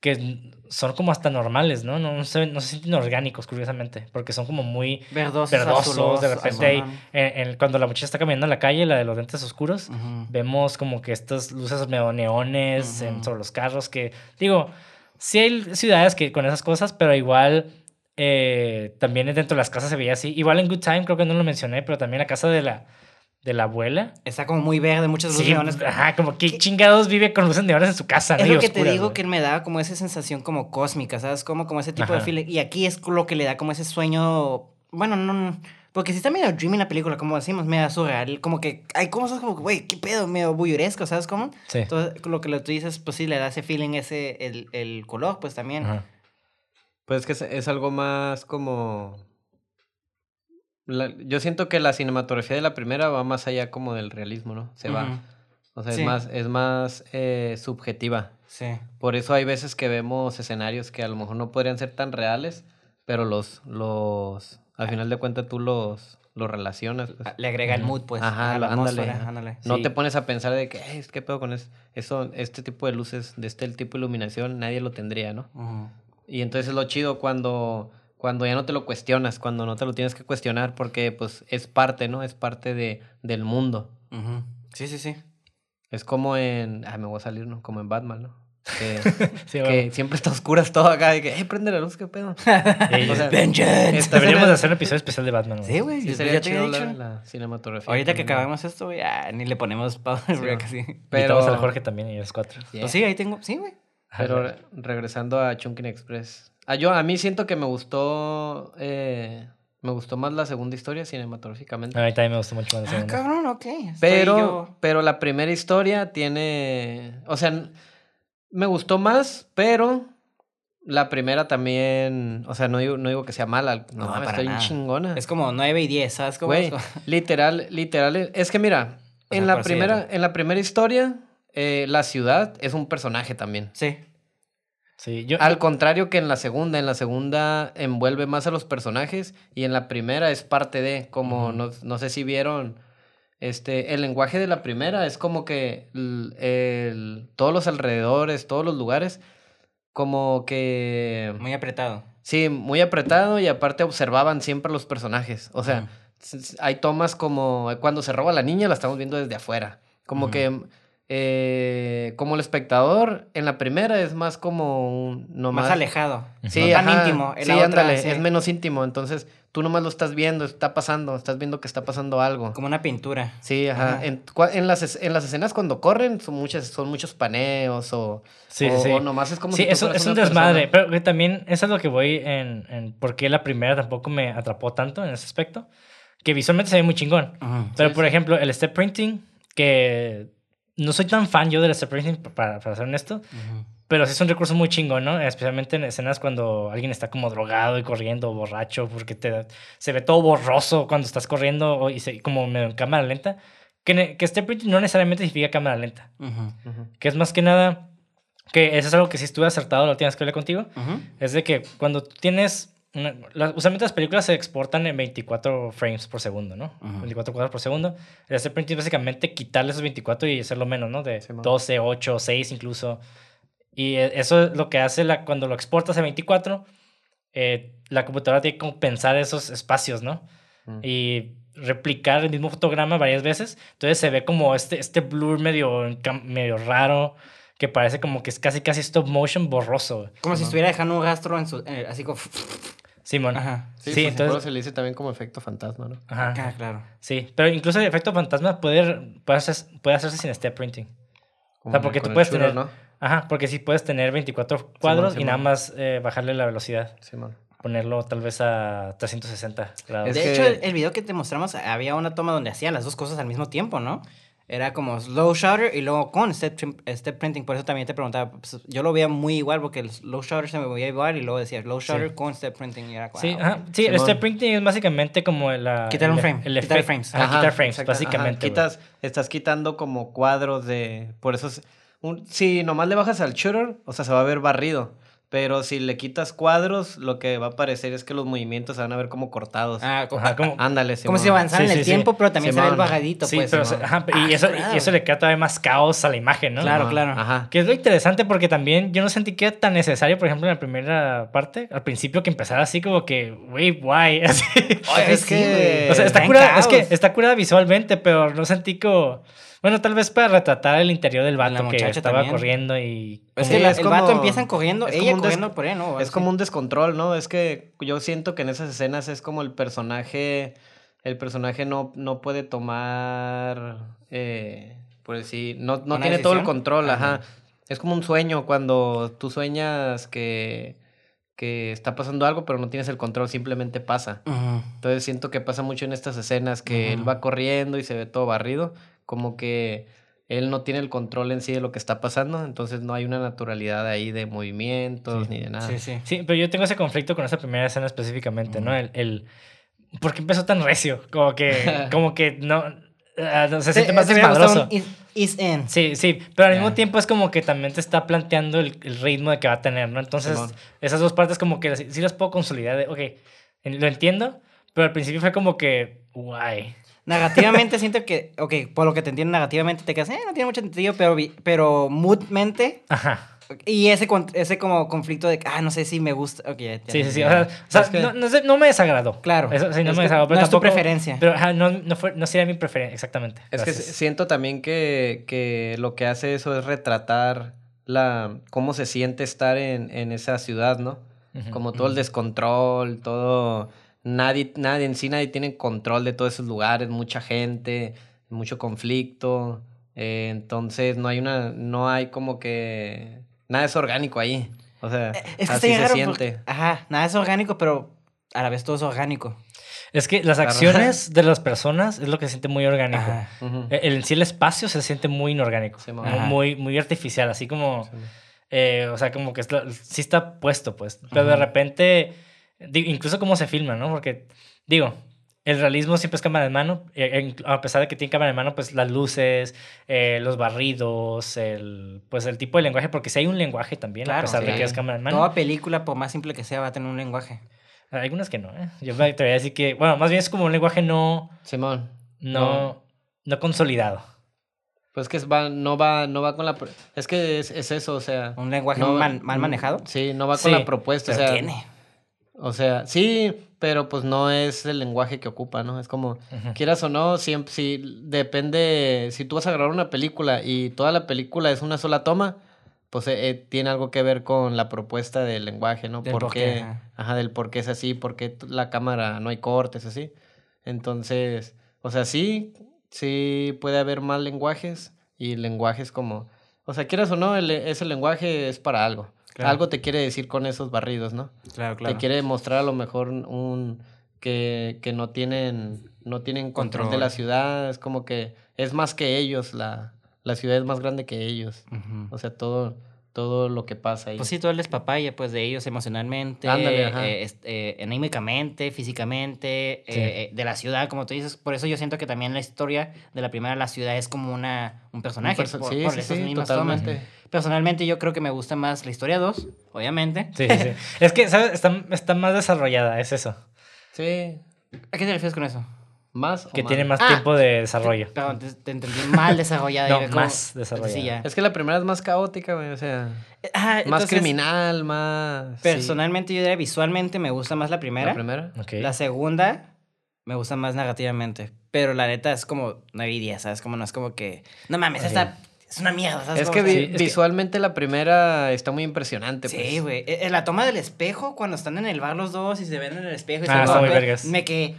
que son como hasta normales, ¿no? No, no se, no se sienten orgánicos, curiosamente, porque son como muy Verdosos, verdosos. azulosos, de repente, ahí, en- en- cuando la muchacha está caminando en la calle, la de los lentes oscuros, Ujú. vemos como que estas luces medio neones en- Ujú. sobre los carros, que digo, sí hay ciudades que con esas cosas, pero igual eh, también dentro de las casas se veía así. Igual en Good Time, creo que no lo mencioné, pero también la casa de la, de la abuela. Está como muy verde, muchas luces Sí, neones. ajá, como que chingados vive con luces neones en su casa. Es ¿no? Lo que te oscuras, digo güey. que me da como esa sensación como cósmica, ¿sabes? Como, como ese tipo de Ajá. feeling. Y aquí es lo que le da como ese sueño. Bueno, no. Porque si está medio dreamy la película, como decimos, medio surreal. Como que hay cosas como, güey, qué pedo, medio bulluresco, ¿sabes cómo? Sí. Entonces, lo que tú dices, pues sí, le da ese feeling, ese, el, el color, pues también. Ajá. Pues es que es, es algo más como... la- yo siento que la cinematografía de la primera va más allá como del realismo, ¿no? Se va. O sea, Sí. es más, es más eh, subjetiva. Sí. Por eso hay veces que vemos escenarios que a lo mejor no podrían ser tan reales, pero los, los, al final de cuentas tú los, los relacionas. pues. Le agrega el mood, pues. Ajá, a la ándale. No Sí. te pones a pensar de que, "Ey, ¿qué pedo con es- eso? Este tipo de luces, de este tipo de iluminación, nadie lo tendría, ¿no? Ujú. Y entonces es lo chido cuando, cuando ya no te lo cuestionas, cuando no te lo tienes que cuestionar, porque pues es parte, ¿no? Es parte de, del mundo. Sí, sí, sí. Es como en, ah, me voy a salir, ¿no? Como en Batman, ¿no? Que, [laughs] Sí, que bueno. siempre está oscuras todo acá, de que, hey, prende la luz, ¿qué pedo? [laughs] O sea, Vengeance. Deberíamos de hacer un episodio especial de Batman. güey. Sí, güey. Sí, sería chido la cinematografía. Ahorita que acabemos esto, güey, ah, ni le ponemos pausa Sí, así. Pero, Invitamos al Jorge también y los cuatro. Yeah. Pues sí, ahí tengo. Sí, güey. Pero re- regresando a Chunkin Express. Ah, yo, a mí siento que me gustó. eh, me gustó más la segunda historia cinematográficamente. A mí también me gustó mucho más la Ah, segunda. cabrón, ok. Estoy pero, yo- pero la primera historia tiene. O sea, me gustó más, pero la primera también. O sea, no digo, no digo que sea mala. No, No, para bien nada. chingona. Es como 9 y 10, ¿sabes cómo? Güey, es? [laughs] literal, literal. Es que mira, O sea, en, la primera, en la primera historia, eh, la ciudad es un personaje también. Sí. Sí, yo, Al contrario que en la segunda, en la segunda envuelve más a los personajes y en la primera es parte de, como no, no sé si vieron, este, el lenguaje de la primera es como que el- todos los alrededores, todos los lugares, como que, Muy apretado. sí, muy apretado y aparte observaban siempre a los personajes, o sea, hay tomas como cuando se roba la niña la estamos viendo desde afuera, como que... eh, como el espectador, en la primera es más como un, nomás, Más alejado. Sí, No tan ajá. íntimo. En Sí, la otra, ándale, sí. es menos íntimo. Entonces, tú nomás lo estás viendo, está pasando, estás viendo que está pasando algo. Como una pintura. Sí, ajá. Ajá. En, las, en las escenas cuando corren son, muchas, son muchos paneos o, Sí, o, sí. o nomás es como sí, si eso es un desmadre. persona. Pero también eso es lo que voy en, en por qué la primera tampoco me atrapó tanto en ese aspecto. Que visualmente se ve muy chingón. Pero, Sí, por sí. ejemplo, el step printing, que no soy tan fan yo del step printing, para, para ser honesto, pero sí es un recurso muy chingón, ¿no? Especialmente en escenas cuando alguien está como drogado y corriendo, borracho, porque te, se ve todo borroso cuando estás corriendo o- y se, como medio en cámara lenta. Que, que printing no necesariamente significa cámara lenta, que es más que nada, que eso es algo que sí estuve acertado la última vez que hablé contigo, es de que cuando tienes... una- usualmente las películas se exportan en 24 frames por segundo, ¿no? Ujú. 24 cuadros por segundo. El step printing es básicamente quitarle esos 24 y hacerlo menos, ¿no? De Sí, man. 12, 8, 6 incluso. Y eh, eso es lo que hace la, cuando lo exportas a 24, eh, la computadora tiene que compensar esos espacios, ¿no? Mm. Y replicar el mismo fotograma varias veces. Entonces se ve como este, este blur medio, medio raro, que parece como que es casi casi stop motion borroso. Como si Ajá. estuviera dejando un rastro en su. eh, así como. Simón. Ajá. Sí, Sí, pues, entonces- se le dice también como efecto fantasma, ¿no? Ajá. Ah, claro. Sí, pero incluso el efecto fantasma puede, puede, hacerse, puede hacerse sin step printing. Como sea, porque tú puedes shooter, tener- ¿no? Ajá, porque sí puedes tener 24 cuadros y Simón. nada más eh, bajarle la velocidad. Simón. Ponerlo tal vez a 360 grados. De hecho, el, el video que te mostramos, había una toma donde hacían las dos cosas al mismo tiempo, ¿no? Era como slow shutter y luego con step, step printing. Por eso también te preguntaba. pues, yo lo veía muy igual porque el slow shutter se me veía igual y luego decía slow shutter con step printing. Y era como, Sí, ah, ajá. sí el step printing es básicamente como la... Quitar un el- frame, El quitar efecto- frames. Ajá, quitar frames, básicamente. quitas, estás quitando como cuadros de. Por eso es. Un, si nomás le bajas al shooter, o sea, se va a ver barrido. Pero si le quitas cuadros, lo que va a parecer es que los movimientos se van a ver como cortados. Ah, co- Ajá, como- Ándale, como Simón. si avanzara Sí, en el sí, sí. tiempo, pero también se ve el bajadito, Sí, pues. pero, ajá, y, Ah, eso, claro. y eso le queda todavía más caos a la imagen, ¿no? Claro, claro. Ajá. Que es lo interesante porque también yo no sentí que era tan necesario, por ejemplo, en la primera parte, al principio que empezara así como que, wey, guay, [laughs] así. Ay, Es que-. O sea, está curada, es que está curada visualmente, pero no sentí como... Bueno, tal vez para retratar el interior del vato que estaba también. corriendo y... Es Sí, que la- es el vato como- empiezan corriendo, es ella corriendo por él, ¿no? Es como un descontrol, ¿no? Es que yo siento que en esas escenas es como el personaje el personaje no, no puede tomar, eh, por decir, no, no ¿Una tiene todo el control, ajá. Ajá. Es como un sueño cuando tú sueñas que, que está pasando algo, pero no tienes el control, simplemente pasa. Entonces siento que pasa mucho en estas escenas que él va corriendo y se ve todo barrido, como que él no tiene el control en sí de lo que está pasando, entonces no hay una naturalidad ahí de movimientos Sí. ni de nada. Sí, sí. Sí, pero yo tengo ese conflicto con esa primera escena específicamente, ¿no? El, el... ¿Por qué empezó tan recio? Como que, [laughs] como que no... ah, no, se siente más gusta un desmadroso. is, in. Sí, sí, pero al mismo Ya. tiempo es como que también te está planteando el, el ritmo de que va a tener, ¿no? Entonces, Simón. esas dos partes como que sí, sí las puedo consolidar de, ok, en- lo entiendo, pero al principio fue como que, guay. Narrativamente [laughs] siento que, ok, por lo que te entiendo negativamente te quedas, eh, no tiene mucho sentido, pero, vi- pero moodmente, Ajá. y ese, ese como conflicto de, ah, no sé si me gusta, ok, ya- ya- Sí, sí, sí. O sea, o sea, Es que- no, no sé, no me desagradó. Claro. Eso sí, no Es me desagradó. Pero no es tu preferencia. Pero ajá, no, no, fue, no sería mi preferencia, exactamente. Es que siento también que, que lo que hace eso es retratar la cómo se siente estar en, en esa ciudad, ¿no? Como todo el descontrol, todo... Nadie, nadie en sí, nadie tiene control de todos esos lugares, mucha gente, mucho conflicto. eh, entonces no hay una, no hay como que... Nada es orgánico ahí. O sea, Eh, Es que así se raro siente. porque- ajá, nada es orgánico, pero a la vez todo es orgánico. Es que las acciones de las personas es lo que se siente muy orgánico. Ajá. Ujú. El, en sí el espacio se siente muy inorgánico. Sí, muy, muy artificial, así como... Sí. eh, o sea, como que sí está puesto, pues. Pero de repente, incluso cómo se filma, ¿no? Porque, digo, el realismo siempre es cámara de mano. eh, eh, inclu- a pesar de que tiene cámara de mano, pues las luces, eh, los barridos, el, pues el tipo de lenguaje, porque si hay un lenguaje también, a Claro, pesar de que es cámara de mano. Toda película, por más simple que sea, va a tener un lenguaje. Algunas que no, ¿eh? Yo me atrevería a decir que, bueno, más bien es como un lenguaje no, Simón. no, no consolidado. Pues que es- va, no va, no va con la... Es que es, es eso, o sea... Un lenguaje no- mal manejado. Sí, no va Sí, con la propuesta, Pero o sea... tiene. O sea, sí, pero pues no es el lenguaje que ocupa, ¿no? Es como, quieras o no, siempre, si depende, si tú vas a grabar una película y toda la película es una sola toma, pues eh, eh, tiene algo que ver con la propuesta del lenguaje, ¿no? Del ¿Por por qué? qué, ajá. Ajá, del por qué es así, por qué la cámara no hay cortes, así. Entonces, o sea, sí, sí puede haber más lenguajes y lenguajes como, o sea, quieras o no, el- ese lenguaje es para algo. Claro. Algo te quiere decir con esos barridos, ¿no? Claro, claro. te quiere demostrar a lo mejor un que, que no tienen no tienen control, de la ciudad es como que es más que ellos la, la ciudad es más grande que ellos o sea todo todo lo que pasa ahí Pues sí, todo el despapaya, pues, de ellos emocionalmente, Ándale, ajá. eh, est- eh, anímicamente, físicamente, Sí. eh, de la ciudad, como tú dices. Por eso yo siento que también la historia de la primera, la ciudad, es como una, un Un personaje. perso- por, sí por sí esas mismas totalmente tomas. Personalmente, yo creo que me gusta más la historia 2, obviamente. Sí, sí, sí. [laughs] es que, ¿sabes? Está, está más desarrollada, es eso. sí ¿A qué te refieres con eso? más o Que más? tiene más Ah, tiempo de desarrollo. Perdón, te, te entendí mal desarrollada. No, como- más desarrollada. Sí, ya. es que la primera es más caótica güey, o sea Ah, más entonces, criminal más sí. Personalmente, yo diría visualmente me gusta más la primera. la primera Ok. La segunda me gusta más narrativamente. Pero la neta es como 9 y 10, ¿sabes? Como no es como que. No mames, esta es una mierda, ¿sabes? es que O sea, vi- Sí, es que- visualmente la primera está muy impresionante Sí, pues. güey. Eh, eh, La toma del espejo, cuando están en el bar los dos y se ven en el espejo y se Ah, los muy vergas. Me quedé.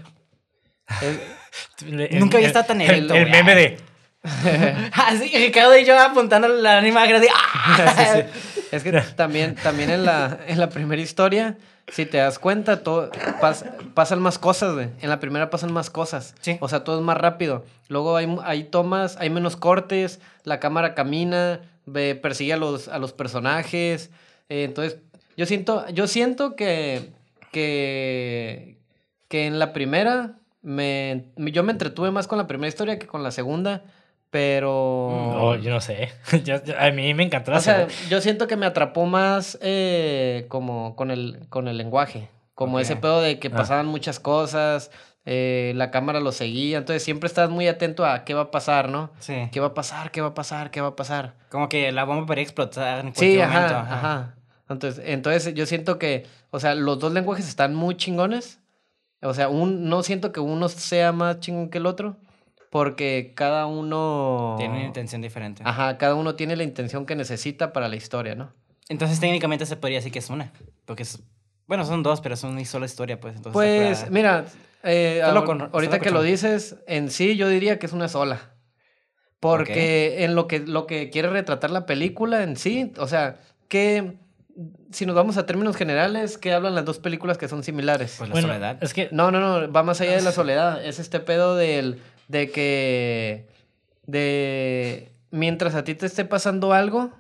El- Nunca había el- estado tan el- erecto, El, güey. meme de. [laughs] Así, Ricardo y yo apuntando la anima grande. [laughs] ¡Ah! [laughs] Es que también, también en la, en la primera historia, si te das cuenta, todo, pas- pasan más cosas, güey. En la primera pasan más cosas. Sí. O sea, todo es más rápido. Luego hay, hay tomas, hay menos cortes, la cámara camina, ve, persigue a los, a los personajes. eh, entonces, yo siento, yo siento que, que, que en la primera, me, yo me entretuve más con la primera historia que con la segunda, pero... Oh, yo no sé. [laughs] Yo- yo- a mí me encantó la O sea, yo siento que me atrapó más eh, como con el, con el lenguaje. Como Ok. ese pedo de que Ah. pasaban muchas cosas, eh, la cámara lo seguía. Entonces siempre estás muy atento a qué va a pasar, ¿no? Sí. ¿Qué va a pasar? ¿Qué va a pasar? ¿Qué va a pasar? Como que la bomba podría explotar en Sí, cualquier ajá, momento. ajá. Entonces, entonces yo siento que, o sea, los dos lenguajes están muy chingones. O sea, un, no siento que uno sea más chingón que el otro, porque cada uno... Tiene una intención diferente. Ajá, cada uno tiene la intención que necesita para la historia, ¿no? Entonces técnicamente se podría decir que es una. Porque es. Bueno, son dos, pero es una sola historia, pues. Entonces, Pues, mira, eh, ahorita que lo dices, en sí yo diría que es una sola. Porque en lo que, lo que quiere retratar la película en sí, o sea, que si nos vamos a términos generales, ¿qué hablan las dos películas que son similares? Pues la Bueno, soledad. es que No, no, no, va más allá de la [laughs] soledad. Es este pedo del, de que, de, mientras a ti te esté pasando algo,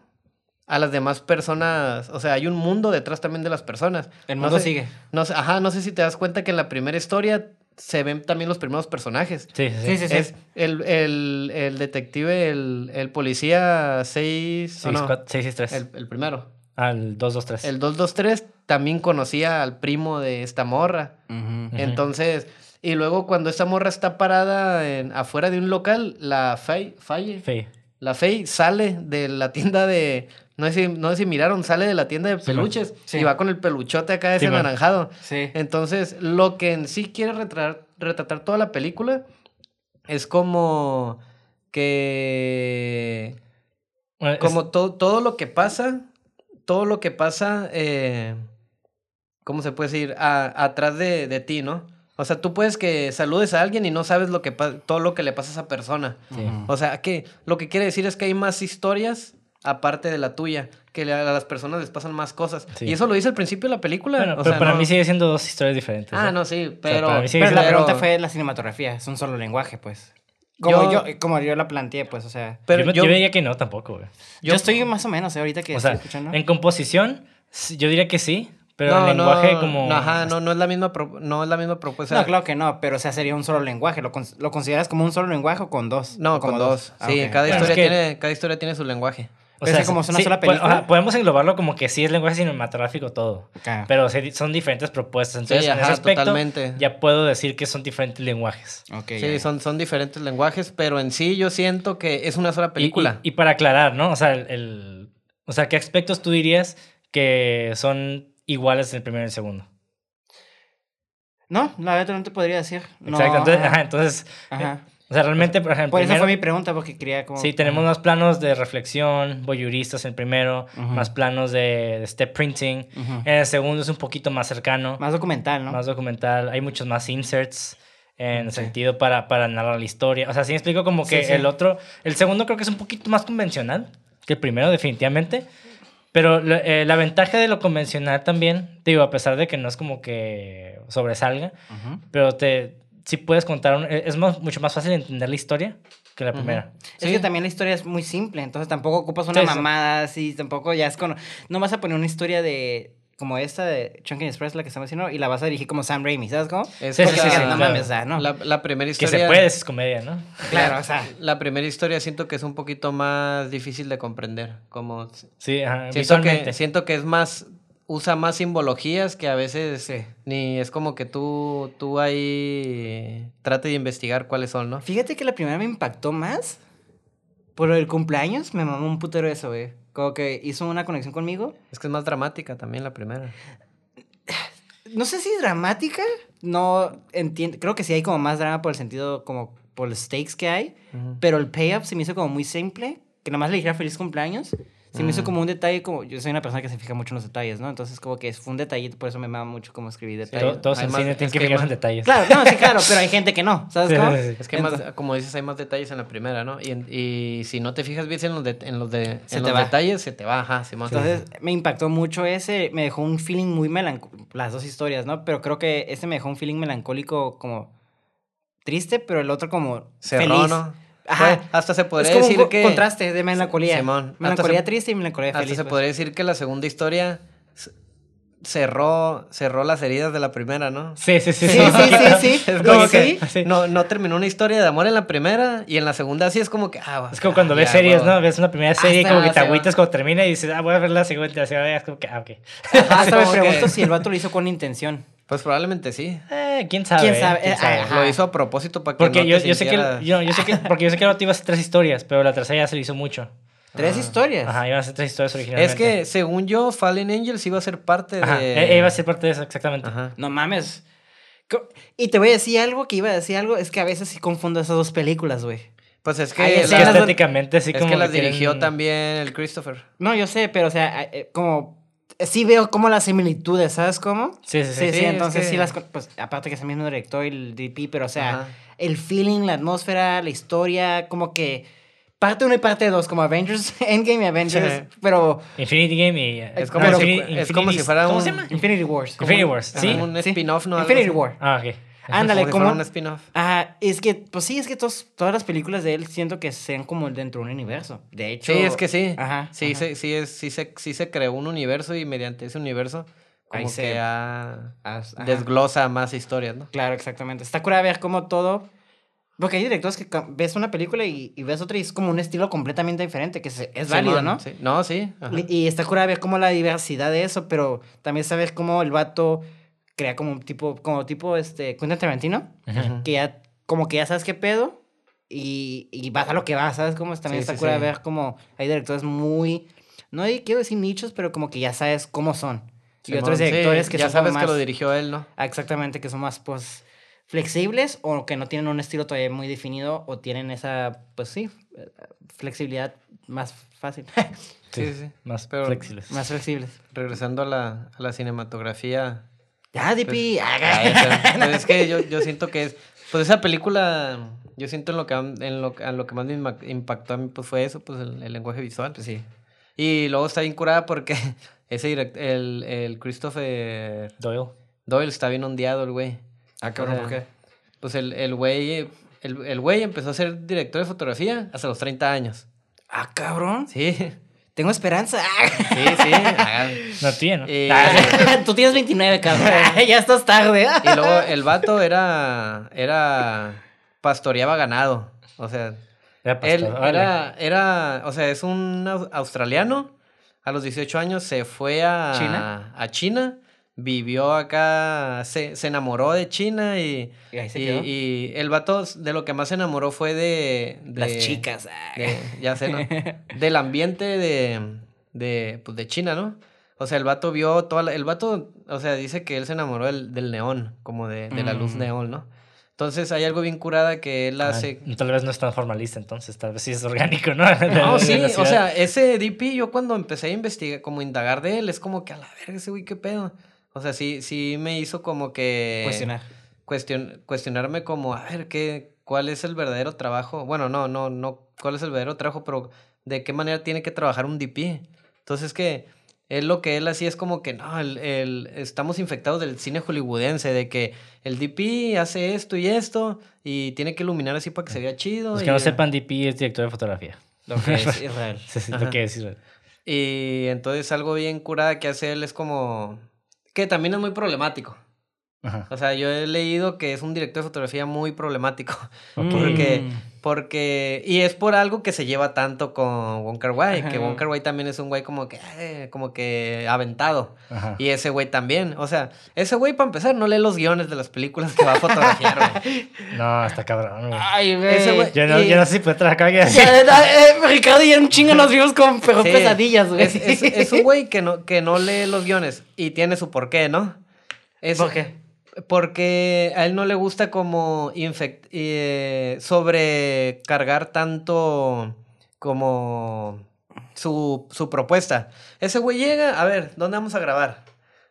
a las demás personas, o sea, hay un mundo detrás también de las personas. El No mundo sé- sigue. No sé, ajá, no sé si te das cuenta que en la primera historia se ven también los primeros personajes. sí, sí, sí. Sí, sí, sí. Es el, el, el detective, el, el policía 6, Seis, cuatro- seis, seis, tres. el, el primero. Al 223. El 223 también conocía al primo de esta morra. Entonces, y luego cuando esta morra está parada en, afuera de un local, la Faye, Faye, Sí. la Faye sale de la tienda de, no sé si, no sé si miraron, sale de la tienda de peluches Sí. y va con el peluchote acá ese Sí, anaranjado. Sí. Entonces, lo que en sí quiere retratar, retratar toda la película es como que Bueno, es- como to- todo lo que pasa, todo lo que pasa, eh, ¿cómo se puede decir? A- atrás de, de ti, ¿no? O sea, tú puedes que saludes a alguien y no sabes lo que todo lo que le pasa a esa persona. Sí. O sea, que lo que quiere decir es que hay más historias aparte de la tuya, que a las personas les pasan más cosas. Sí. Y eso lo dice al principio de la película. bueno, o pero sea, para no- mí sigue siendo dos historias diferentes. Ah, ¿eh? no, sí, pero... para mí sigue Pero la pregunta fue la cinematografía. Es un solo lenguaje, pues. Como Yo- yo, como yo la planteé, pues, o sea. pero yo, yo- yo diría que no tampoco, güey. Yo, estoy más o menos, ¿eh? ahorita que O estoy sea, escuchando. en composición, yo diría que sí, pero no, en lenguaje no, como... no, ajá, no, no es la misma, pro- no es la misma propuesta. no, claro que no, pero o sea, sería un solo lenguaje. ¿Lo, lo consideras como un solo lenguaje o con dos? No, ¿O como con dos. Ah, Sí, cada, Bueno, historia es que- tiene, cada historia tiene su lenguaje. O Pero es que como es una sola película. ajá, podemos englobarlo como que sí es lenguaje cinematográfico todo. Pero son diferentes propuestas. Entonces, Sí, en ese ajá, aspecto, totalmente. ya puedo decir que son diferentes lenguajes. Ok, Sí, son, son diferentes lenguajes, pero en sí yo siento que es una sola Y- película. Y, y para aclarar, ¿no? O sea, el, el- o sea, ¿qué aspectos tú dirías que son iguales el primero y el segundo? No, la verdad no te podría decir. No, Exacto. Entonces, ajá, ajá, entonces, ajá. o sea, realmente, por ejemplo, Por eso primero- fue mi pregunta, porque quería como... Sí, tenemos más planos de reflexión, voyeuristas en el primero, más planos de, de step printing. En el segundo es un poquito más cercano, más, Más documental, ¿no? documental. Hay muchos más inserts en Sí. sentido para, para narrar la historia. O sea, sí me explico como que Sí, sí. el otro, el segundo creo que es un poquito más convencional que el primero, definitivamente. Pero la, eh, la ventaja de lo convencional también, digo, a pesar de que no es como que sobresalga, pero te, sí puedes contar, un- es más, mucho más fácil entender la historia que la primera. Es Sí. que también la historia es muy simple, entonces tampoco ocupas una sí. mamada así, tampoco ya es con... No vas a poner una historia de... Como esta de Chunky Express, la que estamos haciendo, y la vas a dirigir como Sam Raimi, ¿sabes cómo? Es Sí, sí, sí, no claro. mames. La, la primera Que historia... se puede, es comedia, ¿no? Claro, o sea... La primera historia siento que es un poquito más difícil de comprender. Como Sí, ajá, siento que, siento que es más... Usa más simbologías que a veces Sí. ni es como que tú, tú ahí trate de investigar cuáles son, ¿no? Fíjate que la primera me impactó más por el cumpleaños, me mamó un putero eso, güey. Como que hizo una conexión conmigo. Es que es más dramática también la primera. No sé si dramática, no entiendo, creo que sí hay como más drama por el sentido, como por los stakes que hay, Ujú. pero el payoff se me hizo como muy simple, que nomás le dijera feliz cumpleaños. Se me hizo Mm. como un detalle, como yo soy una persona que se fija mucho en los detalles, ¿no? Entonces como que fue un detallito, por eso me mama mucho como escribir detalles. Todos en cine tienen que fijarse en más- detalles. Claro, no, sí, claro, pero hay [laughs] gente que no, ¿sabes Sí, cómo? sí, sí. Es que más, como dices, hay más detalles en la primera, ¿no? Y, y si no te fijas bien en los, de- en los, de, Se en te los va. detalles, se te Simón. Entonces me impactó mucho ese, me dejó un feeling muy melancólico, las dos historias, ¿no? Pero creo que este me dejó un feeling melancólico como triste, pero el otro como Cerró, feliz. ¿no? Ajá. Hasta se podría es como decir un que... contraste de melancolía. Simón. Hasta Melancolía se- triste y melancolía Hasta feliz. se pues. podría decir que la segunda historia cerró, cerró las heridas de la primera, ¿no? Sí, sí, sí. Sí, sí, sí, sí. [laughs] Es No, como sí. que Sí. no, no terminó una historia de amor en la primera y en la segunda sí es como que... Ah, Es como cuando ah, ves ya, series. ¿no? Ves una primera serie y está, como que te agüitas cuando termina y dices, ah, voy a ver la segunda y Es como que, ah, ok. Ajá, hasta [laughs] me que- pregunto si el vato lo hizo con intención. Pues probablemente sí. Eh, ¿Quién sabe? ¿Quién eh? sabe? ¿Quién Eh, sabe? Lo hizo a propósito para que Porque no yo, te yo sé que, yo, yo sé que, porque yo sé que el vato iba a hacer tres historias, pero la tercera ya se le hizo mucho. Tres Ah. historias. Ajá, iban a ser tres historias originalmente. Es que, según yo, Fallen Angels iba a ser parte Ajá, de... e- iba a ser parte de eso, exactamente. Ajá. No mames. Y te voy a decir algo, que iba a decir algo, es que a veces sí confundo esas dos películas, güey. Pues es que, Es que estéticamente, así es como que las dirigió también el Christopher. No, yo sé, pero o sea, eh, como sí veo como las similitudes, ¿sabes cómo? Sí, sí, sí. Sí, sí, Sí, es entonces que- sí las... Pues aparte que es el mismo director y el DP, pero o sea, Ajá. el feeling, la atmósfera, la historia, como que... Parte 1 y parte 2, como Avengers [laughs] Endgame y Avengers, Sí. pero Infinity Game y... Es como si- es como si fuera ¿Cómo un- se llama? Infinity Wars. Infinity Wars, sí. un spin-off, ¿no? Infinity. War. Ah, ok. Ándale, Como un spin-off. Ah, es que, pues sí, es que tos- todas las películas de él siento que sean como dentro de un universo. De hecho... Sí, es que sí. Ajá. Sí, ajá. Se, sí, es, sí, se, sí se creó un universo y mediante ese universo Ahí como se- que As- ajá. desglosa más historias, ¿no? Claro, exactamente. Está cura ver cómo todo. Porque hay directores que ves una película y, y ves otra y es como un estilo completamente diferente, que se- es válido, Simón, ¿no? sí. No, sí. Y, y está cura ver cómo la diversidad de eso, pero también sabes cómo el vato crea como un tipo, como tipo este, Quentin Tarantino, que ya, como que ya sabes qué pedo y, y vas a lo que vas, ¿sabes? Cómo también Sí, está sí, cura sí. ver como hay directores muy, no hay- quiero decir nichos, pero como que ya sabes cómo son. y otros sí, directores que ya son sabes como que lo más- dirigió él, ¿no? Ah, Exactamente, que son más, pues, flexibles o que no tienen un estilo todavía muy definido o tienen esa, pues sí, flexibilidad más fácil, [laughs] Sí, sí, sí. Más Pero- flexibles. más flexibles. Regresando a la, a la cinematografía. Ya. Ah, esa- pues [laughs] es que yo, yo siento que es. Pues esa película, yo siento en lo que, en lo, a lo que más me impactó a mí pues fue eso, pues el, el lenguaje visual. Pues sí. Y luego está bien curada porque [laughs] ese direct, el, el Christopher Doyle. Doyle está bien ondeado, el güey. Ah, cabrón, ¿por qué? Pues el, el güey, el, el güey empezó a ser director de fotografía hasta los 30 años. Ah, cabrón. Sí, Tengo esperanza. sí. hagan- [laughs] No tiene, ¿no? Eh, Ah, [laughs] Tú tienes 29, cabrón. [laughs] ya estás tarde. Y luego el vato era, era, pastoreaba ganado. O sea, era pastor, él era, era, o sea, es un au- australiano. A los 18 años se fue a ¿China? a China, vivió acá, se, se enamoró de China y, Y ahí se y, quedó. y el vato de lo que más se enamoró fue de... de- Las chicas. ah. de- ya sé, ¿no? [laughs] Del ambiente de, de, pues, de China, ¿no? O sea, el vato vio toda la- El vato, o sea, dice que él se enamoró del, del neón, como de, de la luz Mm. neón, ¿no? Entonces hay algo bien curada que él Ah, hace... tal vez no es tan formalista, entonces tal vez sí es orgánico, ¿no? [laughs] No, sí, o sea, ese DP, yo cuando empecé a investigar, como indagar de él, es como que a la verga ese güey, qué pedo. O sea, sí, sí me hizo como que... Cuestionar. cuestion- cuestionarme como, a ver, ¿qué, ¿cuál es el verdadero trabajo? Bueno, no, no, no, ¿cuál es el verdadero trabajo? Pero de qué manera tiene que trabajar un DP. Entonces que él lo que él hacía es como que, no, el, el- estamos infectados del cine hollywoodense, de que el DP hace esto y esto y tiene que iluminar así para que se vea chido. Los y, que no sepan, DP es director de fotografía. Lo que es [laughs] Israel. Lo que es Israel. Y entonces algo bien curada que hace él es como... que también es muy problemático. Ajá. O sea, yo he leído que es un director de fotografía muy problemático. [laughs] Porque, Mm. Porque, y es por algo que se lleva tanto con Wong Kar Wai, que Kar Wai también es un güey como que, eh, como que aventado. Ajá. Y ese güey también. O sea, ese güey para empezar no lee los guiones de las películas que va a fotografiar, güey. [laughs] No, está cabrón, güey. Ay, güey. Ese güey- Yo no, y- yo no sé si puedo trabajar aquí. Ya, eh, Ricardo y un chingo nos vimos con pero Sí, pesadillas, güey. Es, es- es un güey que no, que no lee los guiones y tiene su porqué, ¿no? Es, ¿Por qué? Porque a él no le gusta como infect eh, sobrecargar tanto como su, su propuesta. Ese güey llega, a ver, ¿dónde vamos a grabar?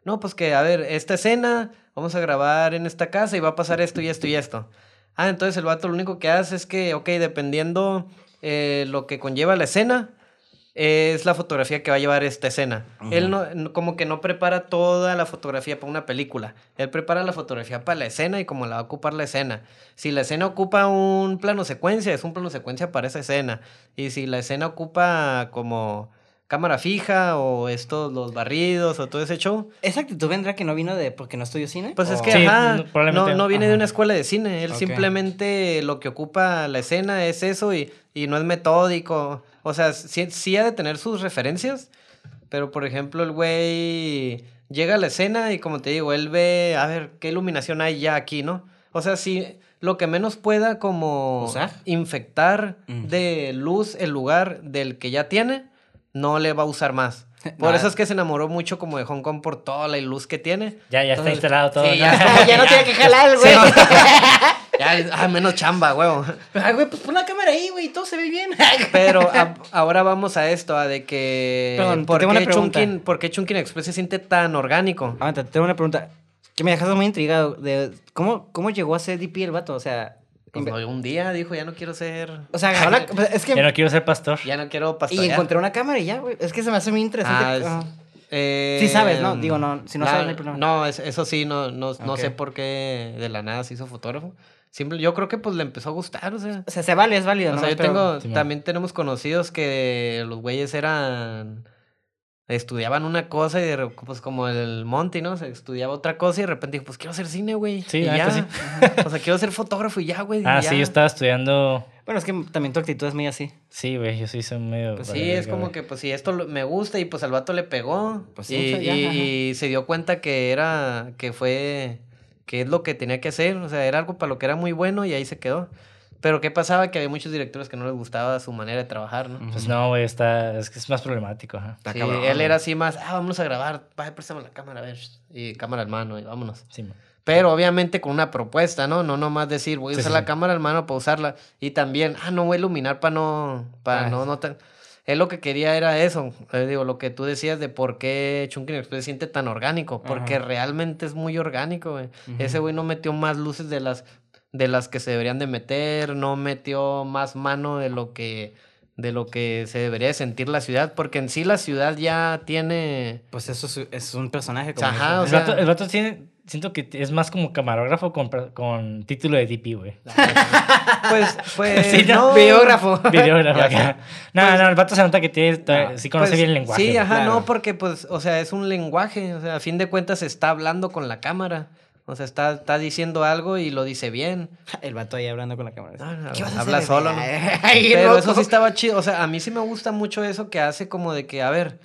No, pues que, a ver, esta escena, vamos a grabar en esta casa y va a pasar esto y esto y esto. Ah, entonces el vato lo único que hace es que, ok, dependiendo eh, lo que conlleva la escena, es la fotografía que va a llevar esta escena. Él no, no- como que no prepara toda la fotografía para una película. Él prepara la fotografía para la escena y como la va a ocupar la escena. Si la escena ocupa un plano secuencia, es un plano secuencia para esa escena. Y si la escena ocupa como cámara fija o estos, los barridos o todo ese show, ¿Esa actitud vendrá que no vino de porque no estudió cine? pues es ¿O- que, Sí, ajá, no, no, no viene de una escuela de cine. Él simplemente lo que ocupa la escena es eso y, y no es metódico. O sea, sí, sí ha de tener sus referencias, pero por ejemplo, el güey llega a la escena y como te digo, él ve, a ver, qué iluminación hay ya aquí, ¿no? O sea, si lo que menos pueda como ¿Usar? infectar Mm. de luz el lugar del que ya tiene, no le va a usar más. [laughs] Por eso es que se enamoró mucho como de Hong Kong por toda la luz que tiene. Ya, ya está Entonces, instalado todo. sí, ¿no? ya ya no tiene que [laughs] jalar, güey. Sí. Ya [laughs] ya, ah, menos chamba, huevo. [laughs] Ay, güey, pues pon la cámara ahí, güey, y todo se ve bien. [laughs] Pero a- ahora vamos a esto, a de que... Perdón, ¿por, tengo una qué pregunta. Chunkin, ¿Por qué Chunkin Express se siente tan orgánico? Aguanta, tengo una pregunta que me dejaste muy intrigado. De, ¿cómo, ¿Cómo llegó a ser DP el vato? O sea, Pues, un día dijo, ya no quiero ser... o sea agarró la... [laughs] pues, Es que... Ya no quiero ser pastor. Ya no quiero y pastorear. encontré una cámara y ya, güey. Es que se me hace muy interesante. Ah, es- Ajá. Eh, Sí sabes, ¿no? Digo, no, si no la- sabes, no hay problema. No, es- eso sí, no, no, no Ok. sé por qué de la nada se hizo fotógrafo. Simple, yo creo que pues le empezó a gustar, o sea. O sea, se vale, es válido, O ¿no? sea, yo Pero- tengo, también tenemos conocidos que los güeyes eran, estudiaban una cosa y de pues como el Monty, ¿no? Se estudiaba otra cosa y de repente dijo, pues quiero hacer cine, güey. Sí, y ya. sí. [laughs] O sea, quiero ser fotógrafo y ya, güey. Ah, ya. sí, yo estaba estudiando. Bueno, es que también tu actitud es muy así. Sí, güey, yo sí soy medio. Pues sí, es como güey. que, pues sí, esto lo- me gusta y pues al vato le pegó. Pues sí, y, ya, ajá. y se dio cuenta que era, que fue, que es lo que tenía que hacer. O sea, era algo para lo que era muy bueno y ahí se quedó. Pero ¿qué pasaba? Que había muchos directores que no les gustaba su manera de trabajar, ¿no? Pues no, güey, está. Es que es más problemático, ajá. Está Sí, cabrón, él güey. era así más, ah, vamos a grabar, vaya, préstame la cámara, a ver, y cámara al mano, y vámonos. Sí, man. Pero obviamente con una propuesta, ¿no? No nomás decir, voy a Sí, usar sí, la cámara al mano para usarla. Y también, ah, no voy a iluminar para no, para Ah, no, no tan... Él lo que quería era eso, eh, digo, lo que tú decías de por qué Chunkin Express se siente tan orgánico, porque Ajá. realmente es muy orgánico, güey. Ese güey no metió más luces de las, de las que se deberían de meter, no metió más mano de lo que, de lo que se debería de sentir la ciudad, porque en sí la ciudad ya tiene... Pues eso es, es un personaje como Ajá, o El sea- vato, el vato tiene. Siento que es más como camarógrafo con, con título de DP, güey. [laughs] Pues, pues, Sí, no, no. Videógrafo. [laughs] Videógrafo acá. No, no, el vato se nota que tiene. sí conoce Pues, bien el lenguaje. Sí, ajá, Claro. no, porque pues, o sea, es un lenguaje, o sea, a fin de cuentas está hablando con la cámara. O sea, está, está diciendo algo y lo dice bien. [laughs] El vato ahí hablando con la cámara. Ah, no, ¿Qué vas a habla hacer, solo? ¿no? Ay, Pero loco. eso sí estaba chido. O sea, a mí sí me gusta mucho eso que hace como de que, a ver,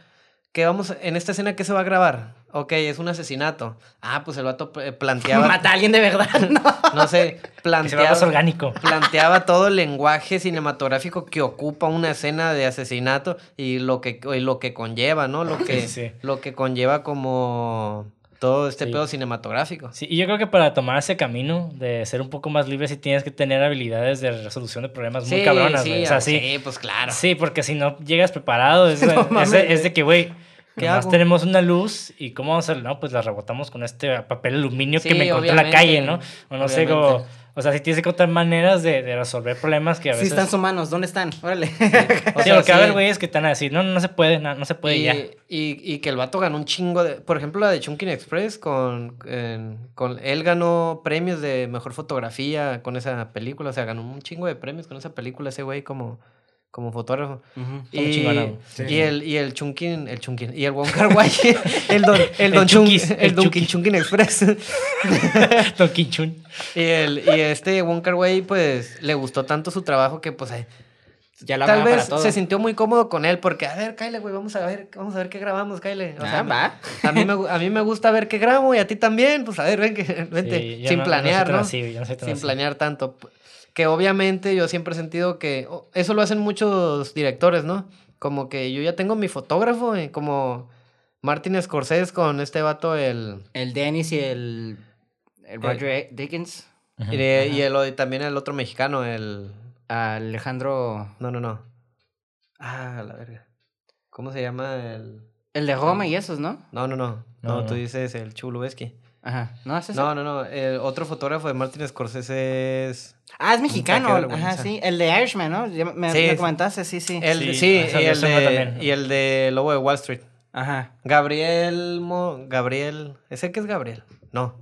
¿qué vamos, en esta escena qué se va a grabar? Ok, es un asesinato. Ah, pues el vato eh, [laughs] planteaba, Mata a alguien de verdad, [laughs] ¿no? no sé, Que se planteaba, orgánico. [laughs] planteaba todo el lenguaje cinematográfico que ocupa una escena de asesinato y lo que, y lo que conlleva, ¿no? Lo que, Sí, sí. lo que conlleva como todo este Sí. pedo cinematográfico. Sí, y yo creo que para tomar ese camino de ser un poco más libre, sí tienes que tener habilidades de resolución de problemas muy cabronas, sí, güey. O sea, ah, sí. pues claro. Sí, porque si no llegas preparado, es, No de que, güey, ¿Qué hago? tenemos una luz y ¿cómo vamos a hacerlo? No, pues la rebotamos con este papel aluminio que Sí, me encontré en la calle, ¿no? O no sé, como, o sea, sí tienes que encontrar maneras de, de resolver problemas que a Sí veces... están sus manos, ¿dónde están? Órale. O [laughs] sí, sea, porque a sí. ver, güeyes que están a decir, no, no, no se puede, no, no se puede y, ya. y, y que el vato ganó un chingo de... Por ejemplo, la de Chunkin Express, con, con él ganó premios de mejor fotografía con esa película. O sea, ganó un chingo de premios con esa película ese güey como, como fotógrafo. Está muy Y. Sí. el, y el Chunkin, el Chunkin, y el Wong Kar Wai, [laughs] el don, el El don Chun- el el Don. Chunkin Express. [laughs] Don Quinchun. y, el, y este Wong Kar Wai, pues, le gustó tanto su trabajo que, pues, Ya la Tal vez se sintió muy cómodo con él porque, a ver, Kyle, güey, vamos a ver, vamos a ver qué grabamos, Kyle. O sea, Ah, va. A mí, me, a mí me gusta ver qué grabo y a ti también. Pues a ver, ven que, [laughs] vente, Sí, sin no- planear, ¿no? así, yo no sin así. planear tanto. Que obviamente yo siempre he sentido que oh, eso lo hacen muchos directores, ¿no? Como que yo ya tengo mi fotógrafo, eh, como Martin Scorsese con este vato, el... El Dennis y el, el Roger Dickens. Y, de- y el, y también el otro mexicano, el... Alejandro. No, no, no. Ah, la verga. ¿Cómo se llama el...? El de Roma y esos, ¿no? No, no, no. No, No, tú no. dices el Chulubeski. Ajá. ¿No es ese? No, no, no. El otro fotógrafo de Martin Scorsese es. Ah, es mexicano. Ajá, sí. El de Irishman, ¿no? Ya Me, Sí, me comentaste, sí, sí. El de- Sí, sí, y, el de, también. y el de Lobo de Wall Street. Ajá. Gabriel. Mo- Gabriel. ¿Ese que es Gabriel? No.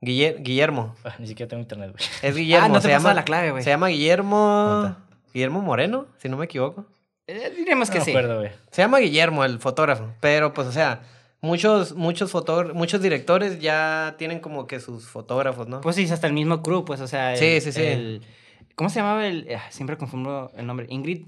Guille- Guillermo. Ah, ni siquiera tengo internet, güey. Es Guillermo. Ah, no te se llama, la clave, güey. Se llama Guillermo. Nota. Guillermo Moreno, si no me equivoco. Eh, diremos que no sí. acuerdo, güey. Se llama Guillermo, el fotógrafo. Pero, pues, o sea, muchos, muchos fotógrafos, muchos directores ya tienen como que sus fotógrafos, ¿no? Pues sí, hasta el mismo crew, pues, o sea. el- Sí, sí, sí. el- ¿Cómo se llamaba el.? ah, siempre confundo el nombre. Ingrid.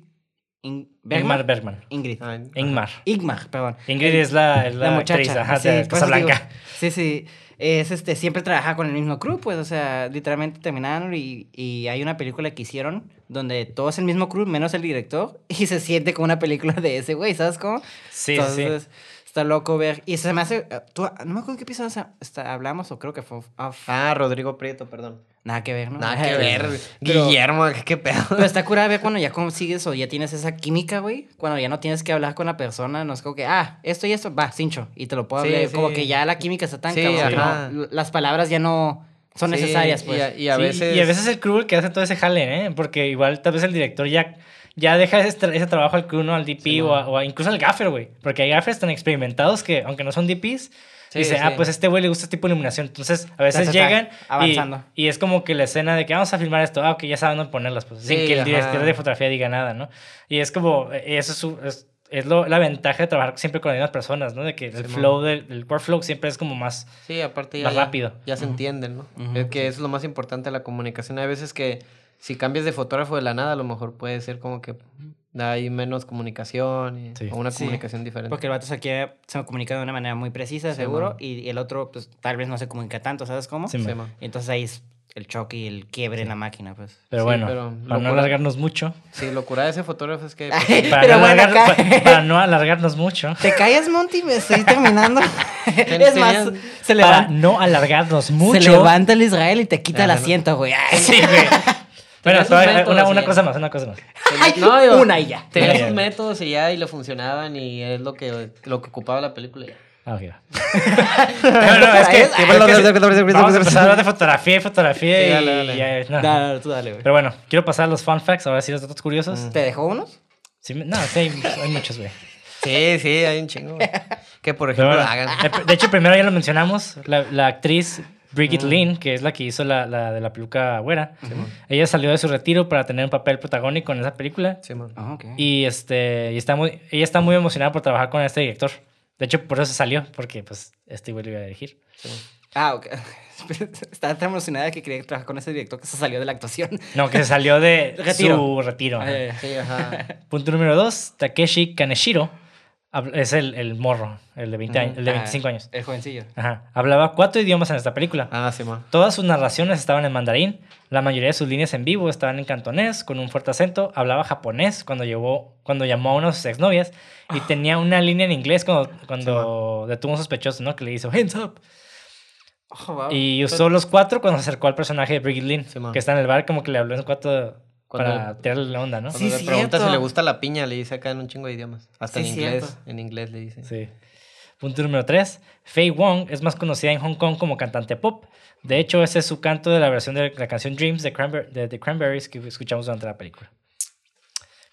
In- Ingmar ¿Bergman? Bergman. Ingrid. Ay, Ingmar. Igmar, perdón. Ingrid es la, es la, muchacha. ajá, sí, de Casablanca. Sí, sí. Es este, siempre trabaja con el mismo crew, pues, o sea, literalmente terminaron y, y hay una película que hicieron donde todo es el mismo crew, menos el director, [laughs] y se siente como una película de ese güey, ¿sabes cómo? Sí, sí, Entonces, Está loco ver. Y se me hace. eh, tú- no me acuerdo qué episodio está- hablamos o creo que fue. off. Ah, Rodrigo Prieto, perdón. Nada que ver, ¿no? Nada [laughs] que ver. Pero- Guillermo, ¿qué, qué pedo? Pero está curada ver cuando ya consigues o ya tienes esa química, güey. Cuando ya no tienes que hablar con la persona, no es como que, ah, esto y esto, va, cincho. Y te lo puedo hablar. sí. Como que ya la química está tan Sí, cabrón no- las palabras ya no son necesarias, y pues. a- Y a, veces. y a veces el crew que hace todo ese jale, ¿eh? Porque igual tal vez el director ya, ya deja ese, tra- ese trabajo al crew, ¿no? Al DP Sí, o, a- o a- incluso al gaffer, güey. Porque hay gaffers tan experimentados que, aunque no son DPs, Sí, dice, sí. ah, pues a este güey le gusta este tipo de iluminación. Entonces, a veces Ya llegan y- avanzando. Y, es como que la escena de que vamos a filmar esto, ah, ok, ya saben dónde ponerlas, pues, sin que el director de fotografía diga nada, ¿no? Y es como, eh, eso es, su- es, es lo- la ventaja de trabajar siempre con las mismas personas, ¿no? De que el Sí, flow, del, el workflow siempre es como más... Sí, aparte ya, Más ya- rápido. ya se entienden, ¿no? Ujú. Es que eso es lo más importante de la comunicación. Hay veces que si cambias de fotógrafo de la nada, a lo mejor puede ser como que hay menos comunicación y- Sí. o una Sí, comunicación diferente. Porque el vato se, quiere, se comunica de una manera muy precisa, Sí, seguro, y, y el otro, pues tal vez no se comunica tanto, ¿sabes cómo? Y entonces ahí es el choque y el quiebre en la máquina, pues. Pero Sí, bueno, pero para no alargarnos mucho, Sí, lo cura de ese fotógrafo es que... [laughs] para, Pero no, bueno, alargar- para no alargarnos mucho, [laughs] ¿Te callas, Monty? Me estoy terminando. [laughs] es más, se para levanta, no alargarnos mucho. se levanta el Israel y te quita el Ah, no. asiento, güey. Sí, güey. Bueno, todavía- una, cosa más, una cosa más. No, digo, una y ya. Tenía Ya, ya. sus métodos y ya, y le funcionaban, y es lo que, lo que ocupaba la película. y ya. Ah, ok. [laughs] no, no, es que, es que Vamos vamos a empezar a hablar de fotografía y fotografía Sí, y, dale, dale. y ya, no. Dale, dale, tú dale, güey. Pero bueno, quiero pasar a los fun facts, ahora sí los datos curiosos. ¿Te dejó unos? Sí, no, sí, hay, hay muchos, güey. Sí, sí, hay un chingo. güey. Que por ejemplo bueno, hagan. de hecho, primero ya lo mencionamos, la, la actriz Brigitte Mm. Lin, que es la que hizo la, la de la peluca güera, ella salió de su retiro para tener un papel protagónico en esa película. Sí, man. Ah, ok. Y este, y está muy, ella está muy emocionada por trabajar con este director. De hecho, por eso se salió, porque pues este güey lo iba a dirigir. Sí. Ah, ok. [laughs] Estaba tan emocionada que quería trabajar con ese director que se salió de la actuación. No, que se salió de [laughs] Retiro. su retiro. Ay, ajá. Punto número dos, Takeshi Kaneshiro. Es el, el morro, el de, 20 años, el de Ah, 25 años. El jovencillo. Ajá. Hablaba cuatro idiomas en esta película. Ah, sí, man. Todas sus narraciones estaban en mandarín. La mayoría de sus líneas en vivo estaban en cantonés, con un fuerte acento. Hablaba japonés cuando, llevó, cuando llamó a una de sus exnovias. Y [gasps] tenía una línea en inglés cuando, cuando detuvo a un sospechoso, ¿no? Que le hizo hands up. Oh, wow. Y usó los cuatro cuando se acercó al personaje de Brigitte Sí, man. que está en el bar, como que le habló en cuatro Cuando- para tirarle la onda, ¿no? Sí, Cuando le pregunta si le gusta la piña, le dice acá en un chingo de idiomas. Hasta Sí, en inglés. cierto. En inglés le dice. Sí. Punto número 3. Faye Wong es más conocida en Hong Kong como cantante pop. De hecho, ese es su canto de la versión de la canción Dreams de, Cranber- de The Cranberries que escuchamos durante la película.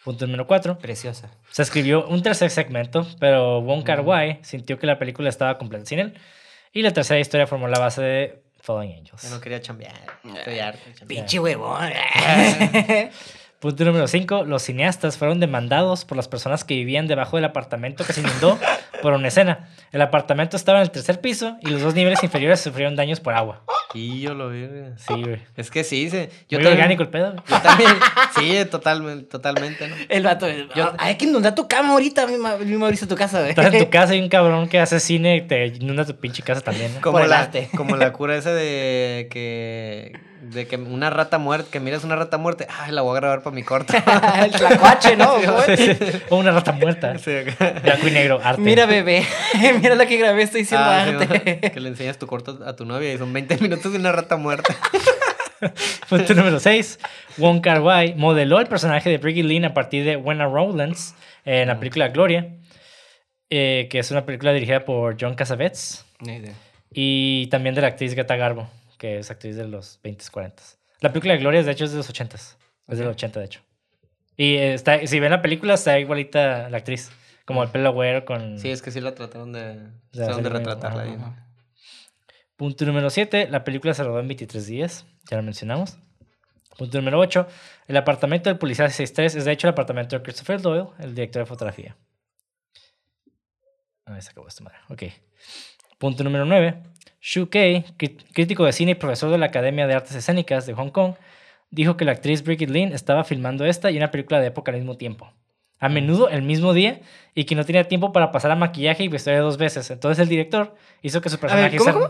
Punto número 4. Preciosa. Se escribió un tercer segmento, pero Wong Kar Wai sintió que la película estaba completa sin él. Y la tercera historia formó la base de Falling Angels. Yo no quería chambear. Estoy harto. Pinche huevón. [laughs] Punto número 5. Los cineastas fueron demandados por las personas que vivían debajo del apartamento que se inundó [laughs] por una escena. El apartamento estaba en el tercer piso y los dos niveles inferiores sufrieron daños por agua. Y yo lo vi. güey. Sí, güey. Es que sí, sí. Yo Muy también- orgánico el pedo. güey. Yo también. Sí, totalmente, totalmente, ¿no? El vato. Yo- Hay que inundar tu cama ahorita, mi, mi Mauricio, tu casa, güey. Estás en tu [laughs] casa y un cabrón que hace cine y te inunda tu pinche casa también. ¿no? Como Por el la, arte. como la [laughs] cura esa de que de que una rata muerta, que miras una rata muerta, ay, la voy a grabar para mi corto. [laughs] el tlacuache, ¿no? güey? Sí, sí. [laughs] O una rata muerta. Sí. Blanco y negro, arte. Mira, bebé. [laughs] Mira lo que grabé, estoy haciendo Ah, que le enseñas tu corto a tu novia y son 20 minutos de una rata muerta. Punto número 6. Wong Kar Wai modeló el personaje de Brigitte Lin a partir de Wenna Rowlands en la película Gloria, eh, que es una película dirigida por John Cassavetes. Ni idea. Y también de la actriz Greta Garbo, que es actriz de los 20s, 40s. La película de Gloria, de hecho, es de los 80s. Es del 80, de hecho. Y está, si ven la película, está igualita la actriz. Como el pelo güero con... Sí, es que sí la trataron de, trataron de retratarla ajá, bien. ajá. Punto número 7. La película se rodó en 23 días. Ya lo mencionamos. Punto número 8. El apartamento del policía 63 es de hecho el apartamento de Christopher Doyle, el director de fotografía. Ah, se acabó esta madre. Ok. Punto número 9. Shu Kei, crítico de cine y profesor de la Academia de Artes Escénicas de Hong Kong, dijo que la actriz Brigitte Lin estaba filmando esta y una película de época al mismo tiempo. A menudo el mismo día y que no tenía tiempo para pasar a maquillaje y vestuario dos veces. Entonces el director hizo que su personaje... ¿cómo, se- cómo?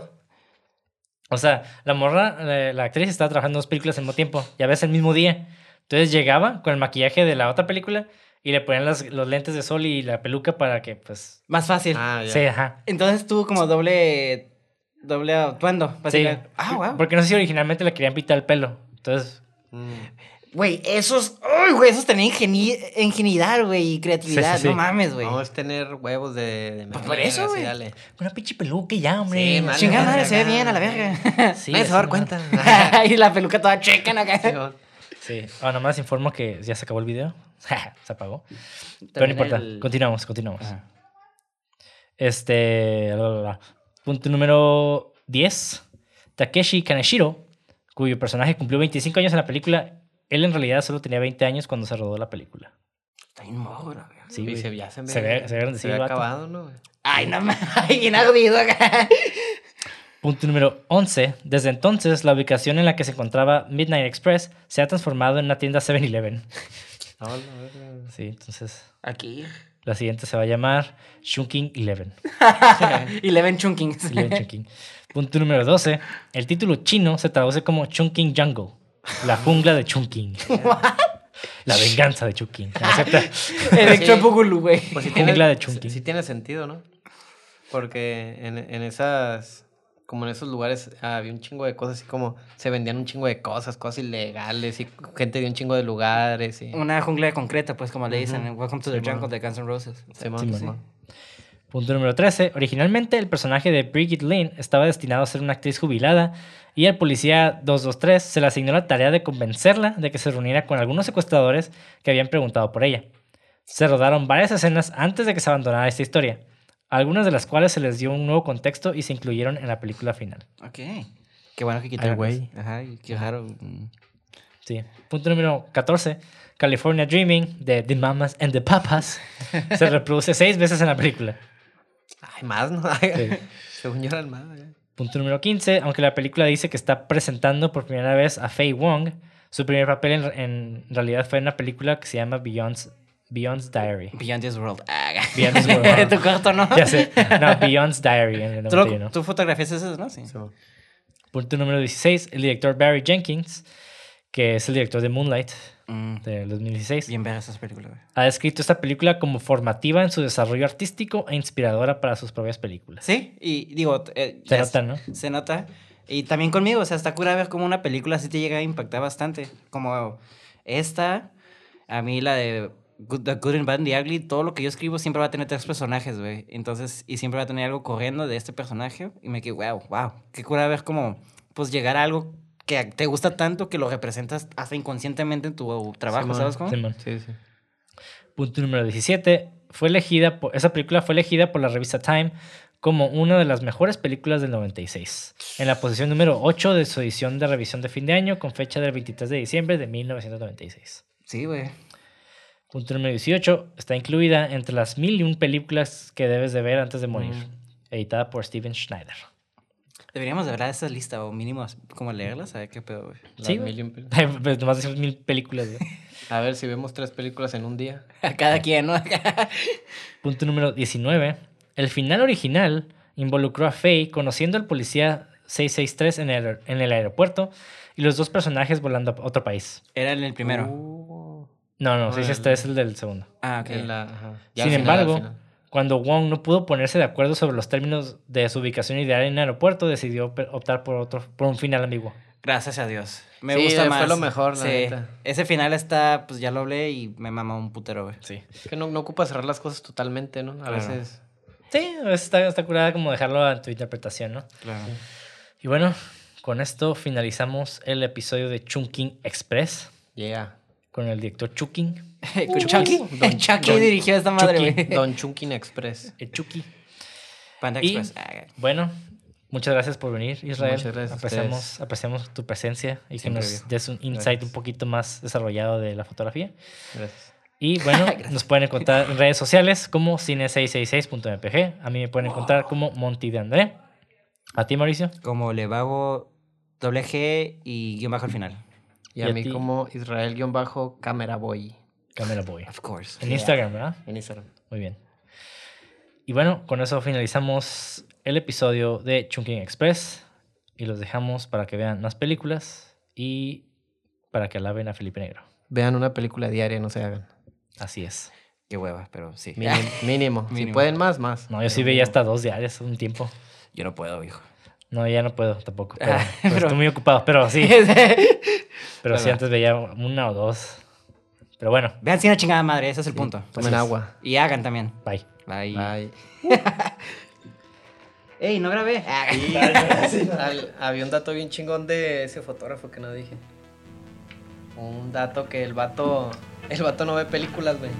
O sea, la morra, eh, la actriz estaba trabajando dos películas al mismo tiempo y a veces el mismo día. Entonces llegaba con el maquillaje de la otra película y le ponían las- los lentes de sol y la peluca para que, pues. Más fácil. Ah, ya. Sí, ajá. Entonces tuvo como doble. Doble atuendo. Sí. Ah, wow. Porque no sé si originalmente le querían pintar el pelo. Entonces, Mm. Güey, esos. Uy, güey, esos tenían ingeni- ingenuidad, güey, y creatividad. Sí, sí, sí. No mames, güey. Vamos a tener huevos de... de Pues por eso, güey. una pinche peluca y ya, hombre. Chingada madre, se ve bien a la verga. Sí, Nadie se va a dar cuenta. [laughs] y la peluca toda checa, ¿no? Sí. Ah, nomás informo que ya se acabó el video. [laughs] se apagó. Pero no importa. el- Continuamos, continuamos. Ajá. Este. Punto número 10. Takeshi Kaneshiro, cuyo personaje cumplió 25 años en la película. Él en realidad solo tenía 20 años cuando se rodó la película. Está verga. Sí, güey. se, ya se, me, Se ve- se ve se ve acabado, ¿no? Ay, no. [laughs] Ay, bien ardido acá. Punto número 11. Desde entonces, la ubicación en la que se encontraba Midnight Express se ha transformado en una tienda 7-Eleven. No, [laughs] la verga. Sí, entonces Aquí. la siguiente se va a llamar Shunking Eleven. [laughs] Eleven Chunking. [laughs] Eleven Chungking. Punto número 12. El título chino se traduce como Chungking Jungle. La jungla de Chungking. La venganza de ¿acepta? Electro Sí. Bugulu, güey. Pues Jungla tiene, de Chunking. sí tiene sentido, ¿no? Porque en, en esas, como en esos lugares había un chingo de cosas, así como se vendían un chingo de cosas, cosas ilegales, y gente de un chingo de lugares, y... Una jungla concreta, pues, como le dicen en Welcome to the Simón. Jungle de Guns N' Roses. Simón, Simón. Simón. Punto número 13. Originalmente el personaje de Brigitte Lynn estaba destinado a ser una actriz jubilada y al policía 223 se le asignó la tarea de convencerla de que se reuniera con algunos secuestradores que habían preguntado por ella. Se rodaron varias escenas antes de que se abandonara esta historia, algunas de las cuales se les dio un nuevo contexto y se incluyeron en la película final. Ok. Qué bueno que quitaron. güey. Ajá, qué raro. Sí. Punto número 14. California Dreaming de The Mamas and the Papas se [laughs] reproduce seis veces en la película. Ay, más, ¿no? Sí. [laughs] Según yo más. ¿eh? Punto número 15. Aunque la película dice que está presentando por primera vez a Faye Wong, su primer papel en, en realidad fue en una película que se llama Beyond's, Beyond's Diary. Beyond This World. Ah, [laughs] Beyond This World. tu cuarto, ¿no? Ya sé. No, Beyond's Diary en el ¿Tú, lo- 91. tú fotografías esas, ¿no? Sí. Punto número 16. El director Barry Jenkins, que es el director de Moonlight Mm, del 2016, bien ver esas películas, güey. ha descrito esta película como formativa en su desarrollo artístico e inspiradora para sus propias películas. Sí, y digo... eh, Se nota, es- ¿no? Se nota. Y también conmigo, o sea, está cura ver cómo una película así te llega a impactar bastante. Como esta, a mí la de The Good and Bad and the Ugly, todo lo que yo escribo siempre va a tener tres personajes, güey. Entonces, y siempre va a tener algo corriendo de este personaje. Y me quedé, wow, wow. Qué cura ver cómo, pues, llegar a algo que te gusta tanto que lo representas hasta inconscientemente en tu trabajo. ¿sabes cómo? Sí, sí. Punto número 17. Fue elegida por, esa película fue elegida por la revista Time como una de las mejores películas del 96, en la posición número 8 de su edición de revisión de fin de año con fecha del 23 de diciembre de 1996. Sí, güey. Punto número 18. Está incluida entre las mil y un películas que debes de ver antes de morir, Mm. editada por Steven Schneider. Deberíamos de verdad esa lista o mínimo como leerla, ¿sabes qué pedo, güey? Las Sí, mil y un pel- [laughs] Pues nomás decimos mil películas. güey. [laughs] A ver si vemos tres películas en un día. A cada quien, ¿no? [laughs] Punto número 19. El final original involucró a Faye conociendo al policía 663 en el, en el aeropuerto y los dos personajes volando a otro país. Era en el primero. Uh, No, no, Órale. 663 es el del segundo. ah, ok. en la- ajá. Ya Sin embargo, final. cuando Wong no pudo ponerse de acuerdo sobre los términos de su ubicación ideal en el aeropuerto, decidió optar por, otro, por un final ambiguo. Gracias a Dios. Me Sí, gusta fue más. lo mejor, la Sí. neta. Ese final está, pues ya lo hablé y me mama un putero, güey. Sí. Es que no, no ocupa cerrar las cosas totalmente, ¿no? A Claro. veces. Sí, a veces está, está curada como dejarlo a tu interpretación, ¿no? Claro. Y bueno, con esto finalizamos el episodio de Chunking Express Yeah. Con el director Chuking. [laughs] Con Chucky. Don- [laughs] Chucky Don- dirigió esta madre, Chucky. Don Chunkin Express. [laughs] El Chucky. Panda Y- Express. Ah, Bueno, muchas gracias por venir, Israel. Muchas gracias Apreciamos, apreciamos tu presencia y que nos des un insight Gracias. un poquito más desarrollado de la fotografía. Gracias. Y bueno, nos pueden encontrar en redes sociales como cine666.mpg. A mí me pueden encontrar como Monty de André. A ti, Mauricio. Como le vago doble G y guion bajo al final. Y ¿Y a a mí ti? como Israel-Camera Boy Camera Boy. Of course. En Instagram, ¿verdad? en Instagram. Muy bien. Y bueno, con eso finalizamos el episodio de Chunking Express. Y los dejamos para que vean más películas y para que alaben a Felipe Negro. Vean una película diaria, no se hagan. Así es. Qué hueva, pero sí. Mínimo. [laughs] mínimo. Si Mínimo. pueden más, más. No, yo sí veía hasta dos diarias un tiempo. Yo no puedo, hijo. No, ya no puedo tampoco. [laughs] Pero, pero pero- estoy muy ocupado. Pero sí, [laughs] pero sí, Pero- antes veía una o dos. Pero bueno, Vean cine chingada madre, ese es el Sí, punto. Tomen agua. Y hagan también. bye. Bye. Bye. [laughs] Ey, no grabé. [laughs] Sí, al- había un dato bien chingón de ese fotógrafo que no dije. Un dato que el vato. El vato no ve películas, güey.